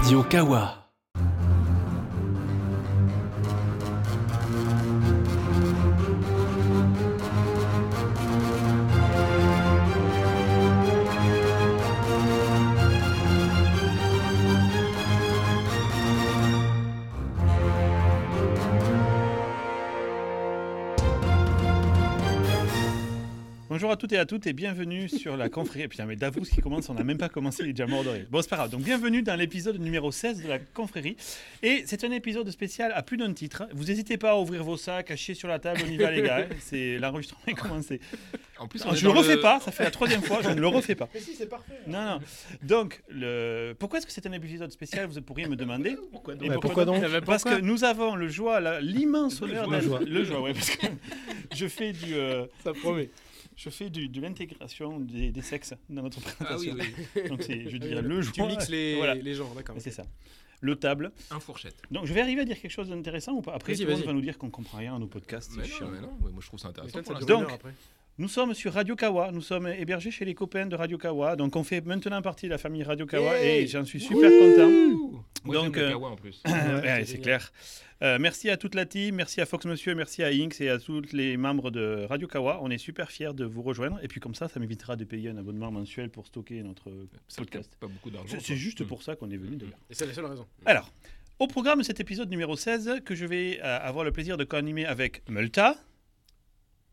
Radio Kawa. Bonjour à toutes et à toutes et bienvenue sur la confrérie. Putain, mais Davos qui commence, on n'a même pas commencé, il est déjà mort de rire. Bon, c'est pas grave. Donc, bienvenue dans l'épisode numéro 16 de la confrérie. Et c'est un épisode spécial à plus d'un titre. Vous n'hésitez pas à ouvrir vos sacs, à chier sur la table, on y va, les gars. C'est l'enregistrement est commencé. En plus, Alors, je ne le refais pas, ça fait la troisième fois, je ne le refais pas. Mais si, c'est parfait. Non, non. Donc, le... pourquoi est-ce que c'est un épisode spécial Vous pourriez me demander? Pourquoi donc? pourquoi donc? Parce que nous avons le joie, l'immense honneur d'être- Le joie. Le joie, ouais, parce que je fais du. euh, Ça promet. Je fais du- de l'intégration des, des sexes dans notre Ah oui, présentation. oui. Donc c'est, je dirais, le joie. Tu mixes les, Voilà. les gens, d'accord. C'est ça. Le table. Un fourchette. Donc je vais arriver à dire quelque chose d'intéressant ou pas? Après, Vas-y, tout le monde vas-y. va nous dire qu'on comprend rien à nos podcasts. Mais c'est non, chiant. mais non, moi je trouve ça intéressant. Ça Donc, après. Nous sommes sur Radio Kawa. Nous sommes hébergés chez les copains de Radio Kawa. Donc on fait maintenant partie de la famille Radio Kawa Hey et j'en suis super content. Moi Donc, euh, kawa en plus. Ouais, c'est clair. Euh, merci à toute la team, merci à Fox Monsieur, merci à Inks et à tous les membres de Radio Kawa. On est super fiers de vous rejoindre. Et puis comme ça, ça m'évitera de payer un abonnement mensuel pour stocker notre Ça podcast. pas beaucoup d'argent. C'est juste Mm. pour ça qu'on est venu d'ailleurs. Et c'est la seule raison. Alors, au programme de cet épisode numéro 16, que je vais euh, avoir le plaisir de co-animer avec Multa.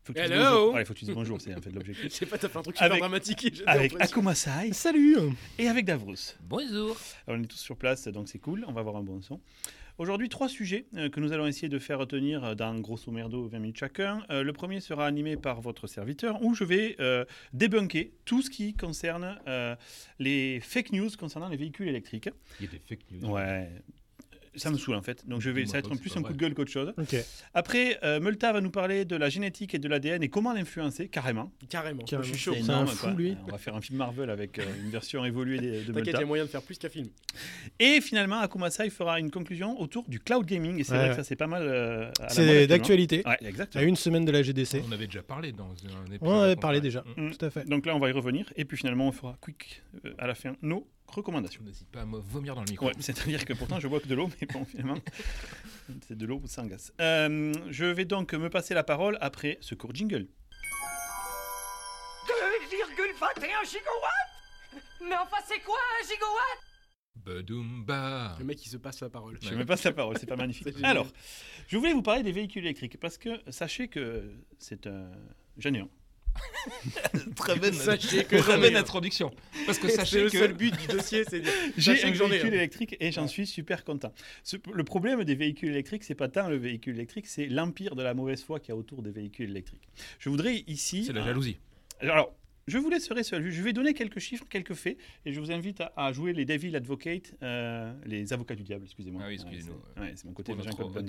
Faut que tu dises Hello. bonjour. Ouais, faut que tu dises bonjour, c'est en fait l'objectif. Je sais pas, t'as fait un truc super Avec- dramatique. Avec l'impression. Akumasai Salut et avec Davrous. Bonjour. Alors, on est tous sur place, donc c'est cool, on va avoir un bon son. Aujourd'hui, trois sujets euh, que nous allons essayer de faire retenir euh, dans grosso merdo 20 minutes chacun. Euh, le premier sera animé par votre serviteur, où je vais euh, débunker tout ce qui concerne euh, les fake news concernant les véhicules électriques. Il y a des fake news. Ouais, ça me saoule en fait. Donc je vais, ça va être pas que plus un coup de gueule qu'autre chose. Après, euh, Multa va nous parler de la génétique et de l'ADN et comment l'influencer carrément. Carrément. Carrément. Je suis chaud. C'est un fou, quoi. lui. On va faire un film Marvel avec euh, une version évoluée des- de T'inquiète, il y Multa. a moyen de faire plus qu'un film. Et finalement, Akumasai fera une conclusion autour du cloud gaming. Et c'est Ouais, vrai ouais. que ça, c'est pas mal. euh, à c'est d'actualité. Ouais, À exactement. une semaine de la GDC. On avait déjà parlé dans un épisode. On en avait parlé déjà. Mm. Tout à fait. Donc là, on va y revenir. Et puis finalement, on fera quick euh, à la fin nos recommandations. N'hésite pas à me vomir dans le micro. Ouais, c'est-à-dire que pourtant, je bois que de l'eau, mais bon, finalement, c'est de l'eau sans gaz. Euh, je vais donc me passer la parole après ce court jingle. 2,21 gigawatts? Mais enfin, c'est quoi un gigawatt? Badoumba. Le mec, il se passe la parole. Je me passe la parole, c'est pas magnifique. Génial. Alors, je voulais vous parler des véhicules électriques parce que sachez que c'est un. Un. Très bonne, Sachez que très bonne introduction. Parce que C'est sachez le que. seul but du dossier, c'est de. J'ai un véhicule électrique et j'en suis super content. Ce- le problème des véhicules électriques, c'est pas tant le véhicule électrique, c'est l'empire de la mauvaise foi qu'il y a autour des véhicules électriques. Je voudrais ici. C'est la jalousie. Alors, je vous laisserai seul. Je vais donner quelques chiffres, quelques faits, et je vous invite à, à jouer les Devil Advocate, euh, les avocats du diable, excusez-moi. Ah oui, excusez-nous. c'est- ouais, c'est mon côté euh, anglophone.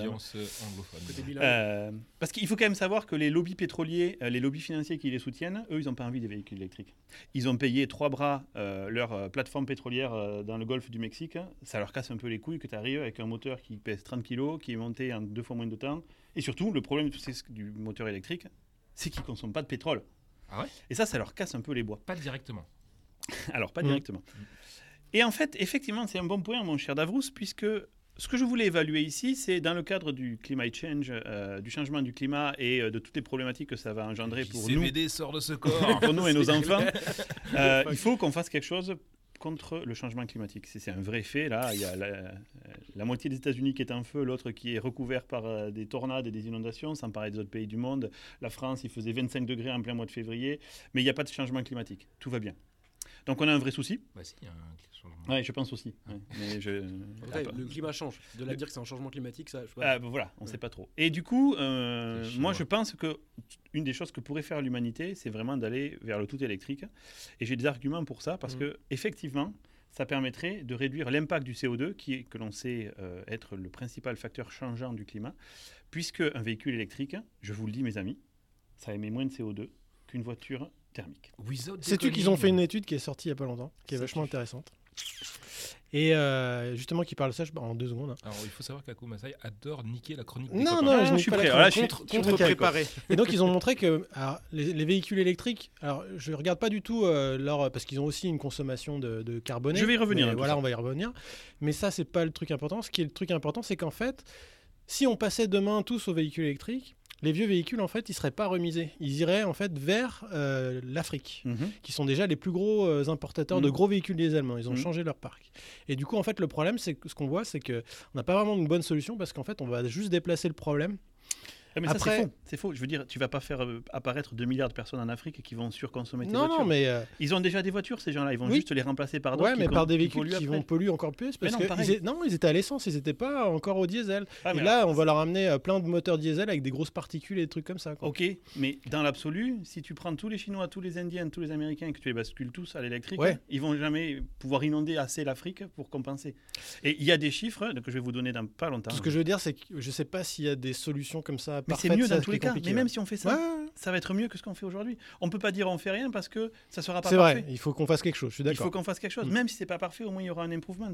Euh, parce qu'il faut quand même savoir que les lobbies pétroliers, euh, les lobbies financiers qui les soutiennent, eux, ils n'ont pas envie des véhicules électriques. Ils ont payé trois bras euh, leur euh, plateforme pétrolière euh, dans le golfe du Mexique. Ça leur casse un peu les couilles que tu arrives avec un moteur qui pèse 30 kg, qui est monté en deux fois moins de temps. Et surtout, le problème du moteur électrique, c'est qu'il ne consomme pas de pétrole. Ah ouais Et ça, ça leur casse un peu les bois. Pas directement. Alors, pas Mhm. directement. Et en fait, effectivement, c'est un bon point, mon cher Davrous, puisque ce que je voulais évaluer ici, c'est dans le cadre du climate change, euh, du changement du climat et euh, de toutes les problématiques que ça va engendrer pour nous, CVD sort de ce corps. pour nous et nos enfants. Euh, il faut qu'on fasse quelque chose contre le changement climatique. C'est un vrai fait. Là, il y a la, moitié des États-Unis qui est en feu, l'autre qui est recouvert par euh, des tornades et des inondations, sans parler des autres pays du monde. La France, il faisait 25 degrés en plein mois de février, mais il n'y a pas de changement climatique. Tout va bien. Donc on a un vrai souci. Bah changement. Ouais, je pense aussi. ouais. Mais je... Après, le climat change. De là à dire que c'est un changement climatique, ça. je sais pas. Ah, bah voilà, on ne sait pas trop. Et du coup, euh, moi je pense que une des choses que pourrait faire l'humanité, c'est vraiment d'aller vers le tout électrique. Et j'ai des arguments pour ça, parce Mhm. que effectivement, ça permettrait de réduire l'impact du CO2, qui est, que l'on sait euh, être le principal facteur changeant du climat, puisque un véhicule électrique, je vous le dis mes amis, ça émet moins de CO2 qu'une voiture thermique. Sais-tu qu'ils ont fait une étude qui est sortie il y a pas longtemps, qui est vachement intéressante? Et euh, justement, qui parle de ça je- en deux secondes. hein. Alors, il faut savoir qu'Ako Masai adore niquer la chronique. des Non, non, Ah, je je n'ai suis pas prêt. la Alors là, je suis- contre, je suis contre préparé. Et donc, ils ont montré que alors, les, les véhicules électriques, alors je regarde pas du tout euh, leur. Parce qu'ils ont aussi une consommation de, de carboné. Je vais y revenir, mais tout Voilà, ça. on va y revenir. Mais ça, c'est pas le truc important. Ce qui est le truc important, c'est qu'en fait, si on passait demain tous aux véhicules électriques, les vieux véhicules, en fait, ils seraient pas remisés. Ils iraient, en fait, vers euh, l'Afrique Mhm. qui sont déjà les plus gros euh, importateurs de Mhm. gros véhicules diesel. Ils ont Mhm. changé leur parc. Et du coup, en fait, le problème, c'est que ce qu'on voit, c'est que on n'a pas vraiment une bonne solution parce qu'en fait, on va juste déplacer le problème. Ah, mais ça, c'est faux. Faux. Je veux dire, tu vas pas faire euh, apparaître 2 milliards de personnes en Afrique qui vont surconsommer tes Non, voitures. non, mais euh, Ils ont déjà des voitures, ces gens-là. Ils vont Oui. juste les remplacer par d'autres ouais, mais par des véhicules qui vont polluer encore plus parce non, que ils é- non, ils étaient à l'essence, ils n'étaient pas encore au diesel. Ah, et là, on va leur amener euh, plein de moteurs diesel avec des grosses particules et des trucs comme ça. quoi. Ok, mais dans l'absolu, si tu prends tous les Chinois, tous les Indiens, tous les Américains et que tu les bascules tous à l'électrique, Ouais. ils vont jamais pouvoir inonder assez l'Afrique pour compenser. Et il y a des chiffres que je vais vous donner dans pas longtemps. Tout ce que je veux dire, c'est que je sais pas s'il y a des solutions comme ça. Mais c'est mieux ça, dans tous les cas. Mais même ouais. si on fait ça, Ouais, ça va être mieux que ce qu'on fait aujourd'hui. On peut pas dire on fait rien parce que ça sera pas c'est parfait. vrai. Il faut qu'on fasse quelque chose. Je suis Il d'accord. faut qu'on fasse quelque chose. Mm. Même si c'est pas parfait, au moins il y aura un improvement,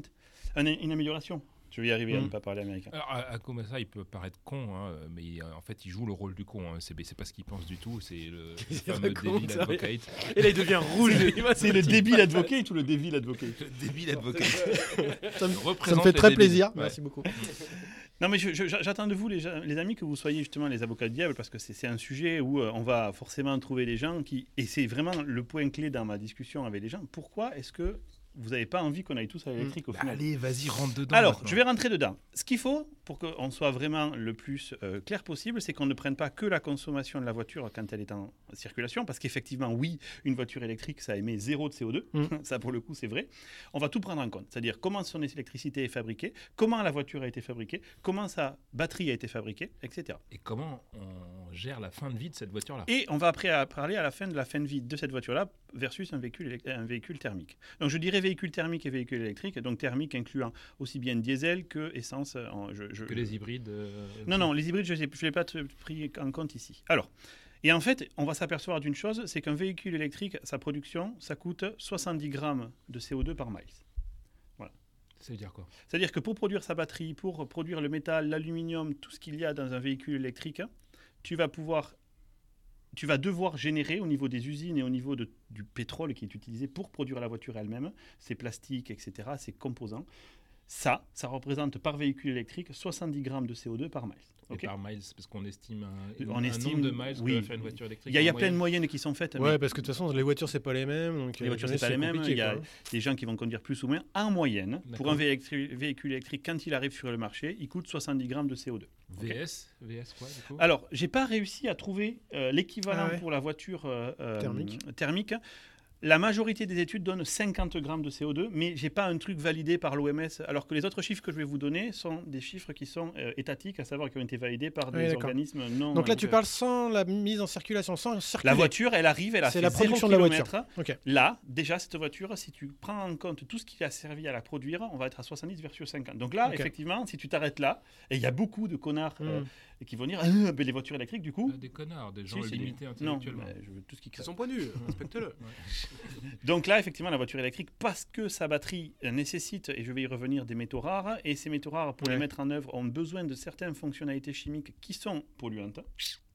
un- une amélioration. Je vais y arriver à Mm. ne pas parler américain. Alors, A- Ako Masai, il peut paraître con, hein, mais euh, en fait, il joue le rôle du con. hein. C'est c'est pas ce qu'il pense du tout. C'est le, Il fameux débile ça. advocate. Et là, il devient rouge. C'est le débile advocate ou le débile advocate Le débile advocate. Ça me, Il ça me fait très plaisir. Ouais. Merci beaucoup. Non, mais j'attends de vous, les, amis, que vous soyez justement les avocats du diable, parce que c'est c'est un sujet où euh, on va forcément trouver des gens qui. Et c'est vraiment le point clé dans ma discussion avec les gens. Pourquoi est-ce que vous n'avez pas envie qu'on aille tous à l'électrique au Bah, final allez, vas-y, rentre dedans. Alors, maintenant. je vais rentrer dedans. Ce qu'il faut pour qu'on soit vraiment le plus euh, clair possible, c'est qu'on ne prenne pas que la consommation de la voiture quand elle est en circulation, parce qu'effectivement, oui, une voiture électrique, ça émet zéro de CO2. Mm. ça, pour le coup, c'est vrai. On va tout prendre en compte, c'est-à-dire comment son électricité est fabriquée, comment la voiture a été fabriquée, comment sa batterie a été fabriquée, etc. Et comment on gère la fin de vie de cette voiture-là Et on va après à parler à la fin de la fin de vie de cette voiture-là versus un véhicule, un véhicule thermique. Donc je dirais véhicule thermique et véhicule électrique, donc thermique incluant aussi bien diesel que essence. En, je, je- Que les hybrides. euh, Non, non, les hybrides, je ne l'ai pas pris en compte ici. Alors, et en fait, on va s'apercevoir d'une chose, c'est qu'un véhicule électrique, sa production, ça coûte 70 grammes de CO2 par mile. Ça veut dire quoi? C'est-à-dire que pour produire sa batterie, pour produire le métal, l'aluminium, tout ce qu'il y a dans un véhicule électrique, tu vas pouvoir, tu vas devoir générer au niveau des usines et au niveau du pétrole qui est utilisé pour produire la voiture elle-même, ses plastiques, etc., ses composants. Ça, ça représente par véhicule électrique 70 grammes de CO2 par mile. Et Ok par miles, parce qu'on estime un, On un estime- nombre de miles oui. que va faire une voiture électrique. Il y a, il y a en plein de moyenne. moyennes qui sont faites. mais Ouais, parce que de toute façon, les voitures, c'est pas les mêmes. Donc, Les euh, voitures, c'est pas les mêmes. Il y a quoi. des gens qui vont conduire plus ou moins. En moyenne, pour un véhicule, électrique, quand il arrive sur le marché, il coûte 70 grammes de CO2. VS VS quoi, du coup? Alors, j'ai pas réussi à trouver euh, l'équivalent Ah ouais. pour la voiture euh, euh, Thermique. thermique. La majorité des études donnent 50 grammes de CO2, mais j'ai pas un truc validé par l'OMS. Alors que les autres chiffres que je vais vous donner sont des chiffres qui sont euh, étatiques, à savoir qui ont été validés par des Oui, organismes non. Donc là, euh, tu parles sans la mise en circulation, sans circuler. La voiture, elle arrive, elle a fait la production de la voiture. Là, déjà, cette voiture, si tu prends en compte tout ce qui a servi à la produire, on va être à 70 versus 50. Donc là, effectivement, si tu t'arrêtes là, et il y a beaucoup de connards euh, Mm. qui vont dire Ah, ben, les voitures électriques, du coup. Ah, Des connards, des gens si, limités Non, intellectuellement. mais je veux tout ce qui C'est crée. son point de vue, respecte-le. Donc là, effectivement, la voiture électrique, parce que sa batterie euh, nécessite, et je vais y revenir, des métaux rares, et ces métaux rares, pour les mettre en œuvre, ont besoin de certaines fonctionnalités chimiques qui sont polluantes,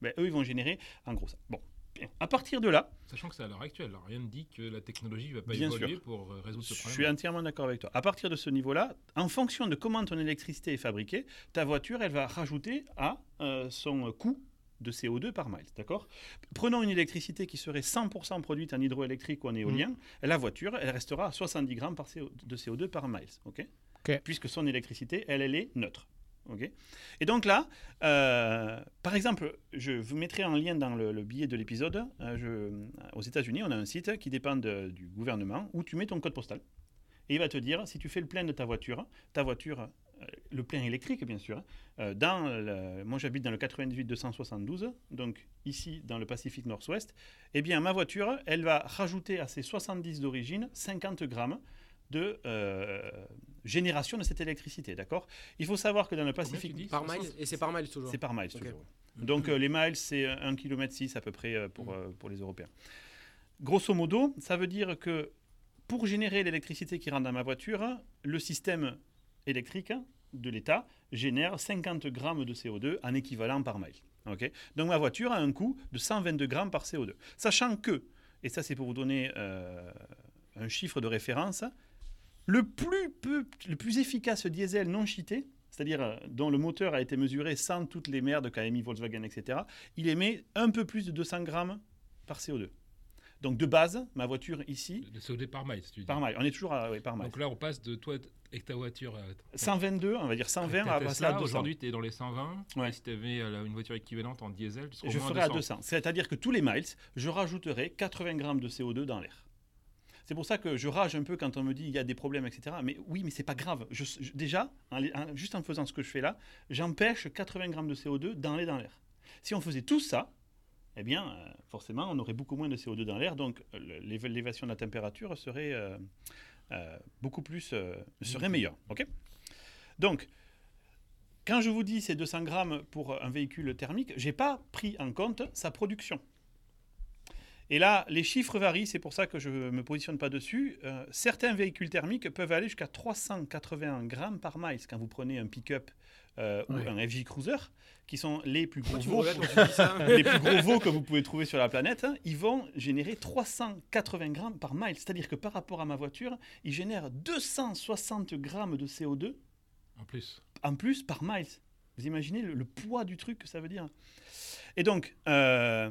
ben, eux, ils vont générer en gros ça. Bon. À partir de là, Sachant que c'est à l'heure actuelle, alors rien ne dit que la technologie ne va pas Bien évoluer sûr. pour euh, résoudre ce Je suis problème. entièrement d'accord avec toi. À partir de ce niveau-là, en fonction de comment ton électricité est fabriquée, ta voiture, elle va rajouter à euh, son coût de CO2 par mile. D'accord? Prenons une électricité qui serait 100% produite en hydroélectrique ou en éolien. La voiture, elle restera à 70 grammes par CO de CO2 par mile. ok? Ok. Puisque son électricité, elle, elle est neutre. Et donc là, euh, par exemple, je vous mettrai en lien dans le, le billet de l'épisode. euh, je- aux États-Unis, on a un site qui dépend du gouvernement où tu mets ton code postal. Et il va te dire, si tu fais le plein de ta voiture, ta voiture, euh, le plein électrique bien sûr, euh, moi j'habite dans le 98 272, donc ici dans le Pacifique Nord-Ouest, eh bien ma voiture, elle va rajouter à ses 70 d'origine 50 grammes de euh, génération de cette électricité, d'accord? Il faut savoir que dans le Pacifique, dis? Par mile, et c'est par mile toujours. c'est par miles Ok. toujours. Donc euh, les miles, c'est 1 km 6 à peu près euh, pour, euh, pour les Européens. Grosso modo, ça veut dire que pour générer l'électricité qui rentre dans ma voiture, le système électrique de l'État génère 50 grammes de CO2 en équivalent par mile. Ok? Donc ma voiture a un coût de 122 grammes par CO2. Sachant que, et ça c'est pour vous donner euh, un chiffre de référence, le plus, peu- le plus efficace diesel non cheaté, c'est-à-dire euh, dont le moteur a été mesuré sans toutes les merdes qu'a émis Volkswagen, etc., il émet un peu plus de 200 grammes par CO2. Donc de base, ma voiture ici, De COD par mile, si tu dis. par mile, on est toujours à, ouais, par mile. Donc là, on passe de toi avec ta voiture. euh, 122, on va dire 120, ta à passer à Tesla, 200. Aujourd'hui, tu es dans les 120. Ouais. Et si tu avais une voiture équivalente en diesel, tu serais Je au moins ferai à 200. C'est-à-dire que tous les miles, je rajouterai 80 grammes de CO2 dans l'air. C'est pour ça que je rage un peu quand on me dit il y a des problèmes, etc. Mais oui, mais c'est pas grave. Je- je- déjà, en les- en- juste en faisant ce que je fais là, j'empêche 80 grammes de CO2 dans l'air. Si on faisait tout ça, eh bien, euh, forcément, on aurait beaucoup moins de CO2 dans l'air, donc euh, l'élévation de la température serait euh, beaucoup plus, serait meilleure. Ok? Donc, quand je vous dis ces 200 grammes pour un véhicule thermique, j'ai pas pris en compte sa production. Et là, les chiffres varient, c'est pour ça que je ne me positionne pas dessus. Euh, certains véhicules thermiques peuvent aller jusqu'à 381 grammes par mile quand vous prenez un pick-up euh, Ouais. ou un FJ Cruiser, qui sont les plus gros veaux les plus gros que vous pouvez trouver sur la planète, hein, ils vont générer 380 grammes par mile. C'est-à-dire que par rapport à ma voiture, ils génèrent 260 grammes de CO2 En plus. en plus par miles. Vous imaginez le, le poids du truc que ça veut dire Et donc, euh,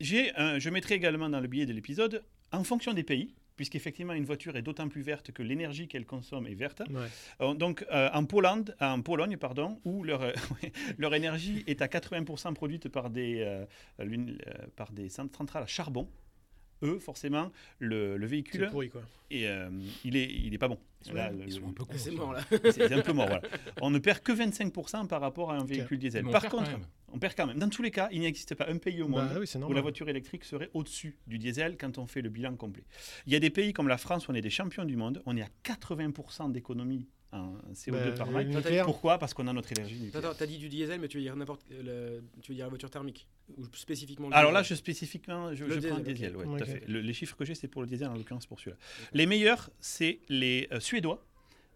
j'ai un- je mettrai également dans le billet de l'épisode, en fonction des pays, puisqu'effectivement une voiture est d'autant plus verte que l'énergie qu'elle consomme est verte. Ouais. Euh, Donc euh, en, Pologne, en Pologne, pardon, où leur, euh, leur énergie est à 80% produite par des, euh, euh, par des cent- centrales à charbon, eux, forcément, le, le C'est véhicule, pourri, quoi. est, euh, il, est, il est pas bon. Ils sont, Là, ils le- sont un peu cons. C'est mort là. c'est un peu mort. voilà. On ne perd que 25% par rapport à un véhicule diesel. Par contre, on perd quand même. Dans tous les cas, il n'existe pas un pays au monde Bah oui, c'est où la voiture électrique serait au-dessus du diesel quand on fait le bilan complet. Il y a des pays comme la France où on est des champions du monde, on est à 80% d'économie en CO2 Bah, par mile. Pourquoi Parce qu'on a notre énergie nucléaire. Attends, t'as dit du diesel, mais tu veux dire n'importe, le- tu veux dire la voiture thermique ou spécifiquement. le Alors là, diesel je spécifiquement, je, Le je prends le diesel, diesel, ouais, tout à fait. Le- les chiffres que j'ai, c'est pour le diesel, en l'occurrence pour celui-là. Les meilleurs, c'est les euh, Suédois,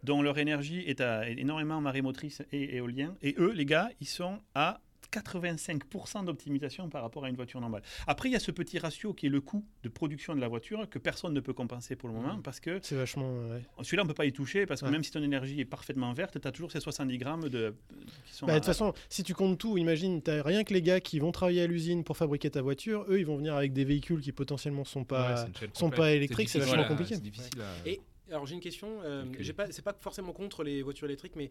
dont leur énergie est, à, énormément marémotrice et éolien. Et eux, les gars, ils sont à 85% d'optimisation par rapport à une voiture normale. Après, il y a ce petit ratio qui est le coût de production de la voiture que personne ne peut compenser pour le moment Mhm. parce que C'est vachement. ouais. celui-là, on ne peut pas y toucher parce que Ouais. même si ton énergie est parfaitement verte, tu as toujours ces 70 grammes de, qui sont Bah, de toute façon, si tu comptes tout, imagine, t'as rien que les gars qui vont travailler à l'usine pour fabriquer ta voiture, eux, ils vont venir avec des véhicules qui potentiellement sont pas. sont complète. pas électriques, c'est vachement voilà, compliqué. C'est difficile à. Et alors j'ai une question. euh, Ok. j'ai pas, c'est pas forcément contre les voitures électriques, mais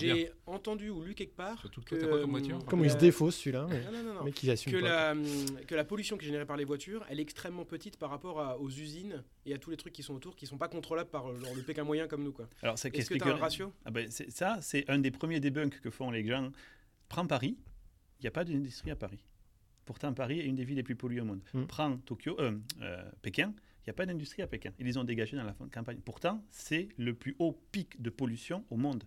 j'ai entendu ou lu quelque part Surtout que que t'as quoi comme voiture euh, Comme il se la- défausse celui-là, mais, Non, non, mais que pas. la, hum, que la pollution qui est générée par les voitures, elle est extrêmement petite par rapport à- aux usines et à tous les trucs qui sont autour, qui sont pas contrôlables par euh, genre, le Pékin moyen comme nous. Quoi. Alors, ça Est-ce que as un ratio Ah ben, c'est- ça, c'est un des premiers debunks que font les gens. Prends Paris, il n'y a pas d'industrie à Paris. Pourtant, Paris est une des villes les plus polluées au monde. Mm. Prends Tokyo, euh, euh, Pékin, il n'y a pas d'industrie à Pékin. Ils les ont dégagés dans la fin- campagne. Pourtant, c'est le plus haut pic de pollution au monde.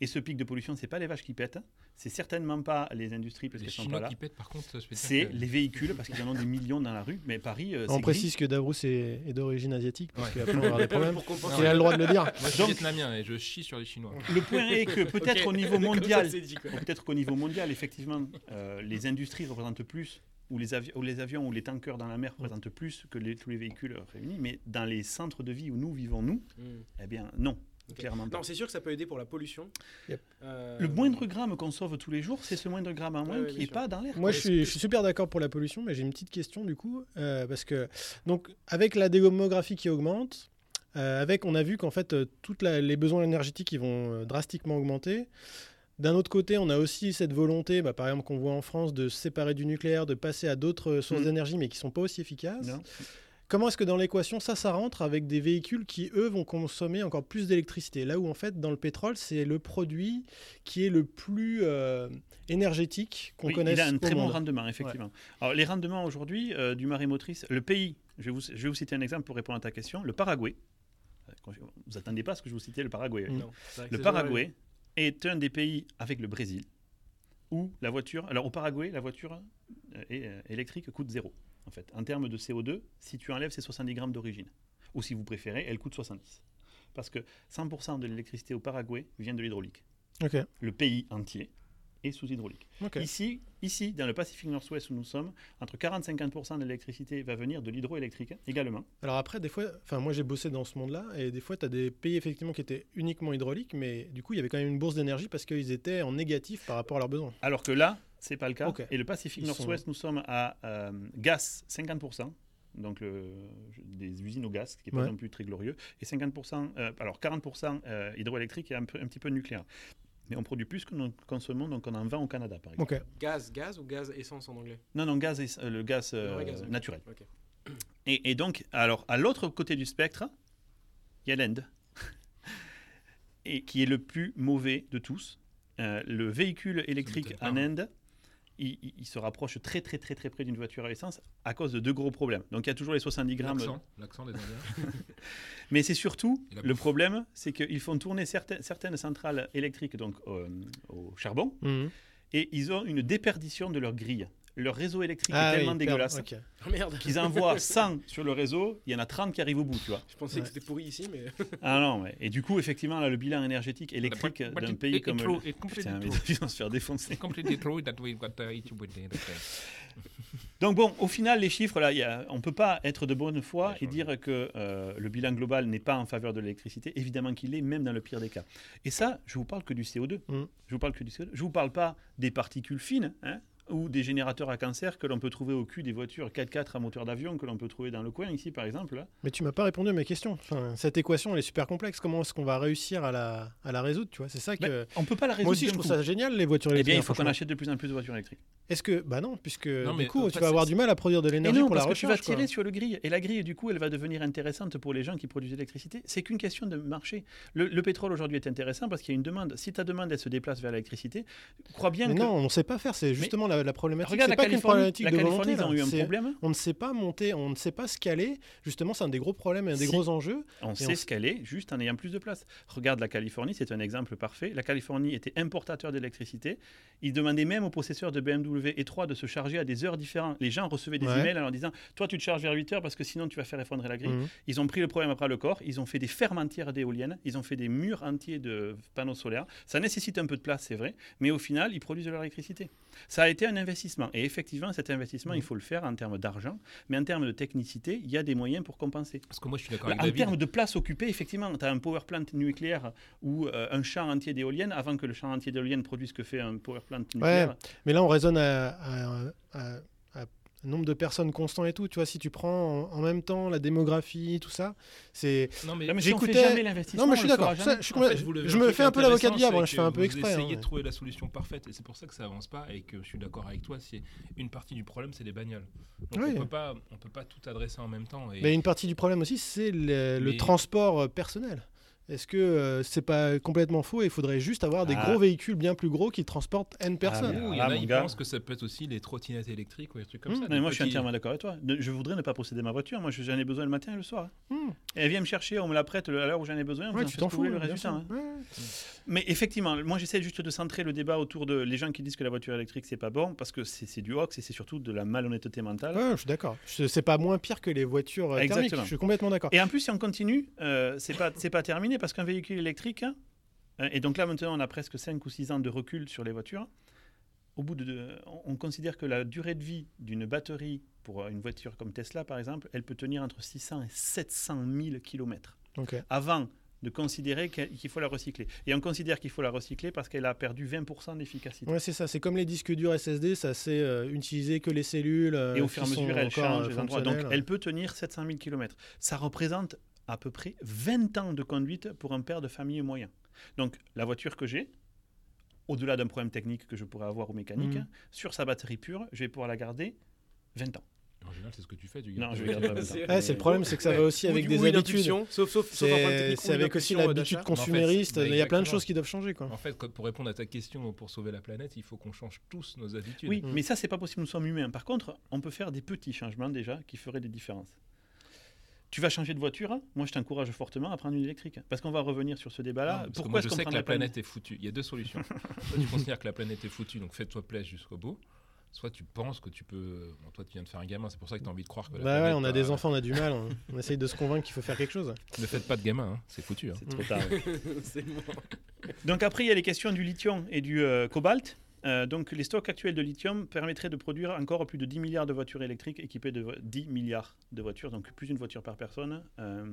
Et ce pic de pollution, c'est pas les vaches qui pètent, c'est certainement pas les industries parce Les qu'elles sont pas là. qui pètent, par contre, C'est que- les véhicules parce qu'ils en ont des millions dans la rue. Mais Paris, euh, On précise que Davrous est, est d'origine asiatique, parce Ouais. qu'après on des problèmes. Il a le droit de le dire. Moi, je suis Donc- vietnamien et je chie sur les Chinois. Le point est que peut-être au niveau mondial, Peut-être qu'au niveau mondial, effectivement, euh, les industries représentent plus, ou les, avi- ou les avions ou les tankers dans la mer représentent plus que les- tous les véhicules réunis, mais dans les centres de vie où nous vivons, nous, Hmm. eh bien non, clairement pas. Non, c'est sûr que ça peut aider pour la pollution. Yep. Euh, Le moindre gramme qu'on sauve tous les jours, c'est ce moindre gramme en moins Ouais, qui n'est pas dans l'air. Moi, je suis, je suis super d'accord pour la pollution, mais j'ai une petite question du coup, euh, parce que donc avec la démographie qui augmente, euh, avec on a vu qu'en fait euh, toutes la- les besoins énergétiques ils vont euh, drastiquement augmenter. D'un autre côté, on a aussi cette volonté, bah, par exemple qu'on voit en France, de se séparer du nucléaire, de passer à d'autres euh, sources Mm. d'énergie, mais qui sont pas aussi efficaces. Non. Comment est-ce que dans l'équation ça, ça rentre avec des véhicules qui eux vont consommer encore plus d'électricité? Là où en fait dans le pétrole c'est le produit qui est le plus euh, énergétique qu'on Oui, connaisse il a un au très bon monde. rendement, effectivement. Alors, les rendements aujourd'hui euh, du marée motrice, le pays, je vais, vous, je vais vous citer un exemple pour répondre à ta question, le Paraguay. Vous attendez pas à ce que je vous citais le Paraguay. Non, Le Paraguay est un des pays avec le Brésil où la voiture. Alors au Paraguay, la voiture euh, é- euh, électrique coûte zéro. En fait, en termes de CO2, si tu enlèves ces 70 grammes d'origine. Ou si vous préférez, elle coûte 70. Parce que 100% de l'électricité au Paraguay vient de l'hydraulique. Le pays entier est sous hydraulique. Ici, ici, dans le Pacifique Nord-Ouest où nous sommes, entre 40 et 50% de l'électricité va venir de l'hydroélectrique également. Alors après, des fois, enfin moi j'ai bossé dans ce monde-là, et des fois tu as des pays effectivement qui étaient uniquement hydrauliques, mais du coup il y avait quand même une bourse d'énergie parce qu'ils étaient en négatif par rapport à leurs besoins. Alors que là, c'est pas le cas. Et le Pacifique Nord-Ouest, nous sommes à euh, gaz 50%. Donc le- des usines au gaz, ce qui n'est pas non plus très glorieux, et 50%, euh, alors 40% euh, hydroélectrique et un, peu- un petit peu nucléaire. Mais on produit plus que nous consommons, donc on en vend au Canada, par exemple. Gaz, gaz ou gaz essence en anglais? Non, non, gaz, euh, le gaz, euh, Le gaz, naturel. Et, et donc, alors, à l'autre côté du spectre, il y a l'Inde, et qui est le plus mauvais de tous. Euh, le véhicule électrique en. Inde, il, il- il se rapproche très très très très près d'une voiture à essence à cause de deux gros problèmes. Donc il y a toujours les 70 grammes. L'accent, des Indiens. Mais c'est surtout, le problème, c'est qu'ils font tourner certaines, certaines centrales électriques donc, euh, au charbon, Mhm. et ils ont une déperdition de leur grille. Leur réseau électrique Ah est tellement dégueulasse ok. Oh merde qu'ils envoient 100 sur le réseau, il y en a 30 qui arrivent au bout, tu vois. Je pensais Ouais. que c'était pourri ici, mais. Ah non, mais- et du coup, effectivement, là, le bilan énergétique électrique d'un pays it- comme. it le- it completely Putain, mais true. ils vont se faire défoncer. It's completely true that we've got uh. Donc bon, au final, les chiffres, là, il y a- on ne peut pas être de bonne foi et dire que euh, le bilan global n'est pas en faveur de l'électricité. Évidemment qu'il est, même dans le pire des cas. Et ça, je vous parle que du CO2. Mm. Je vous parle que du CO2. Je vous parle pas des particules fines. hein, ou des générateurs à cancer que l'on peut trouver au cul des voitures 4x4 à moteur d'avion que l'on peut trouver dans le coin ici par exemple. Mais tu m'as pas répondu à ma question. Enfin, cette équation, elle est super complexe. Comment est-ce qu'on va réussir à la, à la résoudre Tu vois, c'est ça que. Mais on peut pas la résoudre. Moi aussi, je trouve coup. ça génial les voitures Eh électriques. bien, il faut qu'on achète de plus en plus de voitures électriques. Est-ce que, bah non, puisque Non, mais du coup, en tu fait, vas avoir du mal à produire de Et l'énergie non, pour la parce que tu vas quoi. tirer sur le grille. Et la grille, du coup, elle va devenir intéressante pour les gens qui produisent de l'électricité. C'est qu'une question de marché. Le, le pétrole aujourd'hui est intéressant parce qu'il y a une demande. Si ta demande, elle se déplace vers l'électricité, crois bien Mais que. non, on ne sait pas faire. C'est justement la, la problématique. Regarde la pas Californie. problématique La de Californie, volonté. ils ont eu un problème. On ne sait pas monter, on ne sait pas scaler. Justement, c'est un des gros problèmes, un des gros enjeux. On on sait s- ce qu'elle est, juste en ayant plus de place. Regarde la Californie, c'est un exemple parfait. La Californie était importateur d'électricité. Ils demandaient même aux possesseurs de BMW E3 de se charger à des heures différentes. Les gens recevaient des Ouais. emails en leur disant Toi, tu te charges vers 8 heures parce que sinon, tu vas faire effondrer la grille. Mhm. Ils ont pris le problème après le corps, ils ont fait des fermes entières d'éoliennes, ils ont fait des murs entiers de panneaux solaires. Ça nécessite un peu de place, c'est vrai, mais au final, ils produisent de l'électricité. Ça a été un investissement. Et effectivement, cet investissement, il faut le faire en termes d'argent, mais en termes de technicité, il y a des moyens pour compenser. Parce que moi, je suis d'accord Bah, avec en David. termes de place occupée, effectivement, tu as un power plant nucléaire ou euh, un champ entier d'éoliennes. Avant que le champ entier d'éoliennes produise ce que fait un power plant nucléaire, Mais là, on raisonne à, à- à- à un nombre de personnes constant et tout. Tu vois, si tu prends en, en même temps la démographie, tout ça, c'est. Non, mais Là, mais si J'écoutais- jamais l'investissement, Non, mais je suis d'accord. Je suis En fait, je me fais un peu l'avocat du diable. hein, Je fais un peu exprès. Vous hein. essayez de trouver la solution parfaite et c'est pour ça que ça avance pas et que je suis d'accord avec toi. C'est une partie du problème, c'est les bagnoles. Donc Oui. on peut pas, on peut pas tout adresser en même temps. Et Mais une partie du problème aussi, c'est le, transport euh, personnel. Est-ce que euh, c'est pas complètement faux et il faudrait juste avoir des Ah. gros véhicules bien plus gros qui transportent N personnes mais- il y Ah, en a gars. pensent que ça peut être aussi les trottinettes électriques ou des trucs comme Mmh. ça. Non, mais moi, je suis entièrement d'accord avec toi. Je voudrais ne pas posséder ma voiture. Moi, je- j'en ai besoin le matin et le soir. Hmm. Et elle vient me chercher, on me la prête à l'heure où j'en ai besoin. Ouais, tu t'en fous. le temps, hein. Ouais. Mais effectivement, moi, j'essaie juste de centrer le débat autour de les gens qui disent que la voiture électrique, c'est pas bon, parce que c'est du hoax et c'est surtout de la malhonnêteté mentale. Ouais, je suis d'accord. C'est pas moins pire que les voitures euh, thermiques. Exactement. Je suis complètement d'accord. Et en plus, si on continue, euh, c'est pas c'est pas terminé parce qu'un véhicule électrique, hein, et donc là maintenant on a presque 5 ou 6 ans de recul sur les voitures. Au bout de, on- on considère que la durée de vie d'une batterie pour une voiture comme Tesla par exemple, elle peut tenir entre 600 et 700 000 km avant de considérer qu'il faut la recycler. Et on considère qu'il faut la recycler parce qu'elle a perdu 20% d'efficacité. Ouais, c'est ça. C'est comme les disques durs SSD, ça c'est euh, utiliser que les cellules. euh, Et au fur et à mesure, elle change les endroits. Donc, elle peut tenir 700 000 km. Ça représente à peu près 20 ans de conduite pour un père de famille moyen. Donc, la voiture que j'ai, au-delà d'un problème technique que je pourrais avoir ou mécanique, Mhm. sur sa batterie pure, je vais pouvoir la garder 20 ans. En général, c'est ce que tu fais. Tu Non, je vais garder pas 20 ans. C'est- Ouais, c'est le problème, c'est que ça Ouais. va aussi Ou avec du- des ou habitudes. Sauf, sauf, C'est avec aussi l'habitude consumériste. Il y a plein de choses qui doivent changer. Quoi. En fait, pour répondre à ta question, pour sauver la planète, il faut qu'on change tous nos habitudes. Oui, Mhm. mais ça, c'est pas possible. Nous sommes humains. Par contre, on peut faire des petits changements déjà qui feraient des différences. Tu vas changer de voiture Moi, je t'encourage fortement à prendre une électrique. Parce qu'on va revenir sur ce débat-là. Non, parce que Pourquoi moi, je sais que la planète est foutue. Il y a deux solutions. Soit tu considères que la planète est foutue, donc fais-toi plaisir jusqu'au bout. soit tu penses que tu peux. Bon, toi, tu viens de faire un gamin, c'est pour ça que tu as envie de croire que. la Bah ouais, planète on a des enfants, on a du mal. On, on essaye de se convaincre qu'il faut faire quelque chose. Ne faites pas de gamin, hein, c'est foutu. hein. C'est trop tard. C'est mort. Donc après, il y a les questions du lithium et du euh, cobalt. Euh, donc les stocks actuels de lithium permettraient de produire encore plus de 10 milliards de voitures électriques équipées de vo- 10 milliards de voitures, donc plus d'une voiture par personne, euh,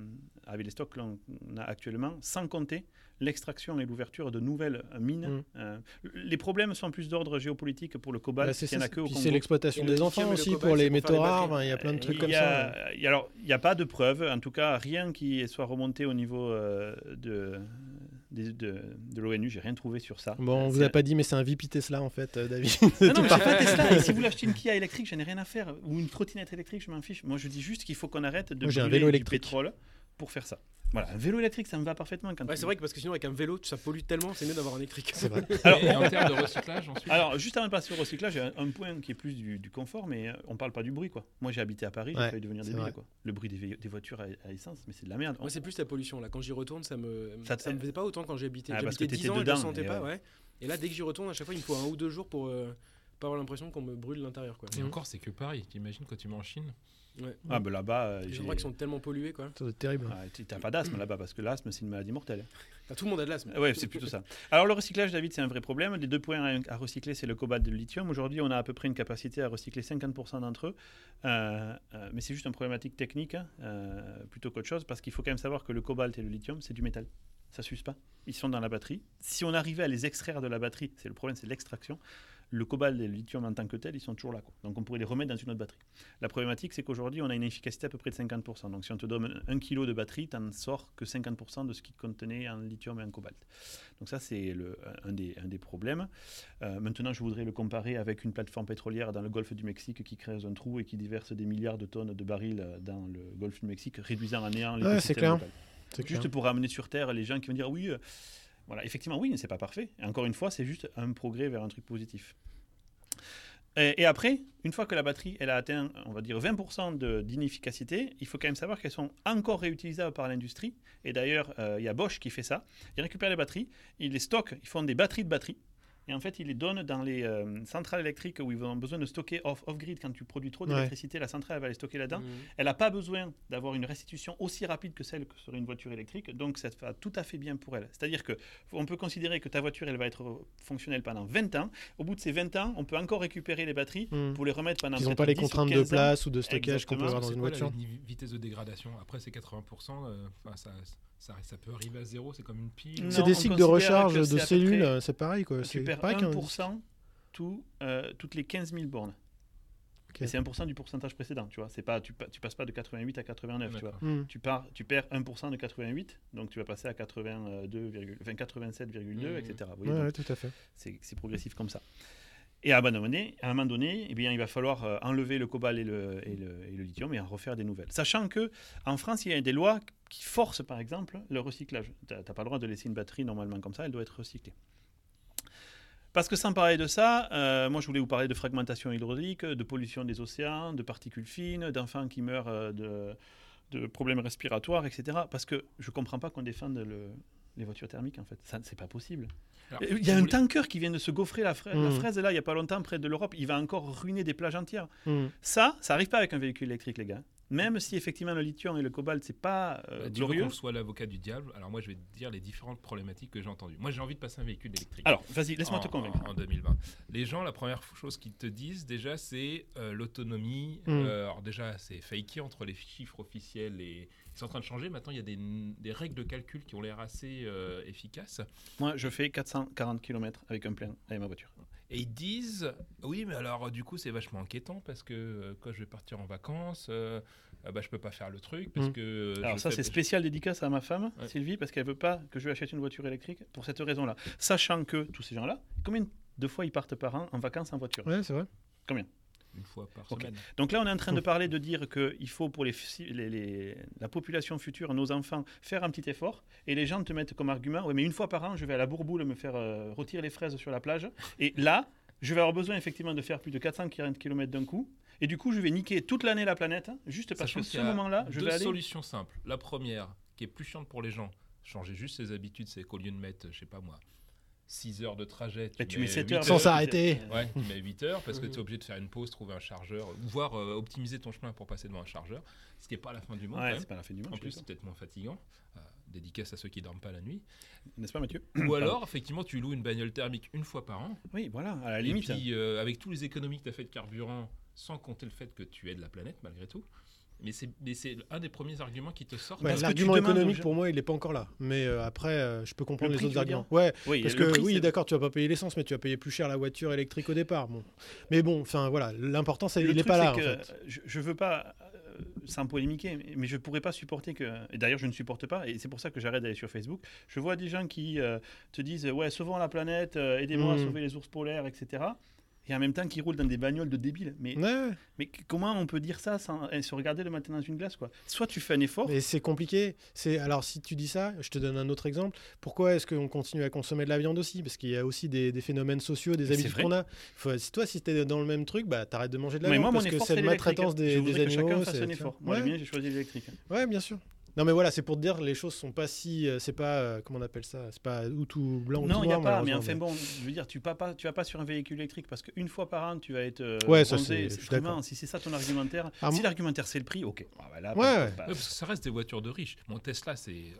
avec les stocks que l'on a actuellement, sans compter l'extraction et l'ouverture de nouvelles mines. Mm. Euh, les problèmes sont plus d'ordre géopolitique pour le cobalt, Bah, c'est il n'y en ça. a que au Puis Congo. c'est l'exploitation le des enfants le aussi cobalt, pour les métaux rares. enfin, Il y a plein de trucs y comme a- ça. il y a- Alors, il n'y a pas de preuves, en tout cas, rien qui soit remonté au niveau euh, de, de, de l'ONU. J'ai rien trouvé sur ça. Bon, on Euh, vous a pas dit, mais c'est un VP Tesla en fait, euh, David. Non, non, mais pas Tesla. Et si vous voulez acheter une Kia électrique, j'en ai rien à faire. Ou une trottinette électrique, je m'en fiche. Moi, je dis juste qu'il faut qu'on arrête de Moi, j'ai un brûler vélo du pétrole pour faire ça. Voilà, un vélo électrique, ça me va parfaitement. Quand Ouais, tu- c'est vrai que parce que sinon, avec un vélo, ça pollue tellement, c'est mieux d'avoir un électrique. C'est vrai. Alors, Et en termes de recyclage, ensuite? Alors, juste avant de passer au recyclage, j'ai un, un point qui est plus du, du confort, mais euh, on parle pas du bruit, quoi. Moi, j'ai habité à Paris, j'ai Ouais, failli devenir débile, quoi. Le bruit des, voitures à, à essence, mais c'est de la merde. Moi, c'est plus la pollution. Là, quand j'y retourne, ça me, Ça me faisait pas autant quand j'ai habité. Ah, J'ai parce que habité 10 t'étais ans et je dedans, le sentais pas, ouais. ouais. Et là, dès que j'y retourne, à chaque fois, il me faut un ou deux jours pour euh, pas avoir l'impression qu'on me brûle l'intérieur, quoi. Et encore, c'est que Paris. T'imagines quand tu vas en Chine Ouais. Ah, ben là-bas, euh, Les endroits qui sont tellement pollués, quoi. Ça doit être terrible. Ah, tu- t'as pas d'asthme là-bas, parce que l'asthme, c'est une maladie mortelle. Enfin, tout le monde a de l'asthme. Ouais, c'est plutôt ça. Alors le recyclage, David, c'est un vrai problème. Les deux points à, recycler, c'est le cobalt et le lithium. Aujourd'hui, on a à peu près une capacité à recycler 50% d'entre eux, Euh, euh, mais c'est juste une problématique technique hein, euh, plutôt qu'autre chose, parce qu'il faut quand même savoir que le cobalt et le lithium, c'est du métal. Ça s'use pas. Ils sont dans la batterie. Si on arrivait à les extraire de la batterie, c'est le problème, c'est l'extraction. Le cobalt et le lithium en tant que tel, ils sont toujours là. quoi. Donc on pourrait les remettre dans une autre batterie. La problématique, c'est qu'aujourd'hui, on a une efficacité à peu près de 50%. Donc si on te donne un kilo de batterie, tu n'en sors que 50% de ce qui contenait en lithium et en cobalt. Donc ça, c'est un, des, un des problèmes. Euh, maintenant, je voudrais le comparer avec une plateforme pétrolière dans le golfe du Mexique qui creuse un trou et qui déverse des milliards de tonnes de barils euh, dans le golfe du Mexique, réduisant à néant Ouais, l'écosystème c'est clair. Juste clair. pour ramener sur Terre les gens qui vont dire oui, euh, voilà, effectivement, oui, mais c'est pas parfait. Encore une fois, c'est juste un progrès vers un truc positif. Et, après, une fois que la batterie elle a atteint, on va dire, 20% de- d'inefficacité, il faut quand même savoir qu'elles sont encore réutilisables par l'industrie. Et d'ailleurs, euh, il y a Bosch qui fait ça. Ils récupèrent les batteries, ils les stockent, ils font des batteries de batteries. Et en fait, ils les donnent dans les euh, centrales électriques où ils ont besoin de stocker off- off-grid. Quand tu produis trop Ouais. d'électricité, la centrale elle va les stocker là-dedans. Mhm. Elle n'a pas besoin d'avoir une restitution aussi rapide que celle que serait une voiture électrique, donc ça va tout à fait bien pour elle. C'est-à-dire que on peut considérer que ta voiture elle va être fonctionnelle pendant 20 ans. Au bout de ces 20 ans, on peut encore récupérer les batteries Hmm. pour les remettre pendant Ils n'ont pas les 10 ou contraintes de 15 ans. place ou de stockage qu'on peut avoir dans une voiture. la vitesse de dégradation? Après, c'est 80%. euh, enfin, ça, ça, ça peut arriver à zéro, c'est comme une pile. C'est des cycles de recharge de cellules, c'est pareil quoi. Tu perds pareil qu'un- 1% tout, euh, toutes les 15 000 bornes. Ok. Et c'est 1% du pourcentage précédent, tu vois. C'est pas, tu, tu passes pas de 88 à 89, tu vois. Hmm. tu, pars, tu perds 1% de 88, donc tu vas passer à 82, virgule- enfin 87,2, Mhm. etc. Vous voyez, Ouais, donc ouais, tout à fait. c'est c'est progressif comme ça. Et à un moment donné, eh bien, il va falloir euh, enlever le cobalt et le lithium et en refaire des nouvelles. Sachant que en France, il y a des lois qui forcent, par exemple, le recyclage. Tu n'as pas le droit de laisser une batterie normalement comme ça, elle doit être recyclée. Parce que sans parler de ça, euh, moi je voulais vous parler de fragmentation hydraulique, de pollution des océans, de particules fines, d'enfants qui meurent euh, de, de problèmes respiratoires, etc. Parce que je ne comprends pas qu'on défende le- les voitures thermiques en fait. Ça, c'est pas possible. Alors, Il y a un voulez- tanker qui vient de se gaufrer la, fra- la Mhm. fraise là, il n'y a pas longtemps, près de l'Europe. Il va encore ruiner des plages entières. Hmm. Ça, ça n'arrive pas avec un véhicule électrique, les gars. Même si effectivement le lithium et le cobalt, c'est pas euh, Bah, glorieux. qu'on soit l'avocat du diable Alors moi, je vais te dire les différentes problématiques que j'ai entendues. Moi, j'ai envie de passer un véhicule électrique. Alors, vas-y, laisse-moi te convaincre. En, en 2020. Les gens, la première chose qu'ils te disent déjà, c'est euh, l'autonomie. Mm. Euh, alors déjà, c'est fakey entre les chiffres officiels et ils sont en train de changer. Maintenant, il y a des, des règles de calcul qui ont l'air assez euh, efficaces. Moi, je fais 440 km avec un plein avec ma voiture. Et ils disent, oui, mais alors du coup, c'est vachement inquiétant parce que euh, quand je vais partir en vacances, euh, euh, bah, je peux pas faire le truc parce Mm. que. euh, Alors ça, c'est spécial dédicace à ma femme, Ouais. Sylvie, parce qu'elle veut pas que je lui achète une voiture électrique pour cette raison-là. Sachant que tous ces gens-là, combien de fois ils partent par an en vacances en voiture? Ouais, c'est vrai. Une fois par Ok. semaine. Donc là, on est en train de parler de dire qu'il faut pour les, fi- les- les- la population future, nos enfants, faire un petit effort. Et les gens te mettent comme argument, ouais, mais une fois par an, je vais à la bourboule me faire euh, retirer les fraises sur la plage. Et là, je vais avoir besoin effectivement de faire plus de 440 km d'un coup. Et du coup, je vais niquer toute l'année la planète, hein, juste parce Sachant que ce y a moment-là, je deux vais aller... solutions simples. La première, qui est plus chiante pour les gens, changer juste ses habitudes, c'est qu'au lieu de mettre, je sais pas moi, 6 heures de trajet. Tu mets 7 huit heures. Sans s'arrêter. Ouais, tu mets 8 heures parce que Mhm. tu es obligé de faire une pause, trouver un chargeur, voire euh, optimiser ton chemin pour passer devant un chargeur, ce qui n'est pas la fin du monde. Ouais, c'est pas la fin du monde. En plus, c'est peut-être moins fatigant. Euh, dédicace à ceux qui dorment pas la nuit. N'est-ce pas, Mathieu? Ou alors, effectivement, tu loues une bagnole thermique une fois par an. Oui, voilà, à la Et limite. puis, euh, avec tous les économies que tu as fait de carburant, sans compter le fait que tu aides la planète malgré tout. Mais c'est mais c'est un des premiers arguments qui te. Ouais, que L'argument économique, pour moi, il n'est pas encore là. Mais euh, après, euh, je peux comprendre Le les autres arguments. Ouais, oui, parce que prix, oui, d'accord, tu vas pas payer l'essence, mais tu vas payer plus cher la voiture électrique au départ. Bon. Mais bon, enfin voilà, l'important, c'est il n'est pas là. En fait. je, je veux pas, euh, sans polémiquer, mais- mais je pourrais pas supporter que. Et d'ailleurs, je ne supporte pas, et c'est pour ça que j'arrête d'aller sur Facebook. Je vois des gens qui euh, te disent Ouais, sauvons la planète, aidez-moi à Mm. sauver les ours polaires, etc. Et en même temps, qui roulent dans des bagnoles de débiles. Mais, Ouais, mais comment on peut dire ça sans eh, se regarder le matin dans une glace quoi? Soit tu fais un effort. Mais c'est compliqué. C'est alors si tu dis ça, je te donne un autre exemple. Pourquoi est-ce qu'on continue à consommer de la viande aussi? Parce qu'il y a aussi des, des phénomènes sociaux, des habitudes qu'on a. Faut, si toi, si t'es dans le même truc, bah t'arrêtes de manger de la mais viande moi, mon parce que effort, c'est la l'électrique. maltraitance Je des, que chacun animaux. fasse un effort. Moi, ouais. j'ai choisi l'électrique. Ouais, bien sûr. Non mais voilà, c'est pour te dire les choses sont pas si, euh, c'est pas euh, comment on appelle ça, c'est pas ou tout blanc ou Non, tout il n'y a noir. pas, mais enfin bon, je veux dire, tu vas pas, tu vas pas sur un véhicule électrique parce qu'une fois par an, tu vas être euh, Ouais, ça, bronzé. c'est- si c'est ça ton argumentaire, Ah, si l'argumentaire c'est le prix, ok. Ah, bah là, Ouais, pas- ouais. pas- Ouais, parce que ça reste des voitures de riches. Mon Tesla, c'est euh,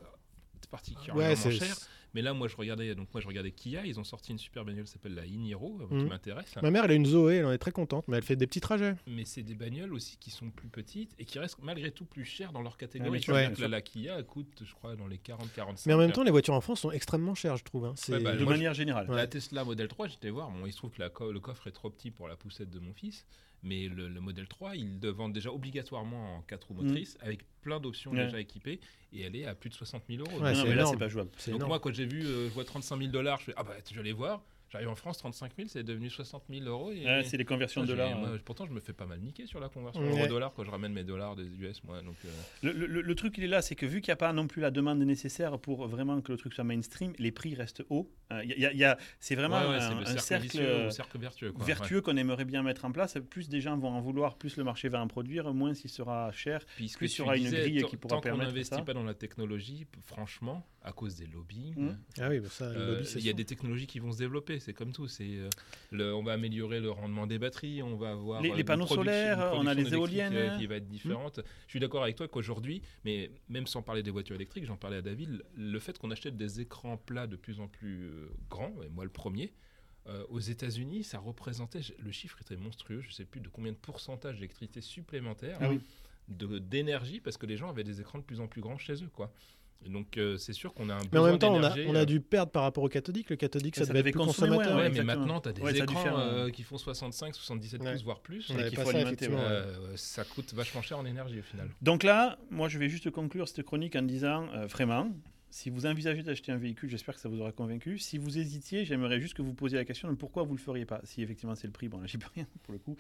particulièrement Ouais, c'est cher. Mais là, moi, je regardais, donc moi, je regardais Kia. Ils ont sorti une super bagnole qui s'appelle la Iniro, euh, Mhm. qui m'intéresse. Ma mère, elle a une Zoé, elle en est très contente, mais elle fait des petits trajets. Mais c'est des bagnoles aussi qui sont plus petites et qui restent malgré tout plus chères dans leur Ah, catégorie. vois ouais. que la, la Kia coûte, je crois, dans les 40-45. Mais en même temps, les voitures en France sont extrêmement chères, je trouve. hein. C'est- Ouais, bah, de moi, manière générale. Ouais. La Tesla Model 3, j'étais voir, bon, il se trouve que la co- le coffre est trop petit pour la poussette de mon fils, mais le, le Model 3, ils le vendent déjà obligatoirement en 4 roues motrices, avec plein d'options Mm. Ouais. déjà équipées, et elle est à plus de 60 000 euros. Ouais, non, mais là, c'est pas jouable. Donc énorme. moi, quand j'ai vu, euh, je vois 35 000 dollars, je fais, ah bah, je vais aller voir. J'arrive en France, 35 000, c'est devenu 60 000 euros. Et, c'est les conversions Moi, de dollars. moi, hein. pourtant, je me fais pas mal niquer sur la conversion Ouais. euro-dollar quand je ramène mes dollars des US, moi. Donc, euh, Le, le- le truc, il est là, c'est que vu qu'il n'y a pas non plus la demande nécessaire pour vraiment que le truc soit mainstream, les prix restent hauts. Euh, il y a- il y a- c'est vraiment ouais, ouais, un, cercle, euh, cercle vertueux. qu'on aimerait bien mettre en place. Plus des gens vont en vouloir, plus le marché va en produire, moins il sera cher. Plus il y aura une grille qui pourra tant qu'on permettre n'investit ça. pas dans la technologie, franchement, à cause des lobbying, Mhm. Ah oui, bah ça, Euh, il y a des technologies qui vont se développer, c'est comme tout. C'est euh, on va améliorer le rendement des batteries, on va avoir Les- euh, panneaux solaires, on a les électrique, éoliennes. euh, qui va être différente. Je suis d'accord avec toi qu'aujourd'hui, mais même sans parler des voitures électriques, j'en parlais à David, le fait qu'on achète des écrans plats de plus en plus euh, grands, et moi le premier. euh, aux États-Unis, ça représentait, le chiffre était monstrueux, je ne sais plus de combien de pourcentage d'électricité supplémentaire Ah oui. d'énergie parce que les gens avaient des écrans de plus en plus grands chez eux, quoi. Et donc euh, c'est sûr qu'on a un Mais en même temps, on a, on a euh, dû perdre par rapport au cathodique. Le cathodique, ça, ça devait être plus consommateur. moins, Ouais, ouais, mais maintenant, tu as des Ouais, écrans faire, euh, euh, qui font 65, 77 Ouais. pouces, voire plus. Et faut ça, alimenter. Euh, ça coûte vachement cher en énergie au final. Donc là, moi, je vais juste conclure cette chronique en disant euh, vraiment, si vous envisagez d'acheter un véhicule, j'espère que ça vous aura convaincu. Si vous hésitiez, j'aimerais juste que vous posiez la question de pourquoi vous le feriez pas. Si effectivement c'est le prix, bon là j'y peux rien pour le coup.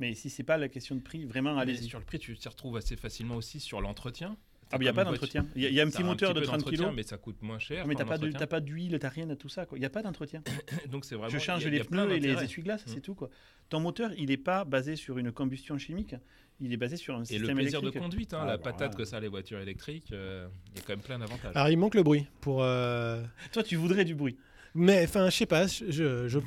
Mais si c'est pas la question de prix, vraiment Mais allez-y. sur le prix, tu t'y retrouves assez facilement aussi sur l'entretien. Ah, mais il n'y a pas d'entretien. Il y, a- il y a un Ça petit a moteur petit de peu 30 d'entretien, kg. mais ça coûte moins cher. Mais t'as pour pas, d'huile, t'as rien de tout ça. Il n'y a pas d'entretien. Donc c'est vraiment. Je change les pneus et les essuie-glaces, c'est tout. quoi. Ton moteur, il n'est pas basé sur une combustion chimique, il est basé sur un Et système le plaisir de électrique. conduite, hein, Ah, la bah, patate voilà. que ça a les voitures électriques, euh, il y a quand même plein d'avantages. Alors, il manque le bruit pour. euh, Toi, tu voudrais du bruit. Mais enfin, je sais pas. Je, je,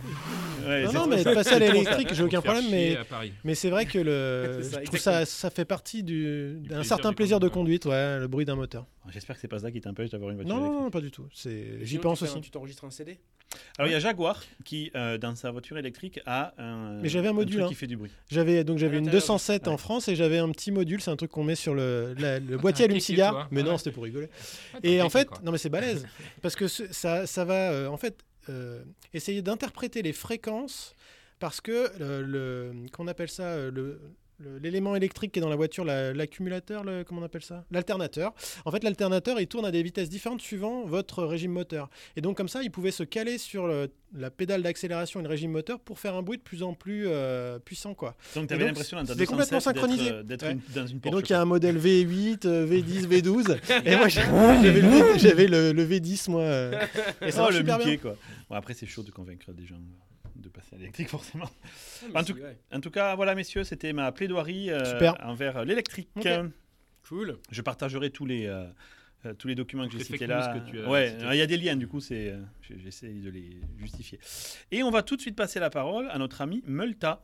Ouais, Non, non, mais ça. passer à l'électrique, j'ai aucun problème, mais mais c'est vrai que le, ça, je trouve ça, ça fait partie du, d'un certain plaisir de conduite, conduite, ouais, le bruit d'un moteur. J'espère que c'est pas ça qui t'empêche d'avoir une voiture Non, non, électrique. non, pas du tout. C'est, j'y sinon, pense tu fais un- aussi. Tu t'enregistres un CD Alors il y a Jaguar qui, euh, dans sa voiture électrique, a un, Mais j'avais un module, truc hein. qui fait du bruit. J'avais donc j'avais une l'intérieur, 207 en. France et j'avais un petit module, c'est un truc qu'on met sur le, la- le boîtier un allume kéké, cigare. toi. Mais non, c'était pour rigoler. Ah, Et en fait, quoi? non mais c'est balèze parce que ce- ça, ça va euh, en fait euh, essayer d'interpréter les fréquences parce que euh, le qu'on appelle ça euh, le- L'élément électrique qui est dans la voiture, la- l'accumulateur, comment on appelle ça? L'alternateur. En fait, l'alternateur, il tourne à des vitesses différentes suivant votre régime moteur. Et donc, comme ça, il pouvait se caler sur le- la pédale d'accélération et le régime moteur pour faire un bruit de plus en plus euh, puissant, quoi. Donc tu avais l'impression c'était complètement 207 d'être, synchronisé. euh, d'être Ouais. une- dans une Et donc il y a un modèle V8, euh, V10, V12. et moi j'avais le, V- j'avais le- le V10 moi. euh, et ça Oh, le super Mickey, bien. quoi. Bon, après, c'est chaud de convaincre des gens passer à l'électrique, forcément. Ah, En tout- c'est- ouais. En tout cas, voilà, messieurs, c'était ma plaidoirie euh, envers l'électrique. Ok. Cool. Je partagerai tous les, euh, euh, tous les documents que j'ai cités là. ouais, il y a des liens, du coup, c'est, euh, j'essaie de les justifier. Et on va tout de suite passer la parole à notre ami Multa.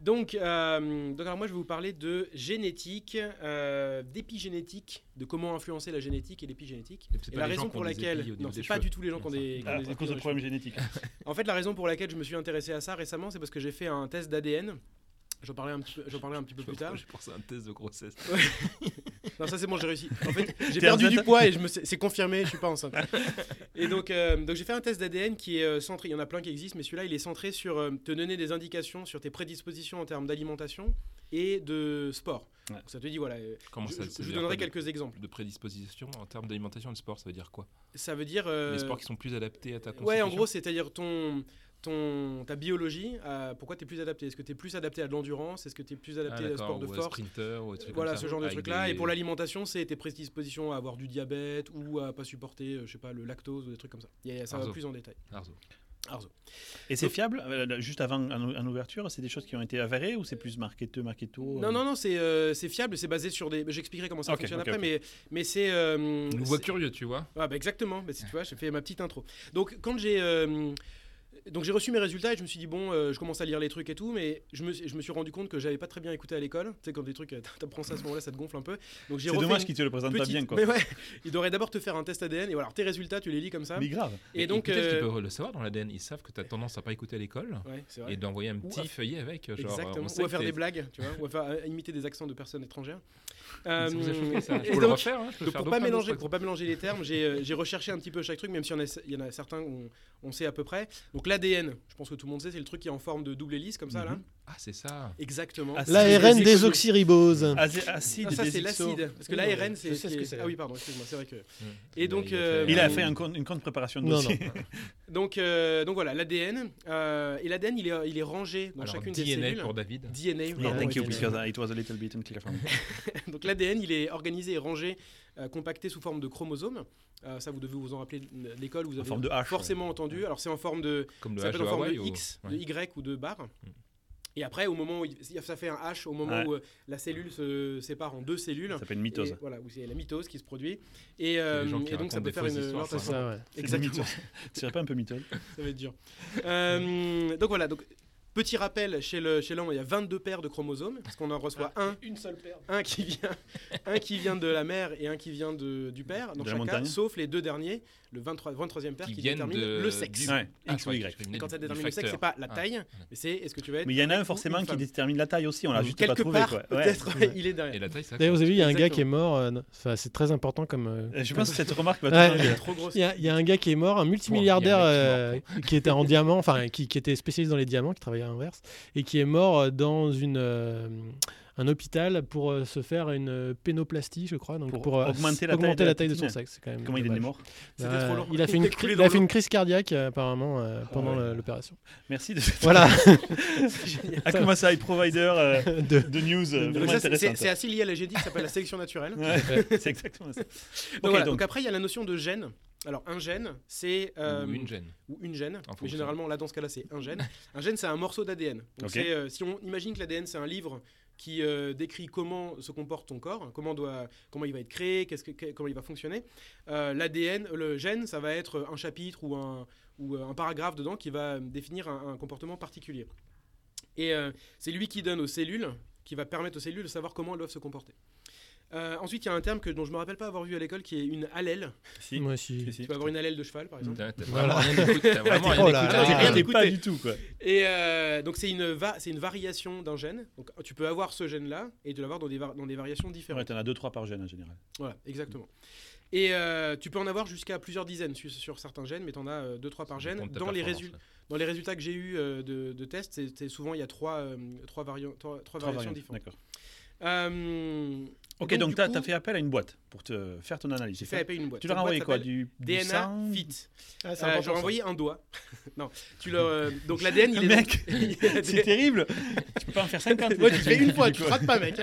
Donc, euh, donc alors moi je vais vous parler de génétique, euh, d'épigénétique, de comment influencer la génétique et l'épigénétique. Et la raison pour laquelle, non c'est pas cheveux. du tout les gens qui ont des, ont À, des à cause de problèmes génétiques. En fait, la raison pour laquelle je me suis intéressé à ça récemment, c'est parce que j'ai fait un test d'ADN. J'en parlais un petit peu, j'en un petit peu plus tard. Je pense à un test de grossesse. Non, ça c'est bon, j'ai réussi. En fait, j'ai perdu du poids et je me sais- c'est confirmé, je suis pas enceinte. Et donc, euh, donc j'ai fait un test d'ADN qui est euh, centré. Il y en a plein qui existent, mais celui-là, il est centré sur euh, te donner des indications sur tes prédispositions en termes d'alimentation et de sport. Ouais. Donc, ça te dit voilà. Comment je, ça je- ça vous donnerai de- quelques exemples. de prédisposition en termes d'alimentation et de sport, ça veut dire quoi? Ça veut dire. euh, Les sports qui sont plus adaptés à ta Ouais, en gros, c'est-à-dire ton, ton, ta biologie, euh, pourquoi tu es plus adapté? Est-ce que tu es plus adapté à de l'endurance? Est-ce que tu es plus Ah, adapté à d'accord, sport de ou à force? sprinter, ou à des trucs Voilà, comme ça, ce genre de des- Et pour l'alimentation, c'est tes prédispositions à avoir du diabète ou à pas supporter, euh, je sais pas, le lactose ou des trucs comme ça. Ça va plus en détail. Arzo. Arzo. Et c'est fiable? Euh, Juste avant en, ouverture, c'est des choses qui ont été avérées ou c'est plus marketo, marketo Non, euh, non, non, c'est euh, c'est fiable, c'est basé sur des. J'expliquerai comment ça fonctionne après, ok. mais, mais c'est. euh, Nous voit curieux, tu vois. Ah bah exactement, bah, si tu vois, j'ai fait ma petite intro. Donc quand j'ai euh, donc j'ai reçu mes résultats et je me suis dit bon, euh, je commence à lire les trucs et tout, mais je me, je me suis rendu compte que j'avais pas très bien écouté à l'école. Tu sais quand des trucs, euh, t'apprends ça à ce moment-là, ça te gonfle un peu. Donc j'ai C'est dommage une qu'ils te le présentent pas petite- bien, quoi. Mais ouais, il devrait d'abord te faire un test ADN et voilà, tes résultats, tu les lis comme ça. Mais grave. Et donc peut-être euh, qu'ils peuvent le savoir dans l'ADN. Ils savent que tu as tendance à pas écouter à l'école ouais, c'est vrai. et d'envoyer un petit à- feuillet avec. Genre, Exactement. on Ou à faire des blagues, tu vois, ou à, faire, à imiter des accents de personnes étrangères. Ça vous a choqué, ça Je et peux le donc- refaire. hein, je peux pour pas, mélanger, pour pas mélanger les termes, j'ai j'ai recherché un petit peu chaque truc, même s'il y, en a- il y en a certains où on, on sait à peu près. Donc l'ADN, je pense que tout le monde sait, c'est le truc qui est en forme de double hélice, comme ça, là. Ah, c'est ça. Exactement. Ah, L'ARN des oxyriboses. Acide, acide Ah, ça c'est l'acide, parce que l'ARN non, c'est ce que. Ah oui, pardon, excuse-moi, c'est vrai que. Et Et donc, il a euh, Il a fait un une compte préparation de Non, dossier. Donc, euh, donc voilà, l'ADN. euh, et l'ADN, il est, il est rangé dans Alors, chacune des DNA cellules. pour David. DNA. Yeah, pardon, thank you, because it was a little bit unclear for me. Donc l'ADN, il est organisé et rangé, compacté sous forme de chromosomes. Euh, ça, vous devez vous en rappeler de l'école, vous En avez forme de H. forcément entendu. Alors c'est en forme de, Comme ça H s'appelle de en forme de X, de Y ou de barre. Et après, au moment où il- ça fait un H, au moment Ouais. où euh, la cellule se sépare en deux cellules. Ça s'appelle une mitose. Et voilà, où c'est la mitose qui se produit. Et, euh, et donc ça peut faire une. histoires, non, ça. Ça, ouais. Exactement. une mitose. Tu serais pas un peu mitose Ça va être dur. Euh, donc voilà, donc petit rappel, chez le chez l'homme, il y a 22 paires de chromosomes, parce qu'on en reçoit un, Une seule paire. un qui vient, un qui vient de la mère et un qui vient de, du père, dans De la chaque cas, montagne. sauf les deux derniers, le 23, 23e paire Qui détermine de- le sexe. du- Ouais, Ah, X ou Y. Et quand ça détermine le sexe, c'est pas la Ah. taille, mais c'est est-ce que tu vas être Mais il y en a un forcément qui détermine la taille aussi, on l'a juste pas Quelque trouvé. peut-être, il est derrière. Et la taille, ça D'ailleurs, vous avez vu, il y a un gars qui est mort. euh, Enfin, c'est très important comme. euh, Euh, Je pense que cette remarque va Il changer. trop grosse. Il y, a, un gars qui est mort, un multimilliardaire qui était en diamant, enfin qui, était spécialiste dans les diamants, qui travaillait à l'inverse, et qui est mort dans une, euh, un hôpital pour euh, se faire une euh, pénoplastie, je crois, donc Pour pour, euh, augmenter la taille de la la taille de son sexe. c'est Quand même Comment il est mort C'était Euh, trop long. Il a fait une, cri- il a fait une crise cardiaque apparemment euh, pendant ouais. l'opération. Merci de Voilà. Akuma Sai, provider euh, De- de news c'est- assez lié à la génétique, ça s'appelle la sélection naturelle. Ouais, c'est exactement ça. Donc, Ok, voilà, donc- donc après, il y a la notion de gène. Alors, un gène, c'est. euh, Ou une gêne. ou une gène. Mais généralement, là, dans ce cas-là, c'est un gène. un gène, c'est un morceau d'ADN. Donc, euh, si on imagine que l'ADN, c'est un livre qui euh, décrit comment se comporte ton corps, hein, comment, il va être créé, comment il va fonctionner. Euh, L'ADN, le gène, ça va être un chapitre ou un, euh, paragraphe dedans qui va définir un, comportement particulier. Et c'est lui qui donne aux cellules, qui va permettre aux cellules de savoir comment elles doivent se comporter. Euh, ensuite, il y a un terme que, dont je ne me rappelle pas avoir vu à l'école qui est une allèle. Si. Moi aussi. Si, si. Tu vas avoir une allèle de cheval, par exemple. T'as Voilà. rien d'écouté. T'as vraiment rien Oh pas du tout quoi. Et euh, donc c'est une, va- c'est une variation d'un gène. Donc tu peux avoir ce gène-là et de l'avoir dans des, dans des variations Ouais, différentes. t'en as 2-3 par gène en général. Voilà, exactement. Et euh, tu peux en avoir jusqu'à plusieurs dizaines sur, sur certains gènes, mais tu en as 2-3 par gène. Dans les, performance, résul- là. dans les résultats que j'ai eu de, de tests, souvent il y a trois, euh, trois, variants, trois, trois Trois variations différentes. D'accord. Ok, donc, tu as fait appel à une boîte. Pour te faire ton analyse. J'ai c'est fait une boîte. Tu leur as envoyé quoi du, du DNA sang Fit. Ah, Euh, J'aurais envoyé un doigt. non, tu leur. euh, donc l'ADN, il est. Mec, C'est terrible Tu peux pas en faire 50 Moi, tu fais une fois, tu rates pas, mec.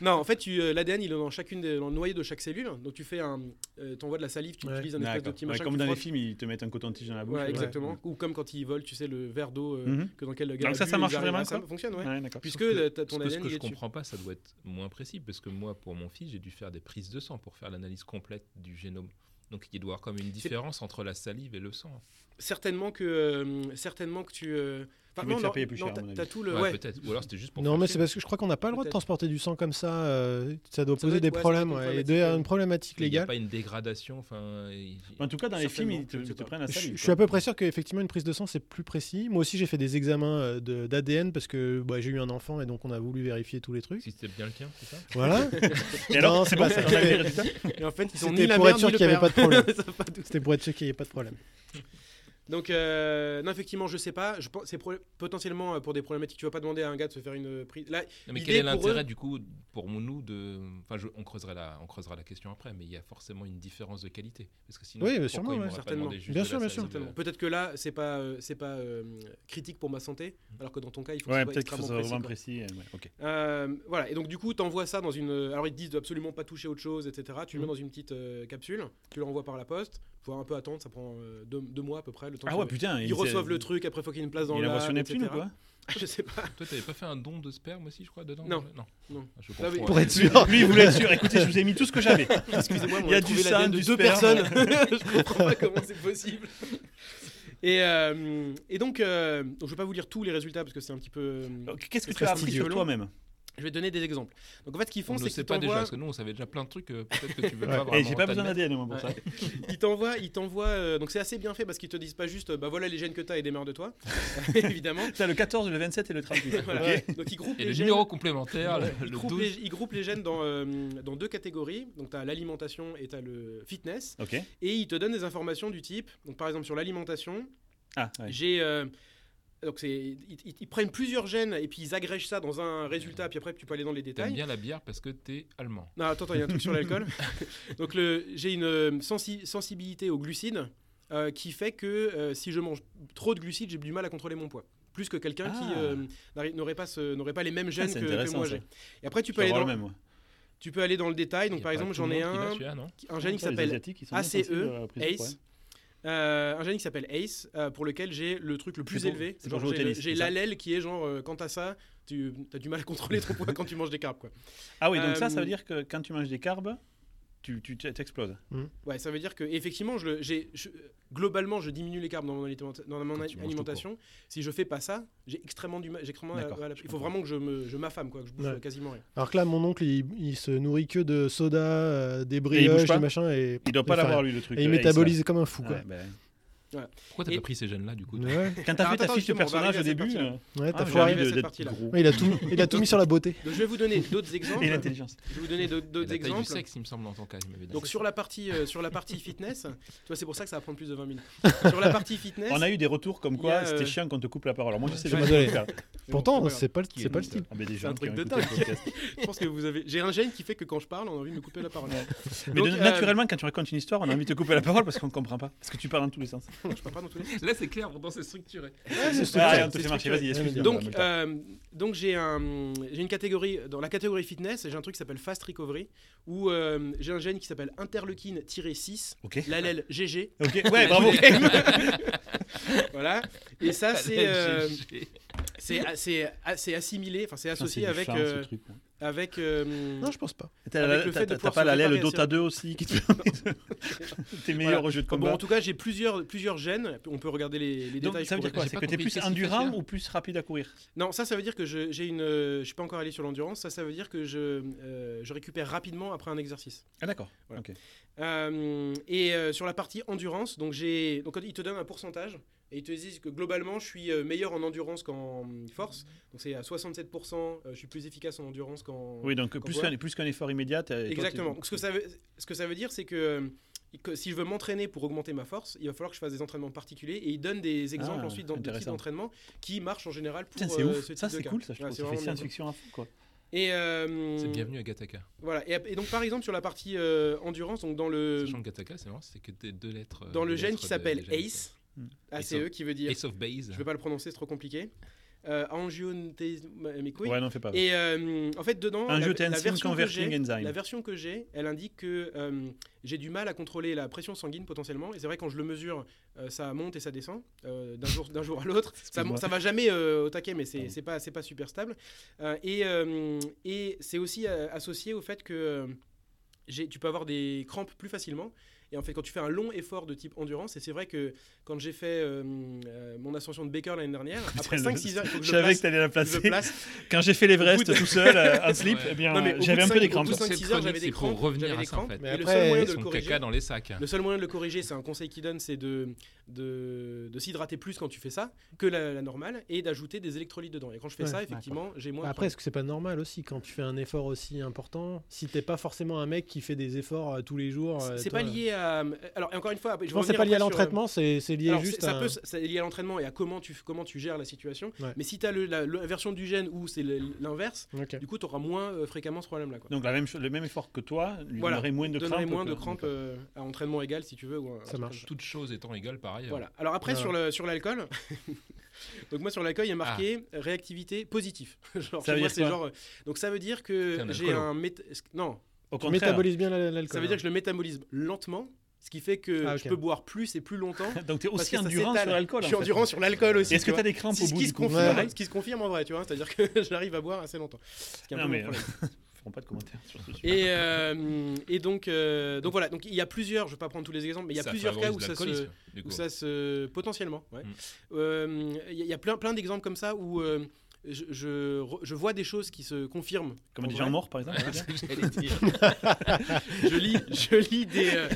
non, en fait, tu, euh, l'ADN, il est dans chacune des, dans le noyau de chaque cellule. Donc, tu fais un, euh, t'envoies de la salive, tu Ouais. utilises un espèce de petit Ouais, machin. comme dans les films, ils te mettent un coton-tige dans la bouche. Ouais, exactement. Ou comme quand ils volent, tu sais, le verre d'eau euh, Mhm. que dans lequel le gars. Donc a ça, ça marche vraiment, Ça fonctionne, ouais. Puisque ton que, ce ADN, que je comprends pas, ça doit être moins précis, parce que moi, pour mon fils, j'ai dû faire des prises de sang pour faire l'analyse complète du génome. Donc il doit y avoir comme une différence entre la salive et le sang. Certainement que, euh, certainement que tu. euh, enfin, Tu veux te non, non, payer plus non, cher, à t'as- tout le. Ouais, Ouais. peut-être. Ou alors c'était juste pour. Non, mais c'est parce que je crois qu'on n'a pas le droit de transporter du sang comme ça. euh, ça doit Ça poser doit des ouais, ça problèmes. doit être ouais, une Il doit y avoir une problématique, problématique Il n'y a légale. pas une dégradation. Enfin, il- En tout cas, dans les films, ils te, te prennent la Je, salive. je suis à peu près sûr qu'effectivement une prise de sang c'est plus précis. Moi aussi j'ai fait des examens euh, de- d'ADN parce que bah, j'ai eu un enfant et donc on a voulu vérifier tous les trucs. Si c'était bien le tien, c'est ça? Voilà. Et alors, Non, c'est pas ça. Et en fait, ils sont ni C'était pour être sûr qu'il n'y avait pas de problème. Ça. C'était pour être sûr qu'il n'y ait pas de problème. Donc, euh, non, effectivement, je sais pas. Je pense, c'est potentiellement euh, pour des problématiques. Tu vas pas demander à un gars de se faire une prise. Là, Non, mais quel est l'intérêt eux- du coup pour nous de. Enfin, je- on, creusera la, on creusera la question après, mais il y a forcément une différence de qualité. Parce que sinon, Oui, mais pourquoi sûrement, ouais. Certainement. Bien de sûr, bien sûr. euh, Peut-être que là, c'est pas, euh, c'est pas euh, critique pour ma santé, alors que dans ton cas, il faut que Ouais, peut-être qu'il faut vraiment précis, euh, ouais, ok. Euh, voilà, et donc du coup, tu envoies ça dans une. Alors ils te disent de absolument pas toucher autre chose, etc. Tu le mets dans une petite euh, capsule, tu l'envoies par la poste. Faut un peu attendre, ça prend euh, deux, deux mois à peu près. Le temps Ah ouais, putain. ils reçoivent le truc, après faut qu'il y ait une place dans Il le envoie sur lab, Neptune ou quoi Je sais pas. Toi, t'avais pas fait un don de sperme aussi, je crois, dedans Non. Non. Non. Ah, Je Ah oui. Pour être sûr. Lui, il voulait être sûr. Écoutez, je vous ai mis tout ce que j'avais. Excusez-moi, Il y a du sang, de du deux sperme. personnes. je comprends pas comment c'est possible. Et, euh, et donc, euh, donc, je vais pas vous lire tous les résultats parce que c'est un petit peu. euh, Qu'est-ce que tu as appris sur toi-même? Je vais donner des exemples. Donc en fait, ce qu'ils On font, ne c'est qu'ils pas déjà, t'envoient. parce que nous, on savait déjà plein de trucs. euh, Peut-être que tu veux Ouais. pas vraiment J'ai pas besoin d'ADN moi pour ça. Ils t'envoient, ils t'envoient. euh, donc c'est assez bien fait parce qu'ils te disent pas juste, euh, bah voilà les gènes que t'as et démarre de toi, évidemment. T'as le 14, le 27 et le 38. Voilà. ok Donc ils groupent Et les le gènes. numéro complémentaire, le, Ils le groupent, 12. les, ils groupent les gènes dans, euh, dans deux catégories. Donc, tu as l'alimentation et tu as le fitness. Ok. Et ils te donnent des informations du type. Donc, par exemple, sur l'alimentation, Ah, ouais. j'ai. Donc, c'est, ils, prennent plusieurs gènes et puis ils agrègent ça dans un résultat. Puis après, tu peux aller dans les T'aimes détails. bien la bière parce que t'es allemand. Non, attends, il y a un truc sur l'alcool. Donc, le, j'ai une euh, sensi- sensibilité aux glucides euh, qui fait que euh, si je mange trop de glucides, j'ai du mal à contrôler mon poids. Plus que quelqu'un qui Ah. n'aurait, pas ce- n'aurait pas les mêmes gènes c'est que- que, moi j'ai. Et après, tu peux, aller dans, le même, tu peux aller dans le détail. Donc, par exemple, j'en ai un, un gène qui Les s'appelle ACE, poids. ACE. Euh, un qui s'appelle ACE, euh, pour lequel j'ai le truc le plus élevé. j'ai l'allèle qui est genre, euh, quand t'as ça, tu as du mal à contrôler ton poids quand tu manges des carbs. Quoi. Ah oui, donc ça, ça veut dire que quand tu manges des carbs, tu t'exploses. Ouais, ça veut dire que effectivement, je, le- j'ai- je- globalement, je diminue les carbs dans mon, alimenta- dans mon Quand tu manges alimentation. Si je fais pas ça, j'ai extrêmement du mal. j'ai extrêmement- D'accord, voilà, il faut comprends. vraiment que je me je m'affame, quoi, que je bouffe Ouais. quasiment rien. Alors que là, mon oncle, il, il se nourrit que de soda, euh, des brioches, des machins, et Il doit pas l'avoir, lui, le truc. Et il métabolise comme un fou, quoi. Ouais, Pourquoi t'as Et- pas pris ces gènes-là du coup Ouais, Quand t'as fait ta fiche de on personnage au début, cette euh, ouais, ah, t'as. Ouais, il, a tout, il a tout mis sur la beauté. Donc, je vais vous donner d'autres exemples. Et l'intelligence. Je vais vous donner d'autres taille du exemples. sexe, il me semble, dans ton cas. Donc sur la partie euh, sur la partie fitness, tu vois c'est pour ça que ça va prendre plus de 20 minutes. sur la partie fitness, On a eu des retours comme quoi a, euh, c'était chiant qu'on te coupe la parole. Alors moi, Ouais. me Désolé. Pourtant, c'est pas, c'est est pas le style. Ah, des C'est gens un qui truc ont de écouté le dingue. podcast. je pense que vous avez j'ai un gène qui fait que quand je parle, on a envie de me couper la parole. Mais euh, naturellement, quand tu racontes une histoire, on a envie de te couper la parole parce qu'on comprend pas. Parce que tu parles dans tous les sens. Je parle pas dans tous les sens. Là, c'est clair, pourtant c'est structuré. Ah, te c'est fait marcher, structuré. vas-y, excuse-moi. Donc, euh, donc j'ai un, j'ai une catégorie dans la catégorie fitness, j'ai un truc qui s'appelle Fast Recovery où euh, j'ai un gène qui s'appelle interleukine-6, Ok. l'allèle GG. Ok, ouais, bravo. voilà. Et ça c'est euh, GG. c'est c'est c'est assimilé, enfin c'est associé avec euh, ce truc, hein. Avec euh, Non, je pense pas. T'as le de pas l'allèle préparer Dota assez 2 aussi qui te permet de- tes meilleurs Voilà. jeux de Bon, combat. en tout cas, j'ai plusieurs, plusieurs gènes. On peut regarder les, les Donc, détails. ça veut dire quoi? C'est que t'es plus endurant ou plus rapide à courir? Non, ça, ça veut dire que je- j'ai une. euh, Je suis pas encore allé sur l'endurance. Ça, ça veut dire que je, euh, je récupère rapidement après un exercice. Ah d'accord. Voilà. Ok. Euh, et euh, sur la partie endurance, donc j'ai, donc ils te donnent un pourcentage et ils te disent que globalement, je suis euh, meilleur en endurance qu'en force. Donc c'est à 67%. euh, je suis plus efficace en endurance qu'en. Oui, donc Quand plus qu'un plus qu'un effort immédiat. toi, Exactement. Donc, ce que ça veut, ce que ça veut dire, c'est que, euh, que si je veux m'entraîner pour augmenter ma force, il va falloir que je fasse des entraînements particuliers. Et ils donnent des exemples Ah, ensuite dans, de types d'entraînement qui marchent en général pour Putain, c'est euh, ouf. ce type Ça, c'est cool. Ça, je Ouais, trouve. c'est science-fiction à fond, quoi. Et, euh, C'est bienvenu à Gataka. Voilà. Et, et donc, par exemple, sur la partie euh, endurance, donc dans le, Sachant que Gataka, c'est marrant, c'est que des deux lettres. euh, dans le gène qui s'appelle ACE. ACE, Ace of- qui veut dire. Ace of Base. Je vais pas le prononcer, c'est trop compliqué. Euh, angiotensin- Ouais, non, fais pas. Et euh, en fait, dedans, la, la Angiotensin version la version que j'ai, elle indique que euh, j'ai du mal à contrôler la pression sanguine potentiellement. Et c'est vrai quand je le mesure, euh, ça monte et ça descend euh, d'un jour, à l'autre. Ça, ça va jamais euh, au taquet, mais c'est, c'est pas, super stable. Euh, et, euh, et c'est aussi euh, associé au fait que euh, tu peux avoir des crampes plus facilement. Et en fait, quand tu fais un long effort de type endurance, et c'est vrai que quand j'ai fait euh, euh, mon ascension de Baker l'année dernière, après Putain, le- 5-6 heures, il faut que Je je, savais place, que t'allais la placer. place. Quand j'ai fait l'Everest de- tout seul, euh, en slip, Ouais. eh bien, j'avais un peu des crampes. bout de cinq- Cette 6 heures, j'avais des c'est pour crampes, revenir à ça, en fait. Mais le après, seul moyen de le corriger, caca dans les sacs. le seul moyen de le corriger, c'est un conseil qu'il donne, c'est de, de, de s'hydrater plus quand tu fais ça que la, la normale et d'ajouter des électrolytes dedans. Et quand je fais Ouais, ça, effectivement, j'ai moins. Après, est-ce que c'est pas normal aussi quand tu fais un effort aussi important Si t'es pas forcément un mec qui fait des efforts tous les jours. C'est- pas lié à. Alors, et encore une fois, je pense que c'est pas lié à euh, l'entraînement, c'est lié Alors, juste ça à. peut, c'est lié à l'entraînement et à comment tu, comment tu gères la situation. Ouais. Mais si tu as le, la, la version du gène où c'est l'inverse, du coup, tu auras moins euh, fréquemment ce problème-là. Donc la même chose- le même effort que toi, lui Voilà. donnerait moins de donnerait crampes. moins que- de crampes euh, à entraînement égal, si tu veux. Ou truc marche. comme Toutes choses étant égales par ailleurs. Voilà. Alors après, sur l'alcool, donc moi sur l'alcool, il y a marqué réactivité positive. genre, Ça veut moi, dire c'est quoi genre. Donc ça veut dire que j'ai un non, Au Tu contraire. métabolises bien la- l'alcool. ça veut dire hein. que je le métabolise lentement, ce qui fait que Ah, je peux boire plus et plus longtemps. Donc tu es aussi endurant sur l'alcool. Je en suis fait. endurant sur l'alcool aussi. Est-ce que tu as des crampes C'est au ce bout qui du se coup confirme, Ouais. ce qui se confirme en vrai, tu vois, c'est-à-dire que j'arrive à boire assez longtemps. Ce qui est un Non, peu mais, pas de commentaires sur ce sujet. Et, euh, et donc, euh, donc voilà, donc il y a plusieurs, je vais pas prendre tous les exemples, mais il y a Ça plusieurs cas où ça se, où ça potentiellement, ouais. Mm. Euh, Il y, a- il y a plein, plein d'exemples comme ça où euh, je, je, re- je vois des choses qui se confirment. Comme des gens morts, par exemple. Je lis, je lis des, euh,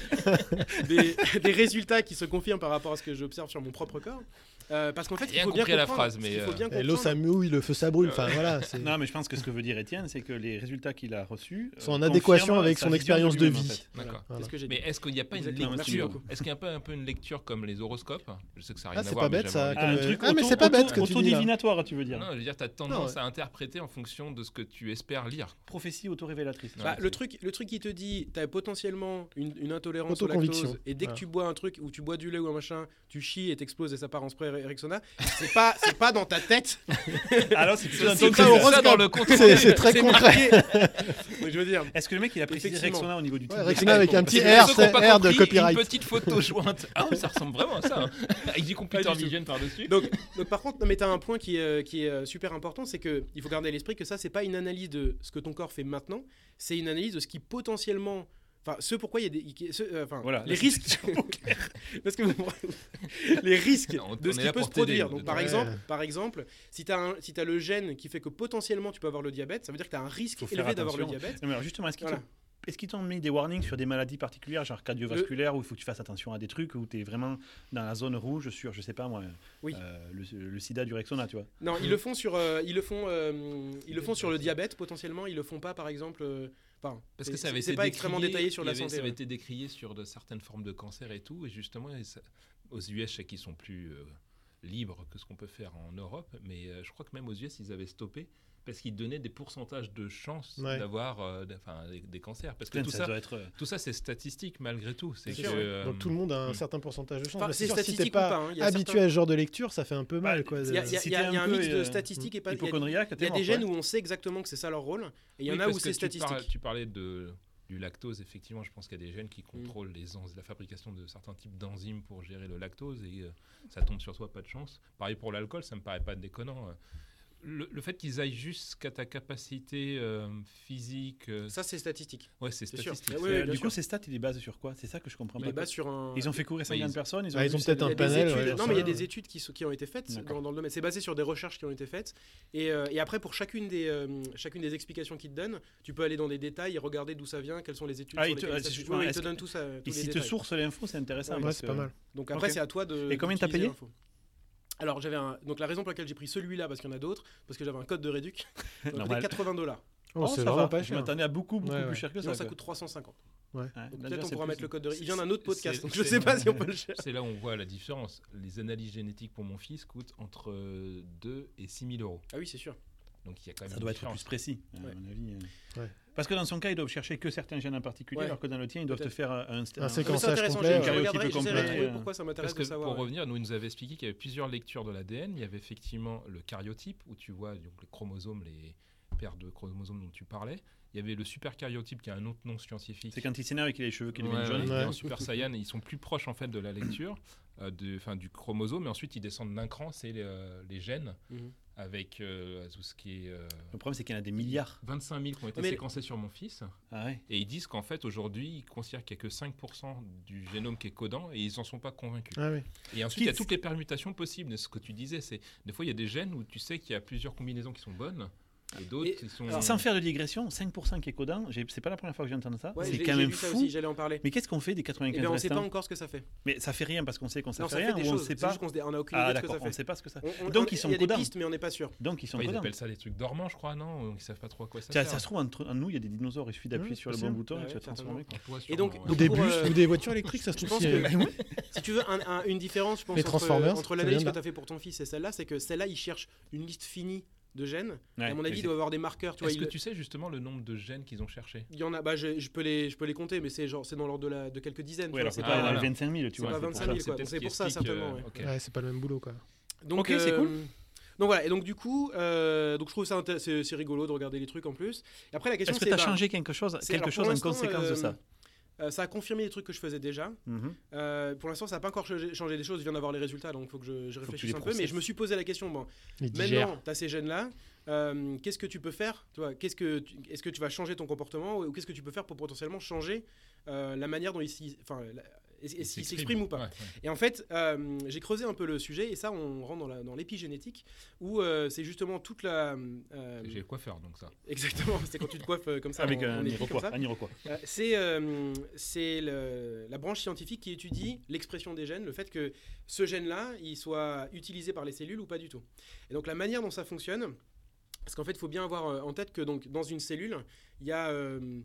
des, des résultats qui se confirment par rapport à ce que j'observe sur mon propre corps. Euh, parce qu'en fait, il faut bien compris à la comprendre. phrase, mais, euh, bien Et l'eau comprendre. ça mouille, le feu ça brûle. Enfin voilà. c'est- Non, mais je pense que ce que veut dire Étienne, c'est que les résultats qu'il a reçus euh, Sont en adéquation avec son expérience de en vie. fait. D'accord. C'est que j'ai. Mais est-ce qu'il n'y a pas une lecture. Est-ce qu'il n'y a pas un peu une lecture comme les horoscopes? Je sais que ça n'a rien Ah, à c'est voir. pas mais bête, ça, Ah, ah, mais c'est pas bête ce que tu dis, là. Autodivinatoire, tu veux dire. Non, je veux dire, tu as tendance ouais. à interpréter en fonction de ce que tu espères lire. Prophétie autorévélatrice. Bah, le, truc, le truc qui te dit, tu as potentiellement une, une intolérance au lactose, et dès que tu bois un truc, ou tu bois du lait ou un machin, tu chies et t'exploses et ça part en spray Rexona, c'est pas, c'est pas dans ta tête. Alors, c'est ça dans le très concret. marqué. Donc, je veux dire, Est-ce que le mec il a précisé. Rexona au niveau du titre Rexona avec un petit R, R de copyright. Une petite photo jointe. Ah, ça ressemble vraiment à ça. hein. Avec du computer vision par-dessus. donc, par contre, non, mais tu as un point qui est, euh, important, c'est que il faut garder à l'esprit que ça, c'est pas une analyse de ce que ton corps fait maintenant, c'est une analyse de ce qui potentiellement. Enfin, ce pourquoi il y a des. ce, euh, Enfin, Voilà, les risques. Parce que les risques de ce qui peut se produire. Donc, par exemple, par exemple, si tu as, si as le gène qui fait que potentiellement tu peux avoir le diabète, ça veut dire que tu as un risque élevé d'avoir le diabète. Non, mais alors justement, est-ce Voilà. Est-ce qu'ils t'ont mis des warnings sur des maladies particulières, genre cardiovasculaires, où il faut que tu fasses attention à des trucs, où tu es vraiment dans la zone rouge sur, je sais pas moi, Oui. euh, le, le sida du Rexona, tu vois? Non, ils le font sur, euh, ils le font, euh, ils le font sur le diabète potentiellement. Ils le font pas, par exemple. euh, Enfin, Parce que ça avait été pas extrêmement décrié, détaillé sur la avait- santé. Ça avait ouais. été décrié sur de certaines formes de cancer et tout. Et justement, et ça- aux US, je sais qu'ils sont plus euh, libres que ce qu'on peut faire en Europe. Mais euh, je crois que même aux US, ils avaient stoppé parce qu'ils donnaient des pourcentages de chances Ouais. d'avoir euh, des, des cancers. Parce que Putain, tout ça, ça, doit être. euh, tout ça, c'est statistique malgré tout. C'est que, sûr, ouais. euh, Donc tout le monde a un mm. certain pourcentage de chance. Enfin, c'est sûr, si statistique t'es pas pas. hein. Habitué certains- à ce genre de lecture, ça fait un peu mal. Bah, quoi. Il y a, il y a- Si il y a- t'es il y a un mix de euh, statistiques et pas. il y a- hypochondriaque, Il y a t'es des gènes où on sait exactement que c'est ça leur rôle, et il y en a où c'est statistique. Tu parlais de, du lactose, effectivement, je pense qu'il y a des gènes Mm. qui contrôlent les enzy- la fabrication de certains types d'enzymes pour gérer le lactose et euh, ça tombe sur toi, pas de chance. Pareil pour l'alcool, ça me paraît pas déconnant. euh. Le, le fait qu'ils aillent jusqu'à ta capacité euh, physique, euh, Ça, c'est statistique. ouais, c'est statistique. Ah oui, Euh, oui, du sûr. coup, ces stats, ils les basent sur quoi? C'est ça que je comprends Il pas. basé sur un. Ils ont fait courir 50 ils- personnes, ils ont Ah, ils ont peut-être un panel, études- ouais, non, mais il y a des études qui, sont- qui ont été faites dans, dans le domaine. C'est basé sur des recherches qui ont été faites. Et, euh, et après, pour chacune des, euh, chacune des explications qu'ils te donnent, tu peux aller dans des détails et regarder d'où ça vient, quelles sont les études Ah, sur il te- ah, ils te que- donnent tout ça. Et si les te source l'info, c'est intéressant. Ouais, c'est pas mal. Donc après, c'est à toi de. Et combien t'as payé? Alors j'avais un... donc la raison pour laquelle j'ai pris celui-là parce qu'il y en a d'autres parce que j'avais un code de réduc. Donc, Normal. 80 dollars. Oh, Oh, c'est ça vraiment va. pas Je cher. m'attendais à beaucoup, beaucoup Ouais, plus cher que ça. ça quoi. coûte 350. Ouais, peut-être on c'est pourra plus- mettre le code de. Il vient d'un autre podcast donc je sais pas si on peut le chercher. C'est là où on voit la différence. Les analyses génétiques pour mon fils coûtent entre 2 et 6 000 euros. Ah oui c'est sûr. Donc il y a quand même Ça une doit être plus précis, à Ouais. mon avis. euh. Ouais. Parce que dans son cas, ils doivent chercher que certains gènes en particulier, Ouais. alors que dans le tien, ils doivent te faire un, un, séquençage complet, je, regarderai, complet, euh. pourquoi ça m'intéresse de savoir. pour ouais. revenir, nous, il nous avait expliqué qu'il y avait plusieurs lectures de l'ADN. Il y avait effectivement le cariotype, où tu vois donc, les chromosomes, les paires de chromosomes dont tu parlais. Il y avait le supercariotype, qui a un autre nom scientifique. C'est quand il s'énerve et qu'il a les cheveux qui deviennent jaunes. Ouais. Super Saiyan, ils sont plus proches en fait de la lecture euh, de, du chromosome, et ensuite ils descendent d'un cran, c'est les, euh, les gènes, Mhm. Avec euh, tout ce qui est euh, Le problème, c'est qu'il y en a des milliards. 25 000 qui ont été Mais- séquencés sur mon fils, Ah ouais. et ils disent qu'en fait aujourd'hui ils considèrent qu'il n'y a que 5% du génome qui est codant, et ils n'en sont pas convaincus. Ah. Et ensuite il y a toutes les permutations possibles, ce que tu disais, c'est des fois il y a des gènes où tu sais qu'il y a plusieurs combinaisons qui sont bonnes, et d'autres Et- qui sont... Alors, sans faire de digression, 5% qui est codant, c'est pas la première fois que j'entends ça. Ouais, c'est quand même fou. j'allais en parler. Mais qu'est-ce qu'on fait des 95 Eh bien, on sait pas encore ce que ça fait. Mais ça fait rien parce qu'on sait qu'on sait ça rien fait des ou on choses. sait pas. juste qu'on se dé- on a aucune Ah idée de ce que d'accord, ça on fait. sait pas ce que ça. On- on- Donc, on- ils sont Il y a des codants. pistes, mais on n'est pas sûr. Donc ils sont Enfin, ils appellent ça des trucs dormants, je crois, non? Ils savent pas trop à quoi ça Tiens, sert. ça se trouve entre nous, il y a des dinosaures, il suffit d'appuyer Mmh, sur le bon bouton et Ouais, tu vas transformer. Et donc- Ou des bus, euh, ou des voitures électriques, ça se trouve. si, euh, Si tu veux un- un- une différence, je pense, Les entre, l'analyse que tu as fait pour ton fils et celle-là, c'est que celle-là, il cherche une liste finie de gènes. Ouais, à mon avis, il doit avoir des marqueurs. Tu vois, Est-ce que il, tu sais justement le nombre de gènes qu'ils ont cherché il y en a, bah, je, je peux les, je peux les compter, mais c'est genre, c'est dans l'ordre de, la- de quelques dizaines. vois, alors c'est Ah, pas voilà. 25 000, tu C'est vois. pas c'est pour 25 ça. 000, quoi. c'est pour ça, certainement, euh, ouais. ok. Ouais, c'est pas le même boulot, quoi. Donc, Ok, c'est euh, cool. Donc voilà, et donc du coup, euh, donc je trouve ça c'est c'est rigolo de regarder les trucs en plus. Et après la question Est-ce que c'est tu as bah, changé quelque chose, c'est- quelque chose en conséquence de euh, ça? Euh, ça a confirmé les trucs que je faisais déjà. Mhm. Euh, pour l'instant, ça n'a pas encore changé, changé des choses. Je viens d'avoir les résultats, donc il faut que je, que réfléchisse un peu. Mais je me suis posé la question bon, maintenant, tu as ces gènes-là. euh, qu'est-ce que tu peux faire qu'est-ce que tu- Est-ce que tu vas changer ton comportement ou qu'est-ce que tu peux faire pour potentiellement changer la manière dont il s'y- enfin, est-ce qu'il s'exprime ou pas Ouais, ouais. Et en fait, euh, j'ai creusé un peu le sujet et ça, on rentre dans la- dans l'épigénétique où euh, c'est justement toute la. euh, J'ai quoi faire donc ça exactement, c'est quand tu te coiffes euh, comme ça. Avec un Iroquois. ça. Un Iroquois. Euh, c'est euh, c'est le- la branche scientifique qui étudie l'expression des gènes, le fait que ce gène-là, il soit utilisé par les cellules ou pas du tout. Et donc la manière dont ça fonctionne, parce qu'en fait, il faut bien avoir euh, en tête que donc, dans une cellule, il y a euh,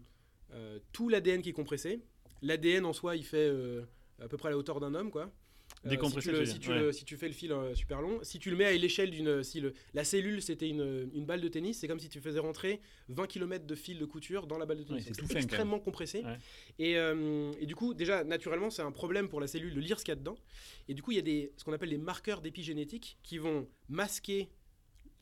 euh, tout l'ADN qui est compressé. L'ADN en soi, il fait euh, à peu près la hauteur d'un homme, quoi. Euh, Décompressé, si, tu le- si, le- tu fais le fil euh, super long, si tu le mets à l'échelle d'une. Si le- la cellule c'était une, une balle de tennis, c'est comme si tu faisais rentrer 20 km de fil de couture dans la balle de tennis. Ouais, c'est extrêmement compressé. Ouais. Et, euh, et du coup, déjà, naturellement, c'est un problème pour la cellule de lire ce qu'il y a dedans. Et du coup, il y a des, ce qu'on appelle des marqueurs d'épigénétique qui vont masquer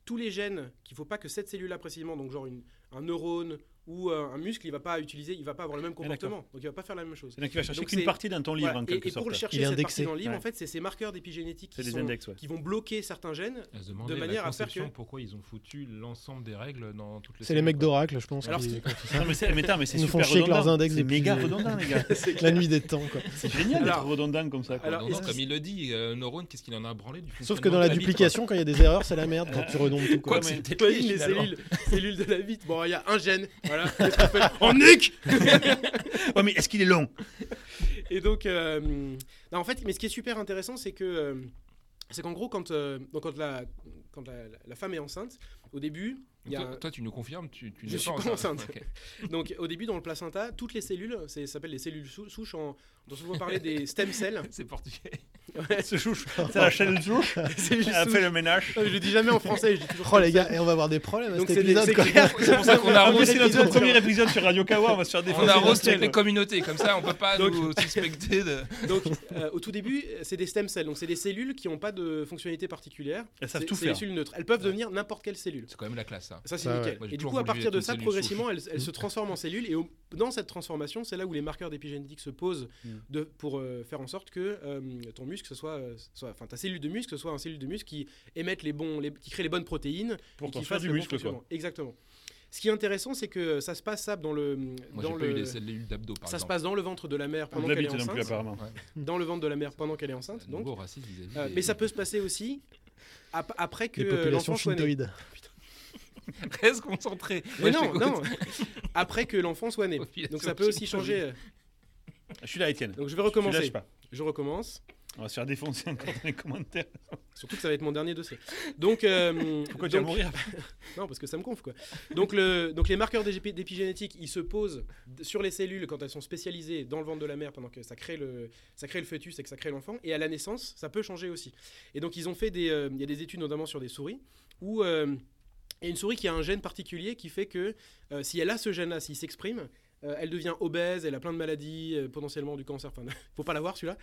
tous les gènes qu'il ne faut pas que cette cellule-là précisément, donc genre une- un neurone ou euh, un muscle, il va pas utiliser, il va pas avoir le même comportement. donc il va pas faire la même chose. C'est donc il va chercher qu'une partie dans ton livre Voilà. en Et- quelque et, pour sorte. le chercher Il est cette indexé. partie dans le livre, Ouais. en fait, c'est ces marqueurs d'épigénétique qui, des sont- index, ouais. qui vont bloquer certains gènes. Demander, manière à faire que- pourquoi ils ont foutu l'ensemble des règles dans toutes les C'est les mecs d'Oracle, je pense. Alors, qui-. Non, mais c'est mais mais c'est Ils nous font super chier avec leurs redondant. index C'est méga redondant, les gars. La nuit des temps, quoi. C'est génial d'être redondant comme ça. et comme il le dit, euh, neurone, qu'est-ce qu'il en a branlé du Sauf que dans la de bite, duplication, quand il y a des erreurs, c'est la merde quand tu redondes tout. Quoi c'est les cellules, cellules de la vite. Bon, il y a un gène, voilà. Nique Ouais, mais est-ce qu'il est long? Et donc, euh, non, en fait, mais ce qui est super intéressant, c'est que euh, c'est qu'en gros, quand, euh, donc, quand, la, quand la, la femme est ensainte, au début, il y a Toi, un- toi, tu nous confirmes, tu, tu Je n'es suis pas enceinte. Ok. donc au début dans le placenta, toutes les cellules, c'est- ça s'appelle les cellules sou- souches. En, on souvent parler des stem cells. C'est portugais. Ouais, Ce chouche. C'est la chaîne chouche. Elle a fait le ménage. Je le dis jamais en français. Je dis toujours Oh les gars, et on va avoir des problèmes Donc cet c'est des- épisode. c'est. C'est pour ça qu'on Ah, c'est notre premier épisode sur Radio Kawa. On va se faire défoncer. on arrose toutes les communautés, comme ça on peut pas Donc- nous suspecter de. Donc euh, au tout début, c'est des stem cells. Donc c'est des cellules qui n'ont pas de fonctionnalité particulière. Elles savent C'est tout c'est des cellules neutres. Elles peuvent devenir n'importe quelle cellule. C'est quand même la classe, ça. Ça, c'est Ça, nickel. et du coup, à partir de ça, progressivement, elles, se transforment en cellules. Et dans cette transformation, c'est là où les marqueurs d'épigénétique se posent Mm. de, pour euh, faire en sorte que euh, ton muscle, ce soit, euh, soit, enfin ta cellule de muscle, ce soit un cellule de muscle qui émette les bons, les, qui crée les bonnes protéines Pour qui fasse du le bon muscle, quoi. Exactement. Ce qui est intéressant, c'est que ça se passe ça dans le, Moi, j'ai dans pas eu le, les cellules d'abdo, par ça se passe dans le ventre de la mère pendant qu'elle est plus, enceinte. apparemment. Dans le ventre de la mère pendant qu'elle est enceinte. Donc, Euh, des- mais ça peut se passer aussi ap- après que Les populations l'enfant soit né. Reste concentré. Mais non, non. Après que l'enfant soit né. Donc ça peut aussi changer. Je suis là, Étienne. Donc je vais recommencer. pas. Je recommence. On va se faire défoncer encore dans les commentaires. Surtout que ça va être mon dernier dossier. Donc, euh, Pourquoi tu vas mourir Non, parce que ça me gonfle quoi. Donc, le, donc les marqueurs d'épigénétique, ils se posent sur les cellules quand elles sont spécialisées dans le ventre de la mère pendant que ça crée le, ça crée le fœtus et que ça crée l'enfant. Et à la naissance, ça peut changer aussi. Et donc ils ont fait des, euh, il y a des études notamment sur des souris où euh, Et une souris qui a un gène particulier qui fait que euh, si elle a ce gène-là, s'il s'exprime, euh, elle devient obèse, elle a plein de maladies, euh, potentiellement du cancer. Enfin, faut pas l'avoir celui-là.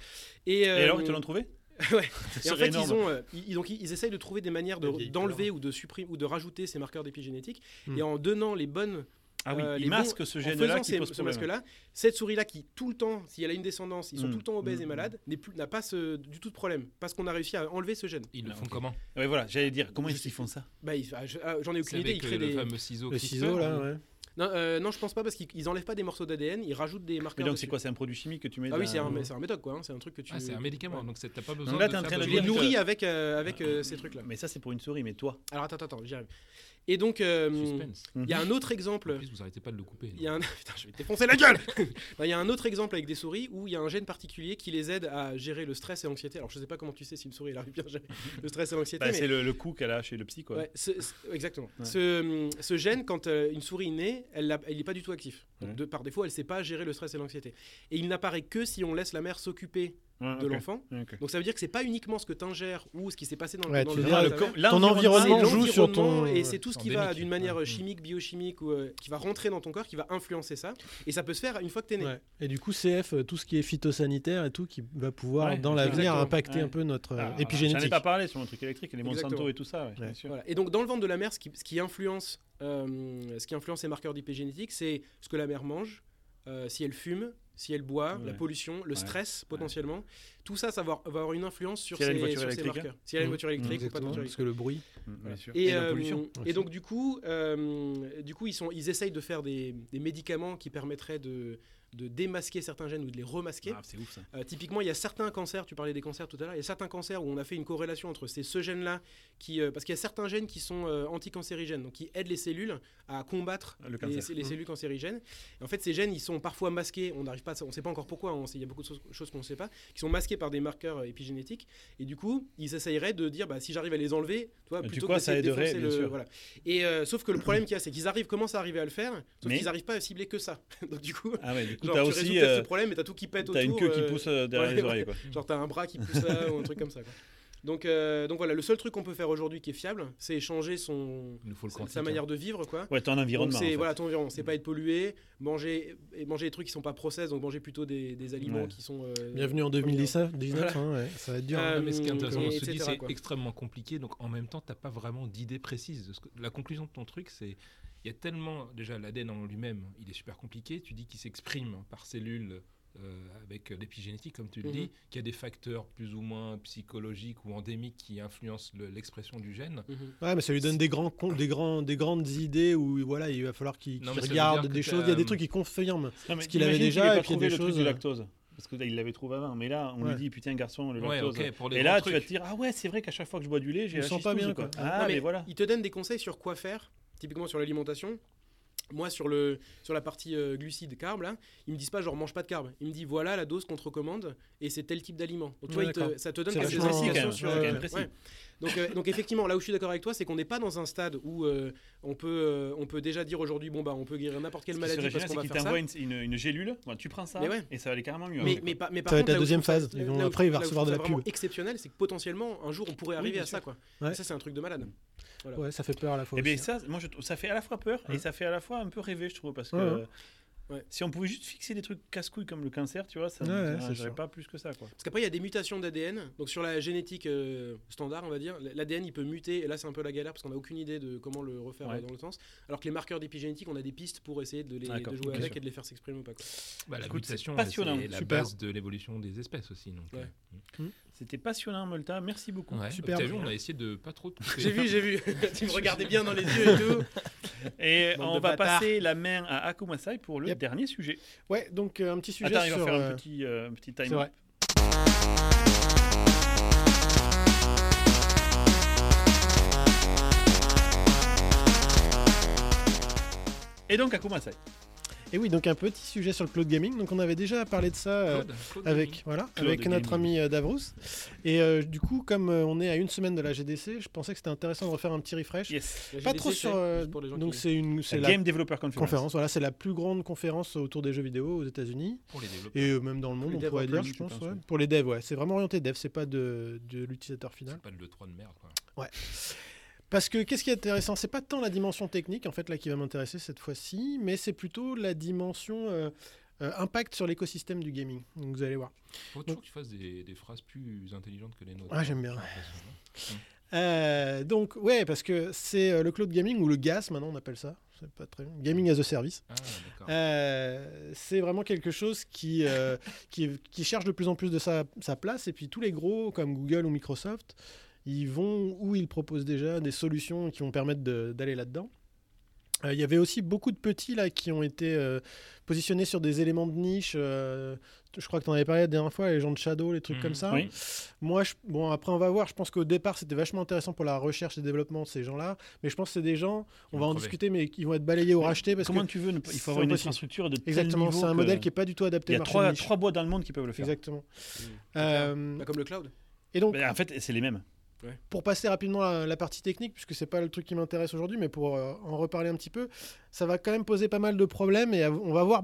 Et, Et alors, ils te l'ont trouvé Ouais. Et en fait, énorme. ils, ont, euh, ils, donc, ils, essayent de trouver des manières de- d'enlever ou de supprimer ou de rajouter ces marqueurs d'épigénétique. Hmm. Et en donnant les bonnes Ah oui, euh, ils les masquent ce en gène-là faisant qui ces- pose ce masque-là, cette souris-là qui tout le temps, si elle a une descendance, ils sont Mm. tout le temps obèses Mm. et malades, n'est plus- n'a pas ce- du tout de problème parce qu'on a réussi à enlever ce gène. Ils le Ah, font comment Ouais, voilà, j'allais dire, comment est-ce qu'ils font ça? Bah, ah, ah, J'en ai C'est aucune idée. Ils avec créent euh, le des. fameux ciseau Le ciseau, là, ou- ouais. Non, euh, non, je pense pas parce qu'ils ils enlèvent pas des morceaux d'ADN, ils rajoutent des Mais marqueurs. donc, c'est quoi C'est un produit chimique que tu mets Ah oui, c'est un, c'est un médoc quoi. hein, C'est un truc que tu. Ah, c'est un médicament, Ouais. donc c'est- t'as pas besoin là, de t'es en train de les nourris avec, euh, avec euh, ces trucs-là. Mais ça, c'est pour une souris, mais toi Alors attends, attends, j'y arrive. Et donc, euh, il y a un autre exemple. En plus, vous arrêtez pas de le couper. Il y a un... Putain, je vais te défoncer la gueule Non, Il y a un autre exemple avec des souris où il y a un gène particulier qui les aide à gérer le stress et l'anxiété. Alors je sais pas comment tu sais si une souris elle arrive bien à gérer le stress et l'anxiété, Bah, mais C'est le, le coup qu'elle a chez le psy, quoi. Ouais, ce- ce- exactement. Ouais. Ce, ce gène, quand euh, une souris naît, elle n'est pas du tout actif. Donc, Ouais. de, par défaut, elle ne sait pas gérer le stress et l'anxiété. Et il n'apparaît que si on laisse la mère s'occuper Ouais, de l'enfant. Ok. Donc ça veut dire que c'est pas uniquement ce que tu ingères ou ce qui s'est passé dans, le- dans le le co- ton environnement joue sur ton. et c'est tout ce qui va d'une manière Ouais. chimique, biochimique ou euh, qui va rentrer dans ton corps, qui va influencer ça. Et ça peut se faire une fois que tu es né. Ouais. Et du coup, CF, euh, tout ce qui est phytosanitaire et tout, qui va pouvoir, Ouais, dans l'avenir, impacter Ouais. un peu notre euh, Ah, J'en ai épigénétique. pas parlé sur mon truc électrique, les Monsanto Exactement. et tout ça, ouais, bien Ouais. sûr. Voilà. Et donc dans le ventre de la mère, ce qui, ce qui influence, euh, ce qui influence les marqueurs d'épigénétique, c'est ce que la mère mange, euh, si elle fume, si elle boit, la pollution, le Ouais. stress potentiellement. Tout ça, ça va, va avoir une influence sur Si elle a ces, une voiture sur ces électrique, marqueurs. Si elle a une Mmh. voiture électrique ou pas de voiture parce que le bruit. Mm, bien sûr. Et, la euh, pollution. et aussi. donc du coup, euh, du coup ils, sont, ils essayent de faire des, des médicaments qui permettraient de, de démasquer certains gènes ou de les remasquer. Ah, c'est ouf ça. Euh, typiquement, il y a certains cancers, tu parlais des cancers tout à l'heure, il y a certains cancers où on a fait une corrélation entre ces, ce gène-là, qui, euh, parce qu'il y a certains gènes qui sont euh, anticancérigènes, donc qui aident les cellules à combattre Le les, Mhm. cellules cancérigènes. Et en fait, ces gènes, ils sont parfois masqués, on n'arrive pas, on ne sait pas encore pourquoi, on sait- il y a beaucoup de choses- choses qu'on ne sait pas, qui sont masqués par des marqueurs épigénétiques. Et du coup, ils essayeraient de dire, bah, si j'arrive à les enlever, tu vois, Et du plutôt coup, que ça aiderait, bien le- sûr. voilà. Et sauf que le problème qu'il y a, c'est qu'ils arrivent, commencent à arriver à le faire, sauf Mais- qu'ils n'arrivent pas à cibler que ça. donc du coup, Ah ouais, du coup, genre, t'as tu aussi. résous euh, ce problème, mais t'as tout qui pète autour. T'as une queue qui euh, pousse euh, derrière ouais, les oreilles, quoi. Genre t'as un bras qui pousse là ou un truc comme ça. quoi. Donc, euh, donc voilà, le seul truc qu'on peut faire aujourd'hui qui est fiable, c'est changer son, sa, manière de vivre. Quoi. Ouais, ton Donc environnement. c'est en fait. voilà ton environnement, c'est pas être pollué, manger et manger des trucs qui sont pas process, donc manger plutôt des, des aliments Ouais. qui sont. euh, Bienvenue en 2019, 19, Voilà. hein, ouais, ça va être dur. Euh, hein. Non, mais ce qui est intéressant c'est extrêmement compliqué. Donc en même temps, tu n'as pas vraiment d'idée précise. La conclusion de ton truc, c'est il y a tellement. Déjà, l'ADN en lui-même, il est super compliqué. Tu dis qu'il s'exprime par cellules. euh, avec l'épigénétique, comme tu le Mhm. dis, qu'il y a des facteurs plus ou moins psychologiques ou endémiques qui influencent le- l'expression du gène. Mhm. Ouais, mais ça lui donne des, grands, con- des, grands, des grandes idées où voilà, il va falloir qu'il qu'il regarde des choses. Il y a des euh, trucs qui confirment. Non, ce qu'il avait déjà, et puis il y a trouvé des le truc choses, du euh, lactose. Parce que là, il l'avait trouvé avant. Mais là, on Ouais. lui dit, putain, garçon, le Ouais, lactose. ok, pour les Et là, tu vas te dire, ah ouais, c'est vrai qu'à chaque fois que je bois du lait, j'ai sens pas bien, quoi. quoi. Ah, Non, mais mais voilà. Il te donne des conseils sur quoi faire, typiquement sur l'alimentation. Moi, sur, le, sur la partie euh, glucides, carbs, là, ils me disent pas genre mange pas de carbs. Ils me disent voilà la dose qu'on te recommande et c'est tel type d'aliment. Donc tu vois, Ouais, te- d'accord. ça te donne quelques indications sur. Euh, ouais. Donc, euh, donc effectivement, là où je suis d'accord avec toi, c'est qu'on n'est pas dans un stade où euh, on, peut, euh, on peut déjà dire aujourd'hui bon bah on peut guérir n'importe quelle maladie parce qu'on va faire ça. t'envoie une, une, une gélule, Bon, tu prends ça, Mais ouais. et ça va aller carrément mieux. Mais, mais, par Ça va être contre, la deuxième phase. ça- après, il va recevoir de la pub. exceptionnel, c'est que potentiellement un jour on pourrait arriver à ça quoi. Ouais. Et ça c'est un truc de malade. Voilà. Ouais, ça fait peur à la fois. Eh bien, aussi. ça, moi, je ça fait à la fois peur et ça fait à la fois un peu rêver, je trouve, parce que Ouais, si on pouvait juste fixer des trucs casse-couilles comme le cancer, tu vois, ça ne ouais, pas plus que ça, quoi. Parce qu'après, il y a des mutations d'ADN. Donc, sur la génétique euh, standard, on va dire, l'ADN, il peut muter. Et là, c'est un peu la galère parce qu'on n'a aucune idée de comment le refaire Ouais. dans le sens. Alors que les marqueurs d'épigénétique, on a des pistes pour essayer de, les, de D'accord, jouer avec et de les faire s'exprimer ou pas. Quoi. Bah, la Écoute, c'est mutation, passionnant, c'est la super. base de l'évolution des espèces aussi. Donc, Ouais. euh, C'était passionnant, Molta. Merci beaucoup. ouais. Super. Vu, on a essayé de pas trop. J'ai vu, j'ai vu. tu me regardais bien dans les yeux et tout. Et Bande on va passer la main à Akumasai pour le Yep. dernier sujet. Ouais, donc euh, un petit sujet Attends, il va sur. faire euh, un petit, euh, un petit time. C'est vrai. Et donc, Akumasai. Et oui, donc un petit sujet sur le cloud gaming. Donc on avait déjà parlé de ça euh, avec voilà avec notre Gaming. ami euh, Davrous. Et euh, du coup, comme on est à une semaine de la GDC, je pensais que c'était intéressant de refaire un petit refresh. Yes. Pas GDC, trop sur. euh, donc c'est une c'est La Game Developer Conference. conférence. Voilà, c'est la plus grande conférence autour des jeux vidéo aux États-Unis et même dans le monde, on pourrait dire, je pense. pense, ouais. ouais. Pour les devs, ouais, c'est vraiment orienté dev, c'est pas de, de l'utilisateur final. C'est pas le 3 de merde. Quoi. Parce que qu'est-ce qui est intéressant C'est pas tant la dimension technique en fait là qui va m'intéresser cette fois-ci, mais c'est plutôt la dimension euh, euh, impact sur l'écosystème du gaming. Donc vous allez voir. Faut toujours que tu fasses des, des phrases plus intelligentes que les nôtres. Ah, j'aime bien. Euh, donc ouais, parce que c'est le cloud gaming ou le GAS maintenant on appelle ça. C'est pas très gaming as a service. Ah. Euh, c'est vraiment quelque chose qui, euh, qui, qui cherche de plus en plus de sa, sa place. Et puis tous les gros, comme Google ou Microsoft, ils vont ou ils proposent déjà des solutions qui vont permettre d'aller là-dedans. Euh, Il y avait aussi beaucoup de petits là, qui ont été euh, positionnés sur des éléments de niche. euh, je crois que tu en avais parlé la dernière fois, les gens de Shadow, les trucs Mhm. comme ça. Oui. Moi, je- bon, après, on va voir. Je pense qu'au départ, c'était vachement intéressant pour la recherche et développement de ces gens-là. Mais je pense que c'est des gens, on va en crever. discuter, mais qui vont être balayés ou rachetés. Parce Comment que tu veux ne pas- Il faut avoir une infrastructure de Exactement, c'est un que- modèle qui est pas du tout adapté Il y au a marché trois, boîtes dans le monde qui peuvent le faire. Exactement. Mm. Euh, Bah, comme le cloud. et donc, Mais en fait, c'est les mêmes. Pour passer rapidement à la partie technique, puisque c'est pas le truc qui m'intéresse aujourd'hui, mais pour euh, en reparler un petit peu, ça va quand même poser pas mal de problèmes et on va voir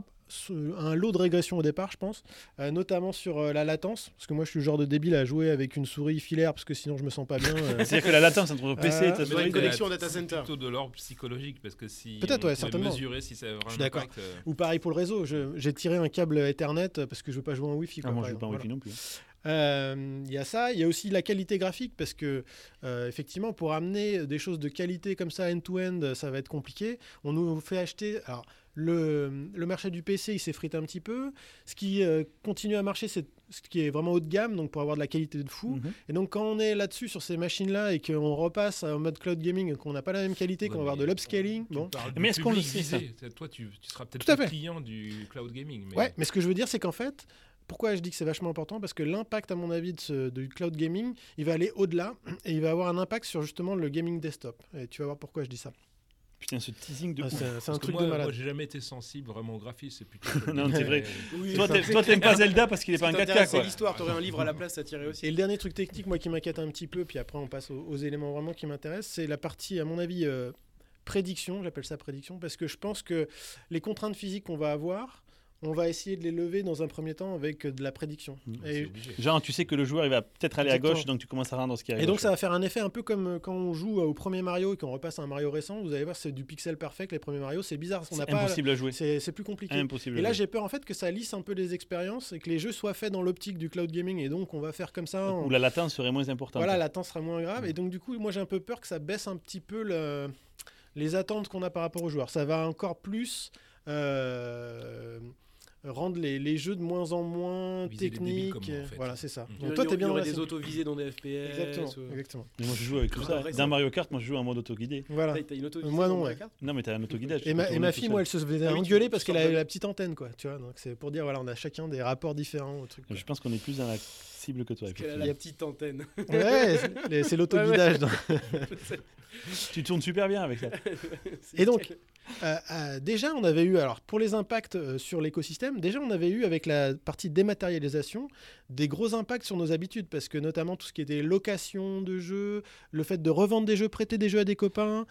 un lot de régression au départ, je pense, euh, notamment sur euh, la latence, parce que moi je suis le genre de débile à jouer avec une souris filaire parce que sinon je me sens pas bien. euh. C'est-à-dire que la latence entre PC et ta une connexion data c'est center. plutôt de l'ordre psychologique parce que si Peut-être, on ouais, certainement. mesurer si ça un suis d'accord. impact, euh, Ou pareil pour le réseau, je- j'ai tiré un câble Ethernet parce que je veux pas jouer en Wi-Fi. Ah, quoi, moi, par je joue pas en. Wi-Fi Voilà. non plus. Euh, Il y a ça, il y a aussi la qualité graphique parce que euh, effectivement pour amener des choses de qualité comme ça end-to-end, ça va être compliqué. On nous fait acheter. Alors le, le marché du PC il s'effrite un petit peu. Ce qui euh, continue à marcher c'est ce qui est vraiment haut de gamme donc pour avoir de la qualité de fou. Mhm. Et donc quand on est là-dessus sur ces machines là et qu'on repasse en mode cloud gaming, qu'on n'a pas la même qualité, Ouais, qu'on va avoir de l'upscaling, bon. Mais est-ce qu'on le sait. Toi, tu, tu seras peut-être client du cloud gaming. Mais Ouais, mais ce que je veux dire, c'est qu'en fait, pourquoi je dis que c'est vachement important? Parce que l'impact, à mon avis, de ce- du cloud gaming, il va aller au-delà et il va avoir un impact sur justement le gaming desktop. Et tu vas voir pourquoi je dis ça. Putain, ce teasing de Ah, c'est c'est un truc moi, de malade. moi, j'ai jamais été sensible vraiment au graphisme. C'est plutôt. Non, c'est vrai. Oui, Toi, t'aimes- pas Zelda parce qu'il est pas un qui 4K, t'intéresse, C'est quoi. l'histoire, t'aurais un livre à la place, ça tirait aussi. Et le dernier truc technique, moi, qui m'inquiète un petit peu, puis après on passe aux, aux éléments vraiment qui m'intéressent, c'est la partie, à mon avis, euh, prédiction. J'appelle ça prédiction parce que je pense que les contraintes physiques qu'on va avoir, on va essayer de les lever dans un premier temps avec euh, de la prédiction. Et, obligé. Genre, tu sais que le joueur, il va peut-être aller à gauche, donc tu commences à rendre ce qui est à et donc ça va faire un effet un peu comme euh, quand on joue euh, au premier Mario et qu'on repasse à un Mario récent. Vous allez voir, c'est du pixel perfect. Les premiers Mario, c'est bizarre. C'est pas. impossible à jouer. C'est plus compliqué. Impossible. Et là, j'ai peur en fait que ça lisse un peu les expériences et que les jeux soient faits dans l'optique du cloud gaming. Et donc, on va faire comme ça. en- Où la latence serait moins importante. Voilà, la latence sera moins grave. Mm. Et donc, du coup, moi, j'ai un peu peur que ça baisse un petit peu le- les attentes qu'on a par rapport aux joueurs. Ça va encore plus euh, rendre les, les jeux de moins en moins Viser techniques. comme moi, en fait. Voilà, c'est ça. Mm. Y Donc, toi, t'es y bien dans aurait la des autos-visés dans des FPS. Exactement. euh, exactement. Mais moi, je joue avec tout Comme ça. Dans Mario Kart, moi, je joue en mode autoguidé. Voilà. T'as- T'as une auto Moi, non, ouais. Non, mais t'as un autoguidage. Et ma, et fille, moi, elle se faisait Ah engueuler parce qu'elle a de- la petite antenne, quoi. Tu vois, donc c'est pour dire, voilà, on a chacun des rapports différents au truc. Je pense qu'on est plus dans la cible que toi. Parce qu'elle a la petite antenne. Ouais, c'est- l'autoguidage. dans- Tu tournes super bien avec ça. Et donc, Euh, euh, déjà, on avait eu, alors pour les impacts euh, sur l'écosystème, déjà on avait eu avec la partie dématérialisation des gros impacts sur nos habitudes, parce que notamment tout ce qui était location de jeux, le fait de revendre des jeux, prêter des jeux à des copains,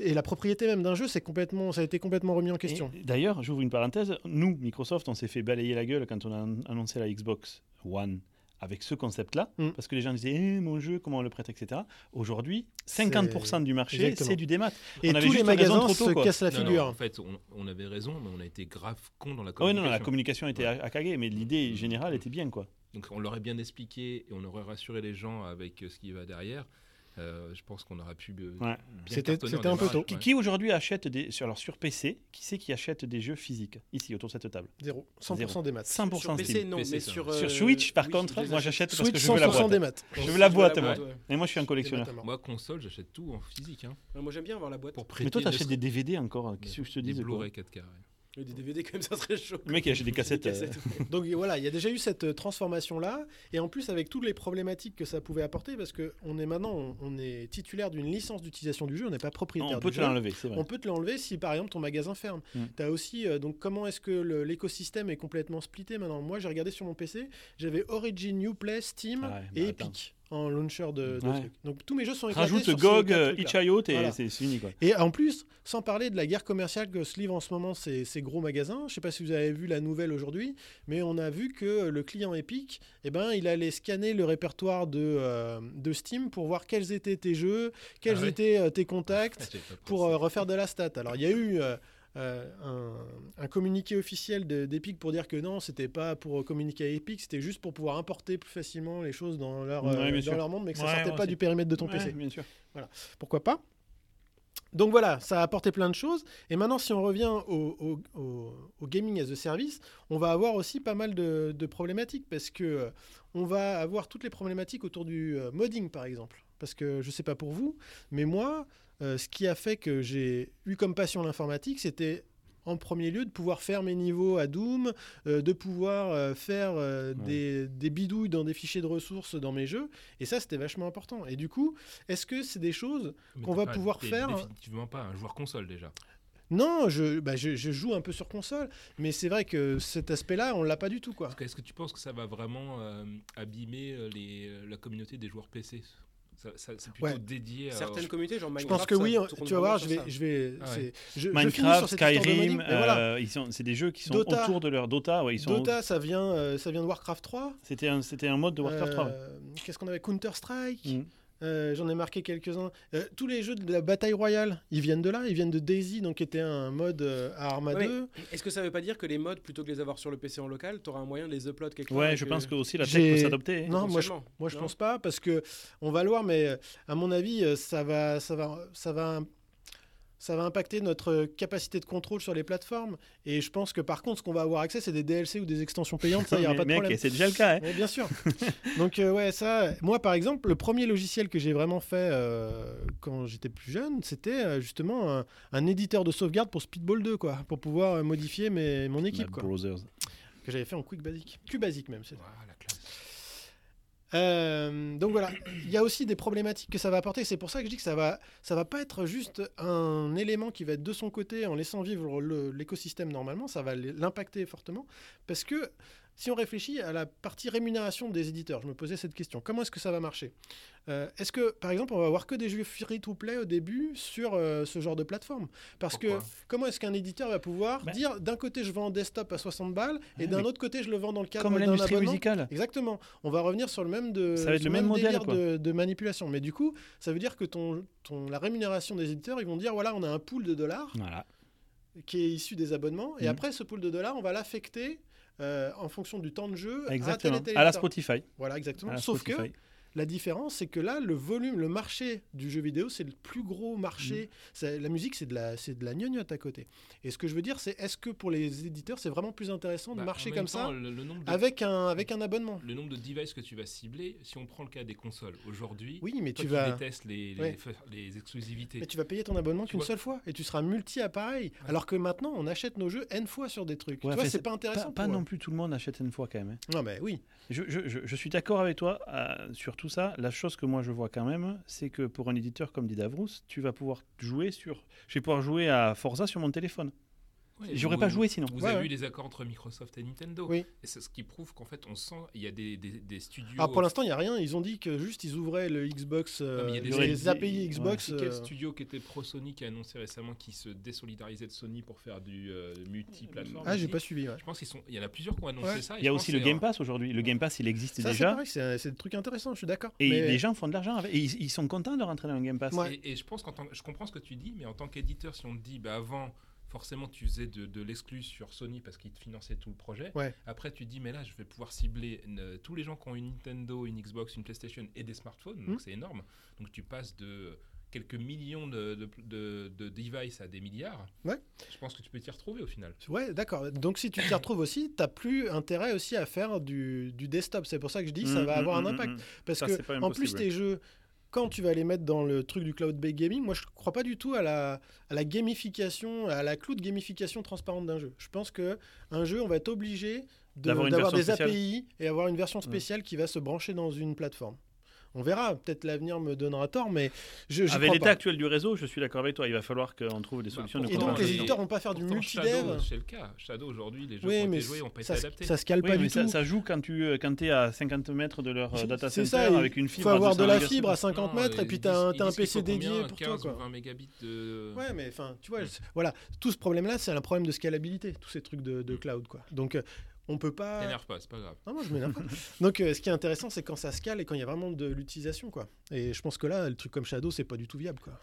et la propriété même d'un jeu, c'est complètement, ça a été complètement remis en question. Et D'ailleurs, j'ouvre une parenthèse. Nous, Microsoft, on s'est fait balayer la gueule quand on a an- annoncé la Xbox One avec ce concept-là, Mm. parce que les gens disaient Eh, mon jeu, comment on le prête, etc. Aujourd'hui, 50% du marché, c'est du démat. Et on avait tous les juste raison magasins trop tôt, se quoi. cassent la Non, non, figure. en fait, on, on avait raison, mais on a été grave con dans la Ah oui, non, communication. la communication était Ouais. à, à caguer, mais l'idée générale était bien, quoi. Donc on l'aurait bien expliqué et on aurait rassuré les gens avec ce qui va derrière. Euh, je pense qu'on aurait pu euh, Ouais. C'était- un peu tôt. Qui, aujourd'hui achète des. Sur, alors sur PC, qui c'est qui achète des jeux physiques Ici, autour de cette table? Zéro. 100% des maths. 100% Sur PC, Steam. non, PC, mais sur. Sur euh, Switch, par oui, contre, moi achète. j'achète parce que je veux la 100% boîte. des maths. Je veux la boîte, moi. Et moi, je suis un Des collectionneur. Moi, console, j'achète tout en physique. Hein, Ouais, Moi j'aime bien avoir la boîte. pour Mais toi, t'achètes des DVD encore. Qu'est-ce que je te des dis quoi Blu-ray 4K. Des DVD comme ça serait chaud. Le mec, il achète des cassettes. euh, Donc voilà, il y a déjà eu cette euh, transformation-là, et en plus avec toutes les problématiques que ça pouvait apporter, parce que on est maintenant, on, on est titulaire d'une licence d'utilisation du jeu, on n'est pas propriétaire On peut du te l'enlever, c'est vrai. On peut te l'enlever si par exemple ton magasin ferme. Mm. Tu as aussi, euh, donc comment est-ce que l'écosystème est complètement splitté maintenant? Moi j'ai regardé sur mon PC, j'avais Origin, Uplay, Steam Ah ouais, et attends. En launcher de, de Ouais. trucs. Donc tous mes jeux sont éclatés Rajoute sur GOG, euh, itch.io, et Voilà. c'est fini quoi. Et en plus, sans parler de la guerre commerciale que se livrent en ce moment ces, ces gros magasins, je sais pas si vous avez vu la nouvelle aujourd'hui, mais on a vu que le client Epic, eh ben, il allait scanner le répertoire de, euh, de Steam pour voir quels étaient tes jeux, quels Ah ouais étaient euh, tes contacts, Ah, pour euh, refaire de la stat. Alors il y a eu euh, un, un communiqué officiel de- d'Epic pour dire que non, c'était pas pour communiquer à Epic, c'était juste pour pouvoir importer plus facilement les choses dans leur, Ouais, euh, dans leur monde, mais que ça Ouais, sortait pas du périmètre de ton PC. bien sûr. Pourquoi pas? Donc voilà, ça a apporté plein de choses. Et maintenant, si on revient au, au- au- au gaming as a service, on va avoir aussi pas mal de, de problématiques parce que euh, on va avoir toutes les problématiques autour du modding, par exemple. Parce que je sais pas pour vous, mais moi, euh, ce qui a fait que j'ai eu comme passion l'informatique, c'était en premier lieu de pouvoir faire mes niveaux à Doom, euh, de pouvoir euh, faire euh, Ouais. des, des bidouilles dans des fichiers de ressources dans mes jeux. Et ça, c'était vachement important. Et du coup, est-ce que c'est des choses qu'on va pas- pouvoir faire- Définitivement pas un joueur console déjà. Non, je, bah, je, je joue un peu sur console, mais c'est vrai que cet aspect-là, on l'a pas du tout, quoi. Parce que Est-ce que tu penses que ça va vraiment abîmer les, la communauté des joueurs PC C'est plutôt Ouais. dédié à... Certaines communautés, genre Je Minecraft, pense que oui, tu vas voir, je vais, je vais, Ah ouais. je, je Minecraft, de Skyrim, voilà. euh, ils sont, c'est des jeux qui sont Dota. autour de leur Dota. Ouais, ils sont. Dota, ça vient, euh, ça vient de Warcraft 3. C'était un, c'était un mode de Warcraft 3. Euh, Qu'est-ce qu'on avait? Counter Strike. Mm. Euh, J'en ai marqué quelques-uns. Euh, tous les jeux de la bataille royale, ils viennent de là. Ils viennent de Daisy, donc qui était un mode euh, à Arma Ouais, 2. Est-ce que ça veut pas dire que les mods, plutôt que de les avoir sur le PC en local, tu auras un moyen de les upload quelque part Ouais, je pense que aussi la tech peut s'adopter. hein. Non, moi je, moi je non pense pas parce que on va le voir, mais à mon avis, ça va, ça va, ça va, ça va impacter notre capacité de contrôle sur les plateformes. Et je pense que par contre, ce qu'on va avoir accès, c'est des DLC ou des extensions payantes. Ça, il y aura Mais pas de mec, problème. c'est déjà le cas. hein. Bien sûr. Donc euh, ouais, ça. Moi, par exemple, le premier logiciel que j'ai vraiment fait euh, quand j'étais plus jeune, c'était euh, justement un, un éditeur de sauvegarde pour Speedball 2, quoi, pour pouvoir modifier mes, mon équipe, quoi, que j'avais fait en Quick Basic, Q Basic même. c'est- classe. Euh, donc voilà, il y a aussi des problématiques que ça va apporter. C'est pour ça que je dis que ça va, ça va pas être juste un élément qui va être de son côté en laissant vivre l'écosystème normalement. Ça va l'impacter fortement parce que si on réfléchit à la partie rémunération des éditeurs, je me posais cette question. Comment est-ce que ça va marcher Euh, Est-ce que, par exemple, on va avoir que des jeux free-to-play au début sur euh, ce genre de plateforme? Parce que comment est-ce qu'un éditeur va pouvoir Ben- dire d'un côté je vends en desktop à 60 balles et Ouais, d'un autre côté je le vends dans le cadre Comme d'un l'industrie abonnement? musicale. Exactement. On va revenir sur le même de Ça va être le même modèle, délire quoi. de, de manipulation. Mais du coup, ça veut dire que ton, ton la rémunération des éditeurs, ils vont dire voilà, on a un pool de dollars Voilà. qui est issu des abonnements, et Mhm. après ce pool de dollars, on va l'affecter euh, en fonction du temps de jeu à Exactement. tel À la. Spotify. Voilà, À exactement. la Sauf Spotify. que la différence, c'est que là, le volume, le marché du jeu vidéo, c'est le plus gros marché. C'est- La musique, c'est de la, c'est de la gnognotte à côté. Et ce que je veux dire, c'est est-ce que pour les éditeurs, c'est vraiment plus intéressant Bah, de marcher en même comme temps, ça le, le nombre de, avec un, avec un abonnement? Le nombre de devices que tu vas cibler, si on prend le cas des consoles aujourd'hui, Oui, mais toi tu vas. détestes les, les, Ouais. les exclusivités. Mais tu vas payer ton abonnement qu'une seule fois et tu seras multi-appareil. Alors que maintenant, on achète nos jeux N fois sur des trucs. Ouais, tu vois, c'est pas intéressant. Pas, non plus tout le monde achète une fois quand même. hein. Non, mais oui. Je, je- je- je suis d'accord avec toi euh, sur tout ça. La chose que moi je vois quand même, c'est que pour un éditeur comme dit Davrous, tu vas pouvoir jouer sur. Je vais pouvoir jouer à Forza sur mon téléphone. Ouais, J'aurais pas joué sinon. Vous Ouais, avez ouais. vu les accords entre Microsoft et Nintendo. Oui. Et c'est ce qui prouve qu'en fait, on sent il y a des, des, des studios. Alors pour l'instant, il n'y a rien. Ils ont dit que juste ils ouvraient le Xbox, euh, Non, y a des- les API ouais. Xbox. Quel euh, studio qui était pro Sony qui a annoncé récemment qu'il se désolidarisait de Sony pour faire du euh, multi-plateforme Ah, j'ai pas suivi. ouais. Je pense qu'il y en a plusieurs qui ont annoncé Ouais. ça. Il y a aussi le Game Pass aujourd'hui. Le Game Pass, il existe Ça, c'est déjà. c'est des trucs intéressants, je suis d'accord. Et Mais- les gens font de l'argent avec. Et ils, ils sont contents de rentrer dans le Game Pass. Ouais. Et, et je pense qu'en tant que- je comprends ce que tu dis, mais en tant qu'éditeur, si on te dit, bah avant, forcément, tu faisais de, de l'exclu sur Sony parce qu'ils te finançaient tout le projet. Ouais. Après, tu dis, mais là, je vais pouvoir cibler tous les gens qui ont une Nintendo, une Xbox, une PlayStation et des smartphones. Donc, c'est énorme. Donc, tu passes de quelques millions de, de, de- de devices à des milliards. Ouais. Je pense que tu peux t'y retrouver au final. Ouais, d'accord. Donc si tu t'y retrouves aussi, tu n'as plus intérêt aussi à faire du, du desktop. C'est pour ça que je dis que ça Mm, va avoir un mm, impact. Parce Ça, que en plus, tes jeux, quand tu vas les mettre dans le truc du cloud-based gaming, moi je crois pas du tout à la, à la gamification, à la cloud gamification transparente d'un jeu. Je pense que un jeu, on va être obligé de- D'avoir des spéciale. API et avoir une version spéciale qui va se brancher dans une plateforme. On verra. Peut-être l'avenir me donnera tort, mais je. Avec l'état actuel du réseau, je suis d'accord avec toi. Il va falloir qu'on trouve des Bah, solutions de Et donc les éditeurs vont pas faire du Pourtant, multidev. Shadow, c'est le cas. Shadow aujourd'hui, les jeux Oui, qui ont mais été joués pas été ça, adaptés. ça se cale Oui, pas mais du ça, tout. ça joue quand tu euh, quand es à 50 mètres de leur euh, data center ça, avec une Il fibre. faut à avoir de la 200 fibre à mégas. 50 Non, mètres et puis disent- t'as un, PC faut dédié pour toi. 15 ou Quoi. 20 mégabits de. Ouais, mais enfin, tu vois, voilà, tout ce problème-là, c'est un problème de scalabilité, tous ces trucs de, de cloud, quoi. Donc, euh, on peut pas. T'énerve pas, c'est pas grave. Non, moi je m'énerve pas. Donc, euh, ce qui est intéressant, c'est quand ça scale et quand il y a vraiment de l'utilisation, quoi. Et je pense que là, le truc comme Shadow, c'est pas du tout viable, quoi.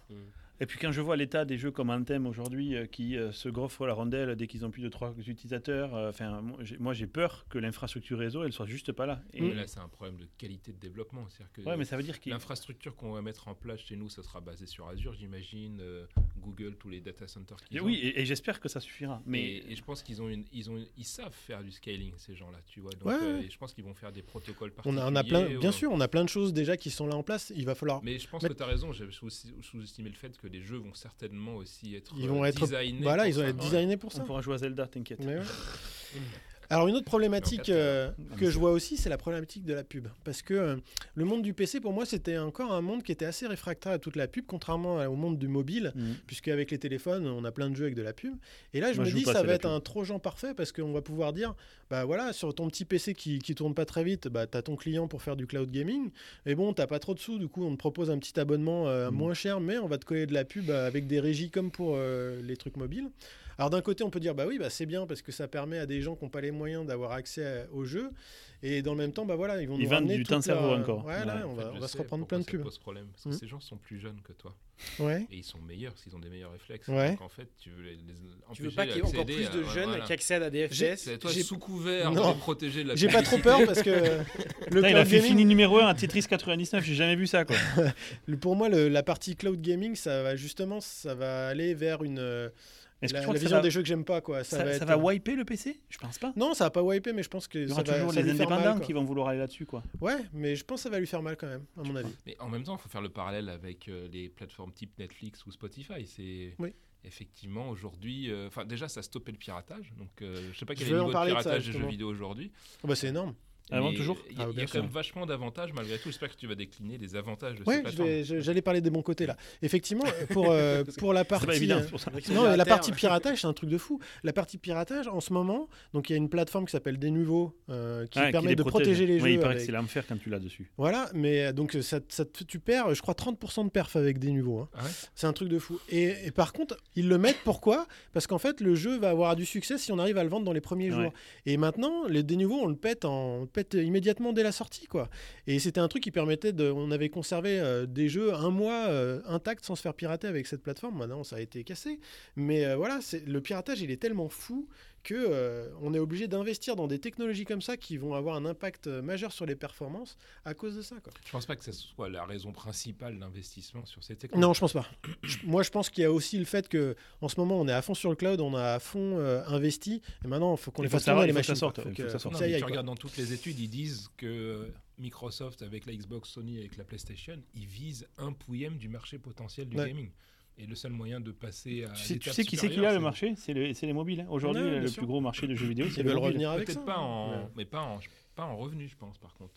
Et puis quand je vois l'état des jeux comme Anthem aujourd'hui euh, qui euh, se gaufrent la rondelle dès qu'ils ont plus de trois utilisateurs, euh, enfin moi, j'ai- moi j'ai peur que l'infrastructure réseau elle soit juste pas là. Et, Mais là, c'est un problème de qualité de développement. C'est-à-dire que Ouais, mais ça veut dire qu'il l'infrastructure qu'on va mettre en place chez nous, ça sera basé sur Azure, j'imagine. euh, Google, tous les data centers qu'ils Et ont. oui, et, et j'espère que ça suffira. Mais Et, et je pense qu'ils ont une, ils ont, une- ils savent faire du scaling ces gens-là, tu vois. Donc, Ouais, euh, et je pense qu'ils vont faire des protocoles On particuliers. a, on a plein, ou- bien sûr, on a plein de choses déjà qui sont là en place. Il va falloir. Mais je pense Mais- que tu as raison. J'avais sous- sous-estimé le fait que les jeux vont certainement aussi être, Ils vont euh, être. designés. Voilà, pour ils vont ça. être designés pour ça. on pourra jouer à Zelda, t'inquiète. Mais. Alors une autre problématique Mais euh, mais que je vois aussi, c'est la problématique de la pub. Parce que euh, le monde du PC, pour moi, c'était encore un monde qui était assez réfractaire à toute la pub, contrairement au monde du mobile, Mhm. puisque avec les téléphones, on a plein de jeux avec de la pub. Et là, je Moi, me je dis, ça va être pub. un trojan parfait, parce qu'on va pouvoir dire, bah voilà, sur ton petit PC qui, qui tourne pas très vite, bah t'as ton client pour faire du cloud gaming. Et bon, t'as pas trop de sous, du coup, on te propose un petit abonnement euh, Mhm. moins cher, mais on va te coller de la pub avec des régies comme pour les trucs mobiles. Alors d'un côté, on peut dire bah oui, bah c'est bien parce que ça permet à des gens qui n'ont pas les moyens d'avoir accès au jeu, et dans le même temps, bah voilà, ils vont Ils nous vendent du temps de cerveau leur- encore. Ouais, là, Ouais. on En fait, va, on je va se reprendre plein de pubs. pose problème. Parce que Mhm. ces gens sont plus jeunes que toi. Ouais. Et ils sont meilleurs parce qu'ils ont des meilleurs réflexes. Ouais. Donc en fait, tu veux les, les Tu veux pas qu'il y ait encore plus de jeunes voilà. qui accèdent à des FPS toi J'ai- sous couvert Non. protéger de la J'ai pas trop peur parce que le cloud il a fait gaming, fini numéro 1 à Tetris 99, j'ai jamais vu ça quoi. pour moi, le- la partie cloud gaming, ça va justement, ça va aller vers une euh, Est-ce que tu crois la que ça vision va, des jeux que j'aime pas, quoi. Ça, ça, va, ça être- va wiper le PC Je pense pas. Non, ça va pas wiper, mais je pense que Il y ça aura va, toujours ça les mal, indépendants qui vont vouloir aller là-dessus quoi. Ouais, mais je pense que ça va lui faire mal quand même, à mon avis. Mais en même temps, il faut faire le parallèle avec euh, les plateformes type Netflix ou Spotify. C'est Oui. effectivement aujourd'hui. euh, Enfin, déjà, ça a stoppé le piratage. Donc, euh, je sais pas Je quel est vais le en niveau de ça, piratage des jeux vidéo aujourd'hui. Oh, bah, c'est énorme. Toujours Il y a, Ah, y a quand même vachement d'avantages malgré tout. J'espère que tu vas décliner les avantages de Ouais, j'allais parler des bons côtés là. Effectivement, pour, euh, pour la C'est partie. pas évident, euh, c'est pour ça. Non, la Piratage. partie piratage, c'est un truc de fou. La partie piratage, en ce moment, donc il y a une plateforme qui s'appelle Denuvo euh, qui Ah, permet de protège. protéger les Oui, il jeux. paraît que avec- c'est l'enfer quand tu l'as dessus. Voilà, mais euh, donc ça, tu perds, je crois, 30% de perf avec Denuvo. Hein. Ah ouais c'est un truc de fou. Et, et par contre, ils le mettent pourquoi? Parce qu'en fait, le jeu va avoir du succès si on arrive à le vendre dans les premiers Ouais. jours. Et maintenant, les Denuvo, on le pète, en, on le immédiatement dès la sortie, quoi. Et c'était un truc qui permettait de, on avait conservé euh, des jeux un mois euh, intacts sans se faire pirater avec cette plateforme. Maintenant, ça a été cassé. Mais euh, voilà, c'est le piratage, il est tellement fou que euh, on est obligé d'investir dans des technologies comme ça qui vont avoir un impact euh, majeur sur les performances à cause de ça, quoi. Je pense pas que ce soit la raison principale d'investissement sur ces technologies. Non, je pense pas. Moi, je pense qu'il y a aussi le fait que en ce moment, on est à fond sur le cloud, on a à fond euh, investi, et maintenant, il faut qu'on les fasse tourner les que ça machines. sorte, faut que ça sorte. Non, mais tu regardes dans toutes les études, ils disent que Microsoft avec la Xbox, Sony avec la PlayStation, ils visent un pouillème du marché potentiel du Ouais. gaming. Et le seul moyen de passer à Tu sais, tu l'étape sais qui c'est qui a le marché? C'est le- les mobiles. hein. Aujourd'hui, le sûr. plus gros marché de jeux vidéo, c'est Ils les veulent mobiles. revenir avec Peut-être ça. pas en, Ouais. mais pas en, pas en revenu, je pense, par contre.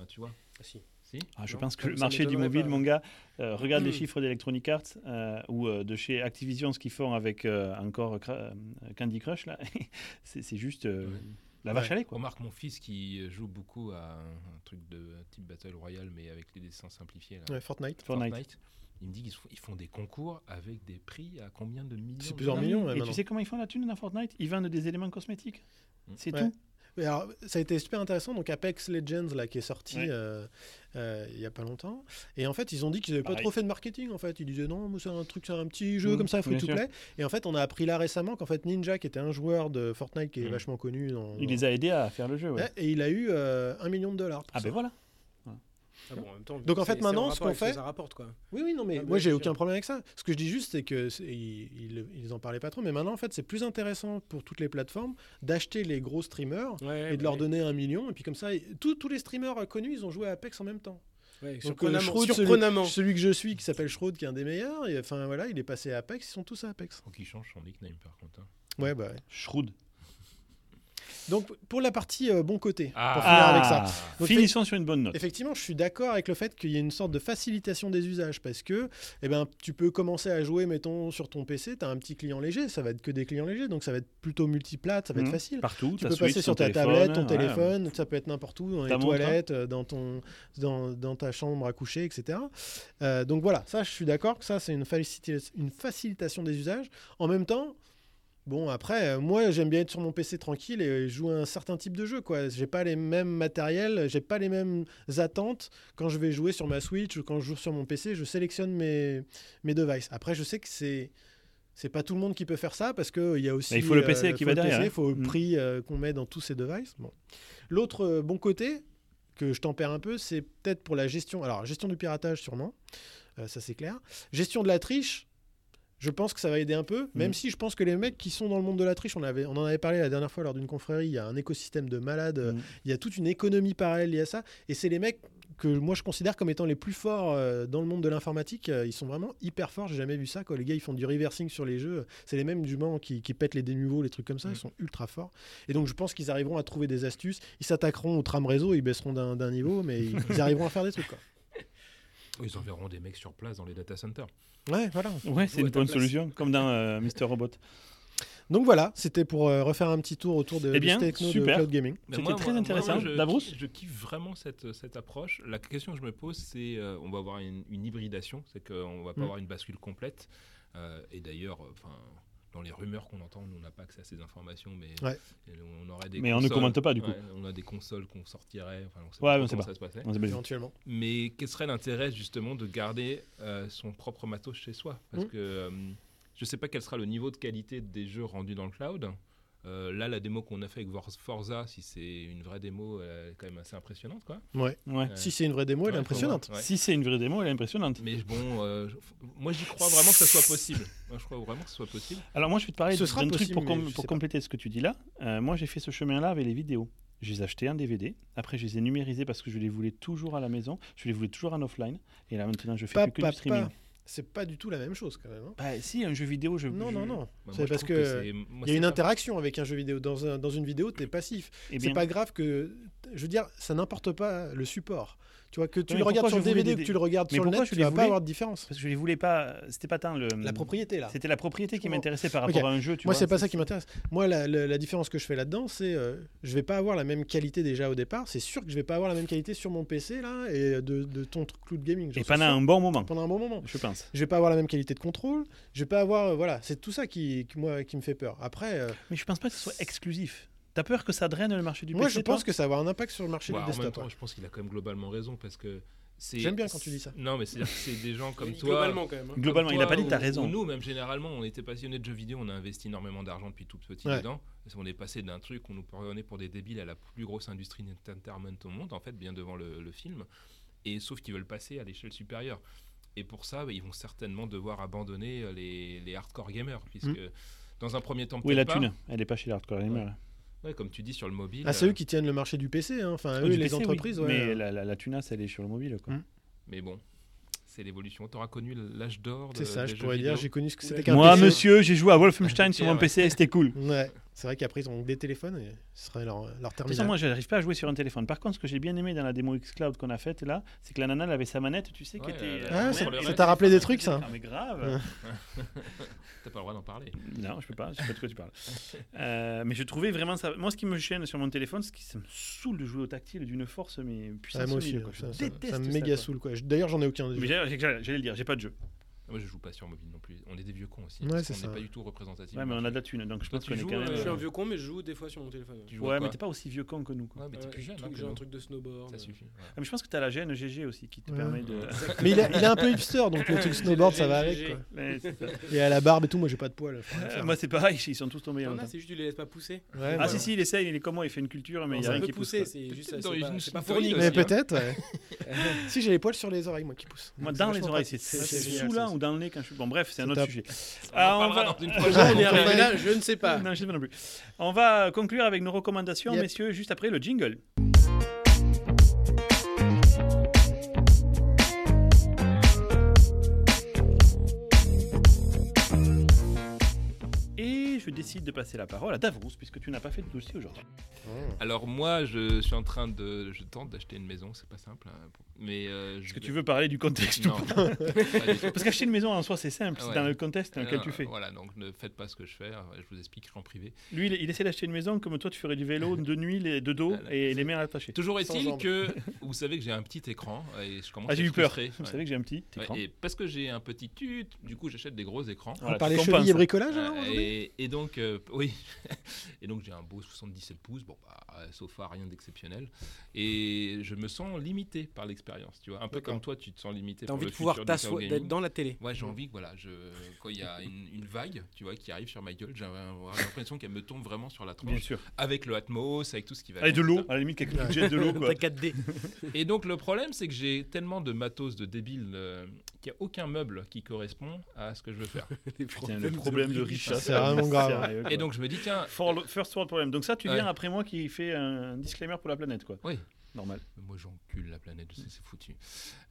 Ah, tu vois Si. Si? Ah, je Non, pense que le marché du mobile, pas. mon gars, euh, regarde les Hmm. chiffres d'Electronic Arts euh, ou euh, de chez Activision, ce qu'ils font avec euh, encore euh, Candy Crush, là, c'est juste euh, Ouais. la vache à lait, quoi. Remarque mon fils qui joue beaucoup à un, un truc de type Battle Royale, mais avec les dessins simplifiés. Là. Ouais, Fortnite. Fortnite. Il me dit qu'ils font, des concours avec des prix à combien de millions C'est plusieurs dollars millions, ouais, Et tu sais comment ils font la thune dans Fortnite? Ils vendent des éléments cosmétiques. Hmm. C'est Ouais. tout. Mais alors, ça a été super intéressant. Donc, Apex Legends, là, qui est sorti Ouais. euh, euh, il y a pas longtemps. Et en fait, ils ont dit qu'ils n'avaient pas trop fait de marketing. En fait, ils disaient non, c'est un truc, c'est un petit jeu Mhm, comme ça, free to play. Et en fait, on a appris là récemment qu'en fait, Ninja, qui était un joueur de Fortnite qui est Mhm. vachement connu, dans- Il les a aidés à faire le jeu. Ouais, et il a eu euh, un million de dollars. pour Ah ça. ben voilà. Ah bon, en même temps, Donc, en fait, maintenant, en ce qu'on fait- Ça rapporte quoi. Oui, oui, non, mais Ah, moi j'ai aucun problème avec ça. Ce que je dis juste, c'est que ils, en parlaient pas trop, mais maintenant en fait c'est plus intéressant pour toutes les plateformes d'acheter les gros streamers Ouais, et de bah leur donner un million, et puis comme ça, tous tous les streamers connus, ils ont joué à Apex en même temps. Ouais, Donc, surprenamment. Shroud, celui- surprenamment. Celui, que je suis, qui s'appelle Shroud, qui est un des meilleurs, et, enfin voilà, il est passé à Apex, ils sont tous à Apex. Faut qu'il change son nickname, par contre. hein. Ouais, bah ouais. Donc pour la partie euh, bon côté, Ah. pour finir avec ça. Donc, Finissons sur une bonne note. Effectivement, je suis d'accord avec le fait qu'il y ait une sorte de facilitation des usages parce que eh ben, tu peux commencer à jouer, mettons, sur ton PC, tu as un petit client léger, ça va être que des clients légers, donc ça va être plutôt multiplate, ça va être Mhm. facile. Partout, Tu ta peux Switch, passer sur ta téléphone, tablette, ton ouais. téléphone, ça peut être n'importe où, dans les Ta hein. toilettes, euh, dans, ton, dans, dans ta chambre à coucher, etc. Euh, donc voilà, ça je suis d'accord que ça c'est une, facilita- une facilitation des usages. En même temps, bon après, euh, moi j'aime bien être sur mon PC tranquille et jouer à un certain type de jeu. quoi. J'ai pas les mêmes matériels, j'ai pas les mêmes attentes quand je vais jouer sur ma Switch ou quand je joue sur mon PC. Je sélectionne mes, mes devices. Après, je sais que c'est c'est pas tout le monde qui peut faire ça parce qu'il y a aussi. Mais il faut le PC qui faut va derrière, Il hein. faut le Mm. prix euh, qu'on met dans tous ces devices. Bon. L'autre euh, bon côté que je tempère un peu, c'est peut-être pour la gestion. Alors, gestion du piratage, sûrement. Euh, ça, c'est clair. Gestion de la triche. Je pense que ça va aider un peu, même Mm. si je pense que les mecs qui sont dans le monde de la triche, on, avait, on en avait parlé la dernière fois lors d'une confrérie, il y a un écosystème de malades, euh, Mm. il y a toute une économie parallèle liée à ça, et c'est les mecs que moi je considère comme étant les plus forts euh, dans le monde de l'informatique, Euh, ils sont vraiment hyper forts, j'ai jamais vu ça, quoi. les gars ils font du reversing sur les jeux, c'est les mêmes du moment qui, qui pètent les dénuveaux, les trucs comme ça, Mm. ils sont ultra forts, et donc je pense qu'ils arriveront à trouver des astuces, ils s'attaqueront au tram réseau, ils baisseront d'un d'un niveau, mais ils, ils arriveront à faire des trucs. Quoi. Ils enverront des mecs sur place dans les data centers. Ouais, voilà. Ouais, c'est une bonne place. solution, comme dans euh, Mister Robot. Donc voilà, c'était pour euh, refaire un petit tour autour de, Eh bien, de cette techno super. de cloud gaming. C'était très intéressant. je, Davros je kiffe vraiment cette, cette approche. La question que je me pose, c'est euh, on va avoir une, une hybridation, c'est qu'on va pas Mm. avoir une bascule complète. Euh, et d'ailleurs, euh, enfin. Dans les rumeurs qu'on entend, nous, on n'a pas accès à ces informations, mais Ouais. on aurait des Mais on ne consoles- commente pas, du coup. ouais, on a des consoles qu'on sortirait. Enfin, on sait Ouais, pas on sait pas. ça se passait. On. Éventuellement. Mais quel serait l'intérêt justement de garder euh, son propre matos chez soi? Parce Mm. que euh, je ne sais pas quel sera le niveau de qualité des jeux rendus dans le cloud. Euh, là, la démo qu'on a fait avec Forza, si c'est une vraie démo, elle est quand même assez impressionnante. Quoi. Ouais. Ouais. Euh, Si c'est une vraie démo, elle est impressionnante. faut voir, ouais. Si c'est une vraie démo, elle est impressionnante. Mais bon, euh, je- moi j'y crois vraiment que ça soit possible. Moi je crois vraiment que ce soit possible. Alors moi, je vais te parler Ce sera d'un truc possible, pour, com- pour pas. compléter ce que tu dis là. Euh, moi, j'ai fait ce chemin-là avec les vidéos. Je les ai achetés en DVD. Après, je les ai numérisés parce que je les voulais toujours à la maison. Je les voulais toujours en offline. Et là, maintenant, je fais plus que du streaming. C'est pas du tout la même chose quand même. hein. Bah, si, un jeu vidéo, je. Non, je- non, non. Bah, c'est parce que il y a une pas- interaction avec un jeu vidéo. Dans, un- dans une vidéo, tu es passif. Eh C'est pas grave que. Je veux dire, ça n'importe pas le support. Tu vois, que tu le regardes sur le DVD ou des- que tu le regardes Mais sur le net, je tu les vas voulais pas avoir de différence. parce que je les voulais pas. C'était pas tant le. La propriété, là. C'était la propriété qui m'intéressait par rapport à un jeu. Tu Moi, c'est pas ça qui m'intéresse. Moi, la, la- la différence que je fais là-dedans, c'est euh, je vais pas avoir la même qualité déjà au départ. C'est sûr que je vais pas avoir la même qualité sur mon PC là et de, de ton truc cloud gaming. Et pendant un bon moment, pendant un bon moment. je pense. Je vais pas avoir la même qualité de contrôle. Je vais pas avoir euh, voilà, c'est tout ça qui, qui, moi qui me fait peur. Après, euh, Mais je pense pas que ce soit exclusif. T'as peur que ça draine le marché du moi, PC je toi pense que ça va avoir un impact sur le marché Ouais, du en même desktop. temps, ouais. je pense qu'il a quand même globalement raison parce que c'est. J'aime bien quand tu dis ça. Non, mais c'est c'est des gens comme toi. Globalement, quand même. hein. Globalement, il a toi pas dit que t'as raison. ou nous, même généralement, on était passionnés de jeux vidéo, on a investi énormément d'argent depuis tout petit Ouais. dedans. Parce qu'on est passé d'un truc où on nous prenait pour des débiles à la plus grosse industrie d'entertainment au monde, en fait, bien devant le, le film. Et sauf qu'ils veulent passer à l'échelle supérieure. Et pour ça, bah, ils vont certainement devoir abandonner les, les hardcore gamers, puisque Mm. dans un premier temps, Oui, la pas. thune, elle est pas chez les hardcore gamers. Ouais, comme tu dis sur le mobile. Ah, c'est euh, eux qui tiennent le marché du PC. hein. Enfin, eux, du les PC, oui. entreprises. ouais. Mais la, la, la tunasse, elle est sur le mobile. Quoi. Mm. Mais bon, c'est l'évolution. Tu auras connu l'âge d'or. de- C'est ça, des je jeux pourrais dire. J'ai connu ce que c'était Ouais. qu'un Moi, PC. monsieur, j'ai joué à Wolfenstein sur Ouais, mon ouais. PC et c'était cool. Ouais, c'est vrai qu'après ils ont des téléphones et ce serait leur, leur De toute façon, terminal. moi, je n'arrive pas à jouer sur un téléphone. Par contre, ce que j'ai bien aimé dans la démo Xcloud qu'on a faite là, c'est que la nana elle avait sa manette, tu sais, qui Ouais, était. euh, Ah, ouais, ça- t'a rappelé des trucs, ça Ah, mais grave Ouais. T'as pas le droit d'en parler. Non, je peux pas, je sais pas de quoi tu parles. Euh, mais je trouvais vraiment ça. Moi, ce qui me gêne sur mon téléphone, c'est que ça me saoule de jouer au tactile d'une force, mais puissance Ah, moi aussi, solide, quoi. Je ça, déteste ça me méga quoi. saoule. Quoi. D'ailleurs, j'en ai aucun. J'allais le dire, j'ai pas de jeu. Moi, je joue pas sur mobile non plus. On est des vieux cons aussi. Ouais, c'est ça. n'est pas du tout représentatif. Ouais, mais on a de la thune, donc je Toi, pense qu'on est quand même. euh, Je suis un vieux con, mais je joue des fois sur mon téléphone. Tu Ouais, mais t'es pas aussi vieux con que nous. Quoi. Ouais, mais t'es plus jeune. hein, J'ai un nous. truc de snowboard. Ça suffit. ouais. Ah, mais je pense que t'as la gêne GG aussi qui te Ouais. permet de. Mais il, a- il est un peu hipster, donc le truc snowboard, ça va avec. Quoi. Ouais, c'est ça. Et à la barbe et tout, moi j'ai pas de poils. moi, c'est pareil, ils sont tous tombés en c'est juste tu les laisses pas pousser. Ah, si, si, il essaye, il est comme moi, il fait une culture, mais il y a rien qui pousse. c'est juste c'est pas- fourni. Mais hein. peut-être, si j'ai les poils sur les oreilles, moi qui poussent. Moi, dans les oreilles, c'est sous là dans le nez quand je suis. Bon, bref, c'est un autre top. sujet. On va- dans une On prochaine. est arrivé là, je ne sais pas. Non, je sais pas non plus. On va conclure avec nos recommandations, Yep. messieurs, juste après le jingle. Je décide de passer la parole à Davrous, puisque tu n'as pas fait de dossier aujourd'hui. Alors moi, je suis en train de, je tente d'acheter une maison, c'est pas simple, hein, pour- mais euh, Est-ce je que tu veux parler du contexte ou Non, pas pas du tout. Parce qu'acheter une maison en soi, c'est simple, c'est dans le contexte dans lequel Euh, tu fais. Voilà, donc ne faites pas ce que je fais, euh, je vous expliquerai en privé. Lui, il, il essaie d'acheter une maison comme toi, tu ferais du vélo de nuit, les, de dos Voilà. et les mains attachées. Toujours est-il que vous savez que j'ai un petit écran et je commence Ah, à j'ai eu peur. Vous savez que j'ai un petit Ouais, écran. et parce que j'ai un petit tut, du coup j'achète des gros écrans. Voilà, On parlait chevilles et bricolage Euh, et, et donc, euh, oui. et donc, j'ai un beau 77 pouces, bon, bah, euh, sauf à rien d'exceptionnel. Et je me sens limité par l'expérience, tu vois. Un peu comme toi, tu te sens limité T'as envie le de pouvoir t'asseoir, d'être dans la télé. Ouais, j'ai envie que voilà, je, quand il y a une, une vague, tu vois, qui arrive sur ma gueule, j'ai l'impression qu'elle me tombe vraiment sur la Bien tronche, sûr. avec le Atmos, avec tout ce qui va. Allez, de bien, l'eau, à la limite, quelqu'un qui jette de l'eau, quoi. T'as 4D. Et donc le problème, c'est que j'ai tellement de matos de débile euh, qu'il n'y a aucun meuble qui correspond à ce que je veux faire. Putain, le problème de richesse. C'est vraiment grave. Sérieux. Et donc je me dis tiens, For- First world problem. Donc ça, tu Ouais. viens après moi qui fait un disclaimer pour la planète, quoi. oui, Normal. Moi, j'encule la planète, je sais, c'est foutu.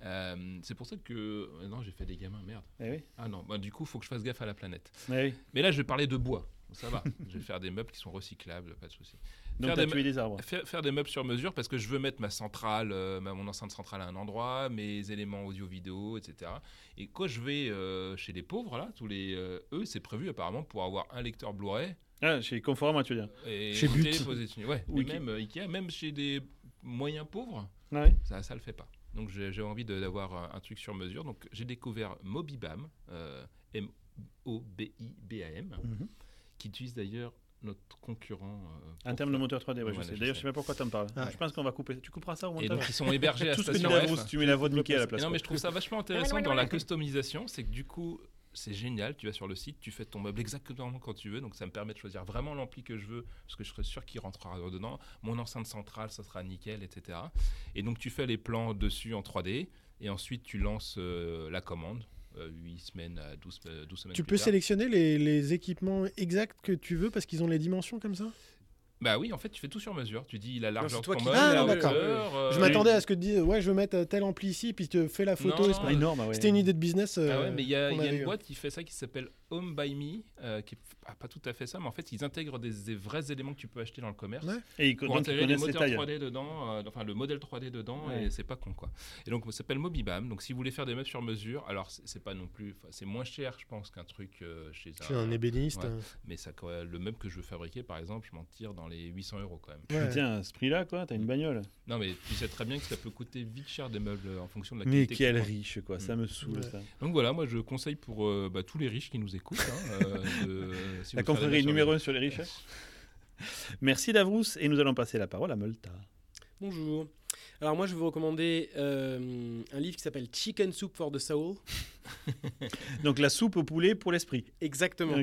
Euh, c'est pour ça que. euh, Non, j'ai fait des gamins, merde. Eh oui. Ah non, bah, du coup, il faut que je fasse gaffe à la planète. Eh oui. Mais là, je vais parler de bois. Ça va. je vais faire des meubles qui sont recyclables, pas de souci. Donc Faire des tué des arbres. Faire, faire des meubles sur mesure parce que je veux mettre ma centrale, euh, ma- mon enceinte centrale à un endroit, mes éléments audio-vidéo, etc. Et quand je vais euh, chez les pauvres, là, tous les. euh, eux, c'est prévu apparemment pour avoir un lecteur Blu-ray Ah, chez Conforama, tu veux dire. et Chez But. Ouais, Ou et Ikea. même euh, Ikea, même chez des moyens pauvres, Ouais. ça, ça le fait pas. Donc j'ai envie d'avoir un, truc sur mesure. Donc j'ai découvert Mobibam, euh, M-O-B-I-B-A-M, Mhm. qui utilise d'ailleurs notre concurrent. euh, En termes de moteur 3D, ouais, je sais. je D'ailleurs, sais. je sais pas pourquoi t'en parles. Ah. Je pense qu'on va couper. Tu couperas ça au Et montage donc ils sont hébergés à Tout Station F. tu mets la voix de Mickey à la place. Et non, mais je trouve ça vachement intéressant dans la customisation, c'est que du coup, c'est génial. Tu vas sur le site, tu fais ton meuble exactement quand tu veux. Donc ça me permet de choisir vraiment l'ampli que je veux, parce que je serai sûr qu'il rentrera dedans. Mon enceinte centrale, ça sera nickel, etc. Et donc tu fais les plans dessus en 3D, et ensuite tu lances euh, la commande. 8 semaines à 12, euh, 12 semaines Tu plus peux tard. sélectionner les, les équipements exacts que tu veux parce qu'ils ont les dimensions comme ça Bah oui, en fait, tu fais tout sur mesure. Tu dis la largeur de toi ton Ah, d'accord. hauteur, euh, Je m'attendais à ce que tu dises ouais je veux mettre tel ampli ici puis tu te fais la photo. Ah, pas- énorme, ah ouais. C'était une idée de business. euh, Ah ouais, mais il y a, y une eu. boîte qui fait ça qui s'appelle Home by Me, euh, qui est ah, pas tout à fait ça, mais en fait, ils intègrent des, des vrais éléments que tu peux acheter dans le commerce. Ouais. Et ils Pour donc, intégrer les connaissent les moteurs tailles. 3D dedans, euh, enfin le modèle 3D dedans, Ouais. et c'est pas con quoi. Et donc ça s'appelle Mobibam. Donc si vous voulez faire des meubles sur mesure, alors c'est pas non plus, c'est moins cher, je pense, qu'un truc euh, chez un ébéniste. Ouais. Mais ça, le meuble que je veux fabriquer, par exemple, je m'en tire dans les 800 euros quand même. À ce prix-là, quoi, t'as une bagnole? Non, mais tu sais très bien que ça peut coûter vite cher des meubles en fonction de la Mais qualité. que quel tu prends. riche, quoi. Ça me saoule, Ouais. ça. Donc voilà, moi je conseille pour euh, bah, tous les riches qui nous écoutent. hein, euh, de- si La confrérie numéro mesure. 1 sur les riches. Merci Davrous, et nous allons passer la parole à Molta. Bonjour. Alors moi je vais vous recommander euh, un livre qui s'appelle Chicken Soup for the Soul. Donc la soupe au poulet pour l'esprit. Exactement.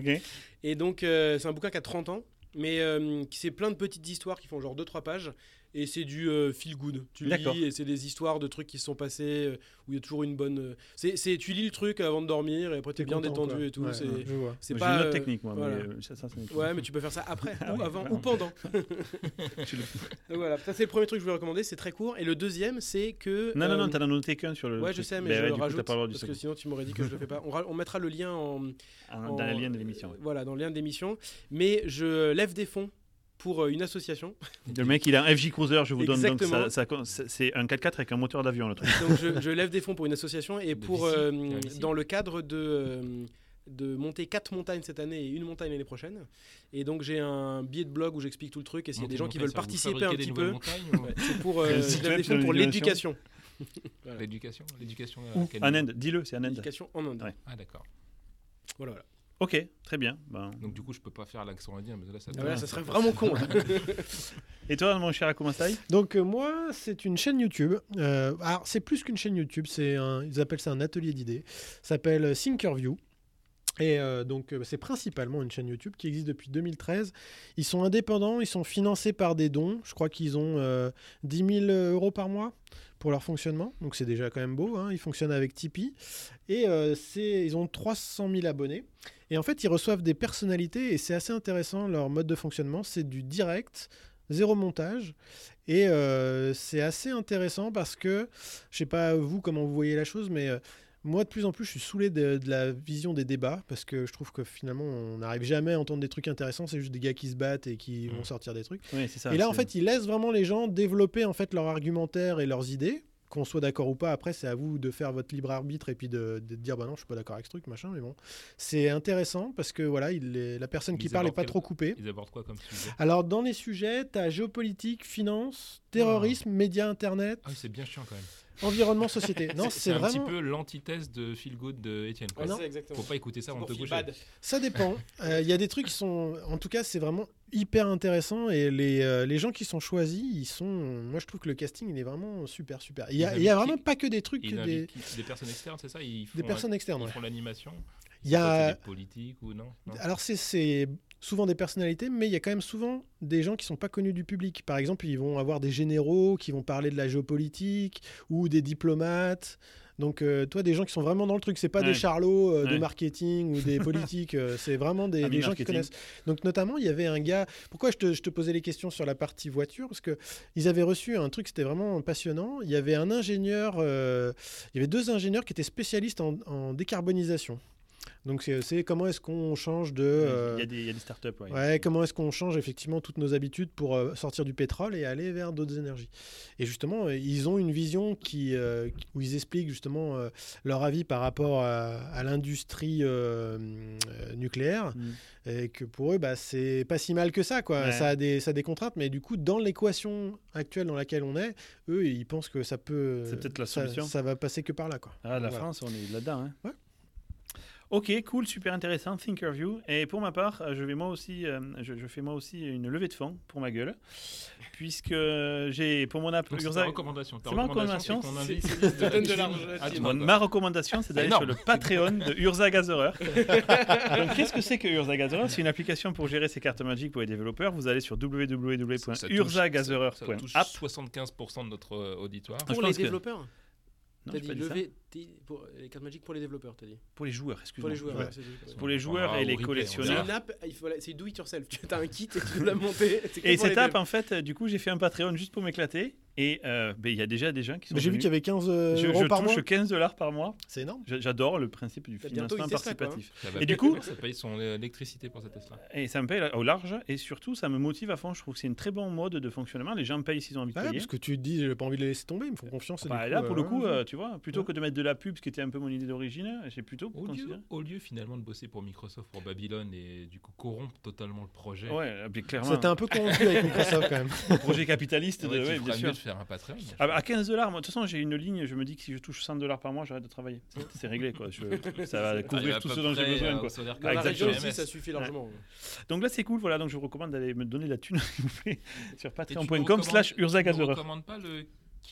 Et donc euh, c'est un bouquin qui a 30 ans, mais euh, qui c'est plein de petites histoires qui font genre 2-3 pages. Et c'est du euh, feel good. Tu lis et c'est des histoires de trucs qui se sont passés euh, où il y a toujours une bonne. euh, c'est, c'est- tu lis le truc avant de dormir et après t'es T'es bien content, détendu quoi. et tout. Ouais, c'est, ouais, je vois. c'est J'ai pas. une autre technique, moi. voilà. Mais euh, ça, ça, c'est- Ouais, mais tu peux faire ça après, Ah ou oui, avant, ou pendant. Tu le- Donc voilà, ça c'est le premier truc que je voulais recommander, c'est très court. Et le deuxième, c'est que. Non, non, euh, non, t'en as noté qu'un sur le. Ouais, je sais, mais Ben je ouais, le coup, rajoute le parce que sinon tu m'aurais dit que je le fais pas. On, ra- on mettra le lien en, en- Dans la lien de l'émission. Voilà, dans le lien de l'émission. Mais je lève des fonds pour euh, une association. Le mec, il a un FJ Cruiser, je vous donne donc ça, ça- c'est un 4x4 avec un moteur d'avion, le truc. Donc je, je lève des fonds pour une association et De pour euh, dans le cadre de euh, de monter quatre montagnes cette année et une montagne l'année prochaine. Et donc j'ai un billet de blog où j'explique tout le truc et s'il y a des gens qui veulent participer un petit peu, ouais, c'est pour euh, Quel je site lève web des sur fonds pour l'éducation l'éducation. L'éducation En Inde, dis-le, c'est en Inde. L'éducation en Inde. Ah d'accord. Voilà, voilà. Ok, très bien. Ben. Donc du coup, je peux pas faire l'accent indien, mais là, ça. Ah ouais, devient- ça serait vraiment con. là. Et toi, mon cher Akumasai Donc euh, moi, c'est une chaîne YouTube. Euh, alors c'est plus qu'une chaîne YouTube, c'est un, ils appellent ça un atelier d'idées. Ça s'appelle Thinkerview. Et euh, donc euh, c'est principalement une chaîne YouTube qui existe depuis 2013. Ils sont indépendants, ils sont financés par des dons. Je crois qu'ils ont euh, 10 000 euros par mois pour leur fonctionnement. Donc c'est déjà quand même beau. hein. Ils fonctionnent avec Tipeee. Et euh, ils ont 300 000 abonnés. Et en fait, ils reçoivent des personnalités et c'est assez intéressant leur mode de fonctionnement. C'est du direct, zéro montage. Et euh, c'est assez intéressant parce que, je sais pas vous comment vous voyez la chose, mais euh, moi, de plus en plus, je suis saoulé de, de la vision des débats parce que je trouve que finalement, on n'arrive jamais à entendre des trucs intéressants. C'est juste des gars qui se battent et qui Mm. vont sortir des trucs. Oui, c'est ça. et là, en fait, ils laissent vraiment les gens développer en fait leur argumentaire et leurs idées. Qu'on soit d'accord ou pas, après, c'est à vous de faire votre libre arbitre et puis de, de dire bah non, je suis pas d'accord avec ce truc, machin. Mais bon, c'est intéressant parce que voilà, il est- la personne qui parle n'est pas quel- trop coupée. Ils abordent quoi comme sujet? Alors, dans les sujets, tu as géopolitique, finance, terrorisme, médias, internet, Ah oui, c'est bien chiant quand même. Environnement, société. Non, c'est c'est un vraiment. petit peu l'antithèse de Feel Good de Étienne. Ouais, exactement. Faut pas écouter ça avant de te coucher. Ça dépend. Euh, Il y a des trucs qui sont. En tout cas, c'est vraiment hyper intéressant. Et les, euh, les gens qui sont choisis, ils sont. Moi, je trouve que le casting, il est vraiment super, super. Il y a, Ils il y a invitent vraiment pas que des trucs. Des, personnes externes, c'est ça? Ils font des personnes externes, Ils ouais. font l'animation? Il y a. des politiques ou non, non? Alors, c'est souvent des personnalités, mais il y a quand même souvent des gens qui sont pas connus du public. Par exemple, ils vont avoir des généraux qui vont parler de la géopolitique ou des diplomates. Donc, euh, toi, des gens qui sont vraiment dans le truc, c'est pas Ouais. des charlots euh, de marketing ou des politiques, euh, c'est vraiment des, des gens qui connaissent. Donc, notamment, il y avait un gars. Pourquoi je te, je te posais les questions sur la partie voiture? Parce que ils avaient reçu un truc, c'était vraiment passionnant. Il y avait un ingénieur, il y avait deux ingénieurs qui étaient spécialistes en, en décarbonisation. Donc, c'est comment est-ce qu'on change de. euh, Il y, a des- il y a des startups. Ouais. Ouais, comment est-ce qu'on change effectivement toutes nos habitudes pour euh, sortir du pétrole et aller vers d'autres énergies Et justement, euh, ils ont une vision qui, euh, où ils expliquent justement leur avis par rapport à, à l'industrie nucléaire Mm. et que pour eux, bah, c'est pas si mal que ça. Quoi. Ouais. Ça, a des, ça a des contraintes, mais du coup, dans l'équation actuelle dans laquelle on est, eux, ils pensent que ça peut. C'est peut-être la ça- solution. Ça, va passer que par là. Quoi. Ah, la Voilà. France, on est là-dedans. Hein. Ouais. Ok, cool, super intéressant, Thinkerview. Et pour ma part, euh, je vais moi aussi, euh, je, je fais moi aussi une levée de fonds pour ma gueule, puisque j'ai pour mon app c'est Urza- ta recommandation. Ta C'est ma recommandation, quoi. ma recommandation, c'est d'aller sur le Patreon de Urza Gatherer. Donc, qu'est-ce que c'est que Urza Gatherer C'est une application pour gérer ses cartes magiques pour les développeurs. Vous allez sur Ça touche- ça- ça touche www.urzagatherer.app. 75% de notre euh, auditoire. je Pour les développeurs? Non, T'as dit lever pour les cartes magiques pour les développeurs, t'as dit. Pour les joueurs, Pour excuse-moi. les joueurs, Ouais. ouais, c'est juste. Pour les joueurs et les collectionneurs. une app, il faut la- c'est do it yourself. Tu as un kit et tu dois la monter. Et pour cette app, en fait, euh, du coup, j'ai fait un Patreon juste pour m'éclater. Et euh, ben, il y a déjà des gens qui sont. Mais J'ai vu qu'il y avait 15 euh, Je, euros je par mois. touche 15 dollars par mois. C'est énorme. J'a- J'adore le principe du bientôt financement hein. participatif. Ça va Et du coup- ça paye son électricité pour cette Tesla. Et ça me paye au large. Et surtout, ça me motive à fond. Je trouve que c'est une très bon mode de fonctionnement. Les gens payent s'ils ont envie de Ouais, payer. parce que tu te dis, j'ai pas envie de les laisser tomber, ils me font confiance. et Bah, là, coup, pour le euh, coup, ouais. euh, tu vois, plutôt Ouais. que de mettre de la pub, ce qui était un peu mon idée d'origine, j'ai plutôt Au lieu, considéré. au lieu finalement de bosser pour Microsoft, pour Babylone et du coup corrompre totalement le projet. Ouais, mais clairement. C'était un peu corrompu avec Microsoft quand même. un projet capitaliste. de, ouais, bien mieux sûr. de faire un Patreon. Ah bah, à 15 dollars, moi, de toute façon, j'ai une ligne. Je me dis que si je touche 100 dollars par mois, j'arrête de travailler. C'est- réglé, quoi. Je- ça va T'arrives couvrir tout ce dont j'ai besoin, euh, quoi. au salaire Dans la exactement. région aussi, ça suffit largement. Donc là, c'est cool. Voilà, donc je vous recommande d'aller me donner la thune, s'il vous plaît, sur Et tu me patreon.com recommandes- slash Tu ne pas le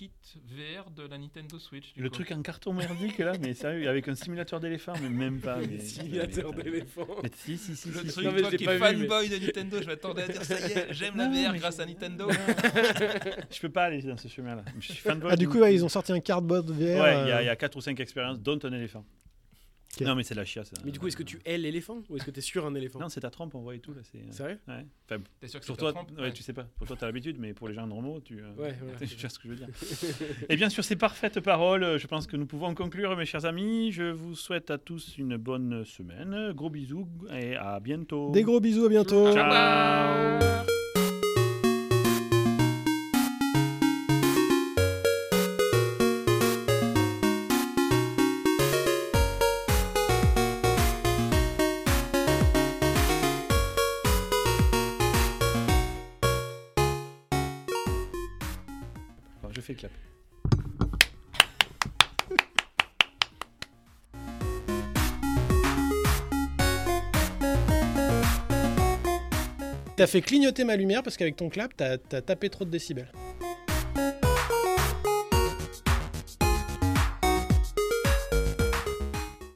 kit VR de la Nintendo Switch du Le coup truc en carton merdique, là, mais sérieux, avec un simulateur d'éléphant, mais même pas. Mais, Simulateur d'éléphant. Mais si, si, si. Le si, truc. Non, mais toi je qui es fanboy de Nintendo, je m'attendais à dire ça y est, j'aime la VR grâce je- à Nintendo. Je peux pas aller dans ce chemin-là. Je suis fanboy. Ah, du coup, ouais, ils ont sorti un cardboard VR. Ouais, il y, euh, y a 4 ou 5 expériences, dont un éléphant. Non, mais c'est la chiasse. ça. Mais du coup, est-ce que tu es l'éléphant ou est-ce que tu es sur un éléphant? Non, c'est ta trompe, on voit et tout. Là, c'est... Sérieux? Ouais. Enfin, T'es sûr que pour c'est toi, ta trompe? ouais, tu sais pas. Pour toi, t'as l'habitude, mais pour les gens normaux, tu. euh, Ouais, voilà. tu vois ce que je veux dire. Et bien sur ces parfaites paroles, je pense que nous pouvons conclure, mes chers amis. Je vous souhaite à tous une bonne semaine. Gros bisous et à bientôt. Des gros bisous, à bientôt. Ciao. Bon, T'as fait clignoter ma lumière parce qu'avec ton clap, t'as as tapé trop de décibels.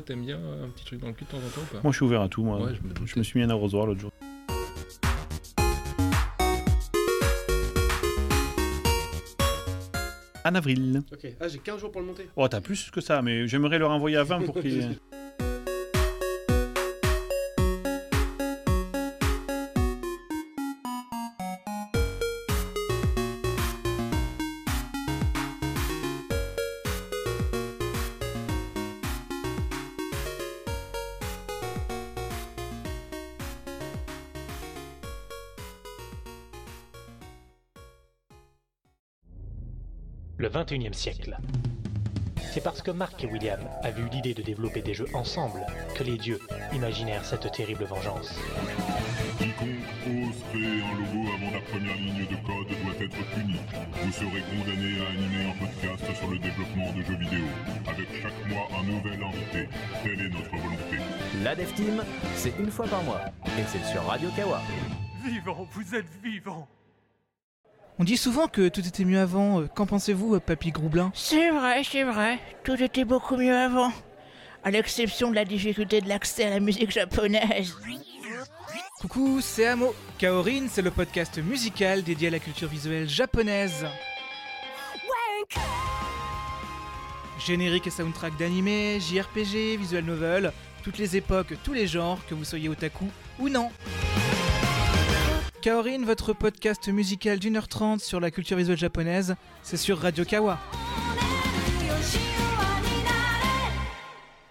T'aimes bien un petit truc dans le cul de temps en temps ou pas? Moi, je suis ouvert à tout. Moi, Ouais, je me doutais. je me suis mis un arrosoir l'autre jour. En avril. Ok. Ah, j'ai 15 jours pour le monter. Oh, t'as plus que ça, mais j'aimerais le renvoyer à 20 pour qu'il. 21e siècle. C'est parce que Mark et William avaient eu l'idée de développer des jeux ensemble que les dieux imaginèrent cette terrible vengeance. Quiconque ose créer un logo avant la première ligne de code doit être puni. Vous serez condamné à animer un podcast sur le développement de jeux vidéo, avec chaque mois un nouvel invité. Telle est notre volonté. La Dev Team, c'est une fois par mois. Et c'est sur Radio Kawa. Vivant, vous êtes vivant. On dit souvent que tout était mieux avant. Euh, Qu'en pensez-vous, euh, Papy Groublin? C'est vrai, c'est vrai. Tout était beaucoup mieux avant. À l'exception de la difficulté de l'accès à la musique japonaise. Coucou, c'est Amo. Kaorin, c'est le podcast musical dédié à la culture visuelle japonaise. Générique et soundtrack d'animé, JRPG, visual novel, toutes les époques, tous les genres, que vous soyez otaku ou non. Kaorin, votre podcast musical d'une heure trente sur la culture visuelle japonaise, c'est sur Radio Kawa.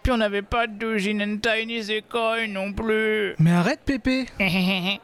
Puis on n'avait pas de doujin hentai ni sekoi non plus. Mais arrête, Pépé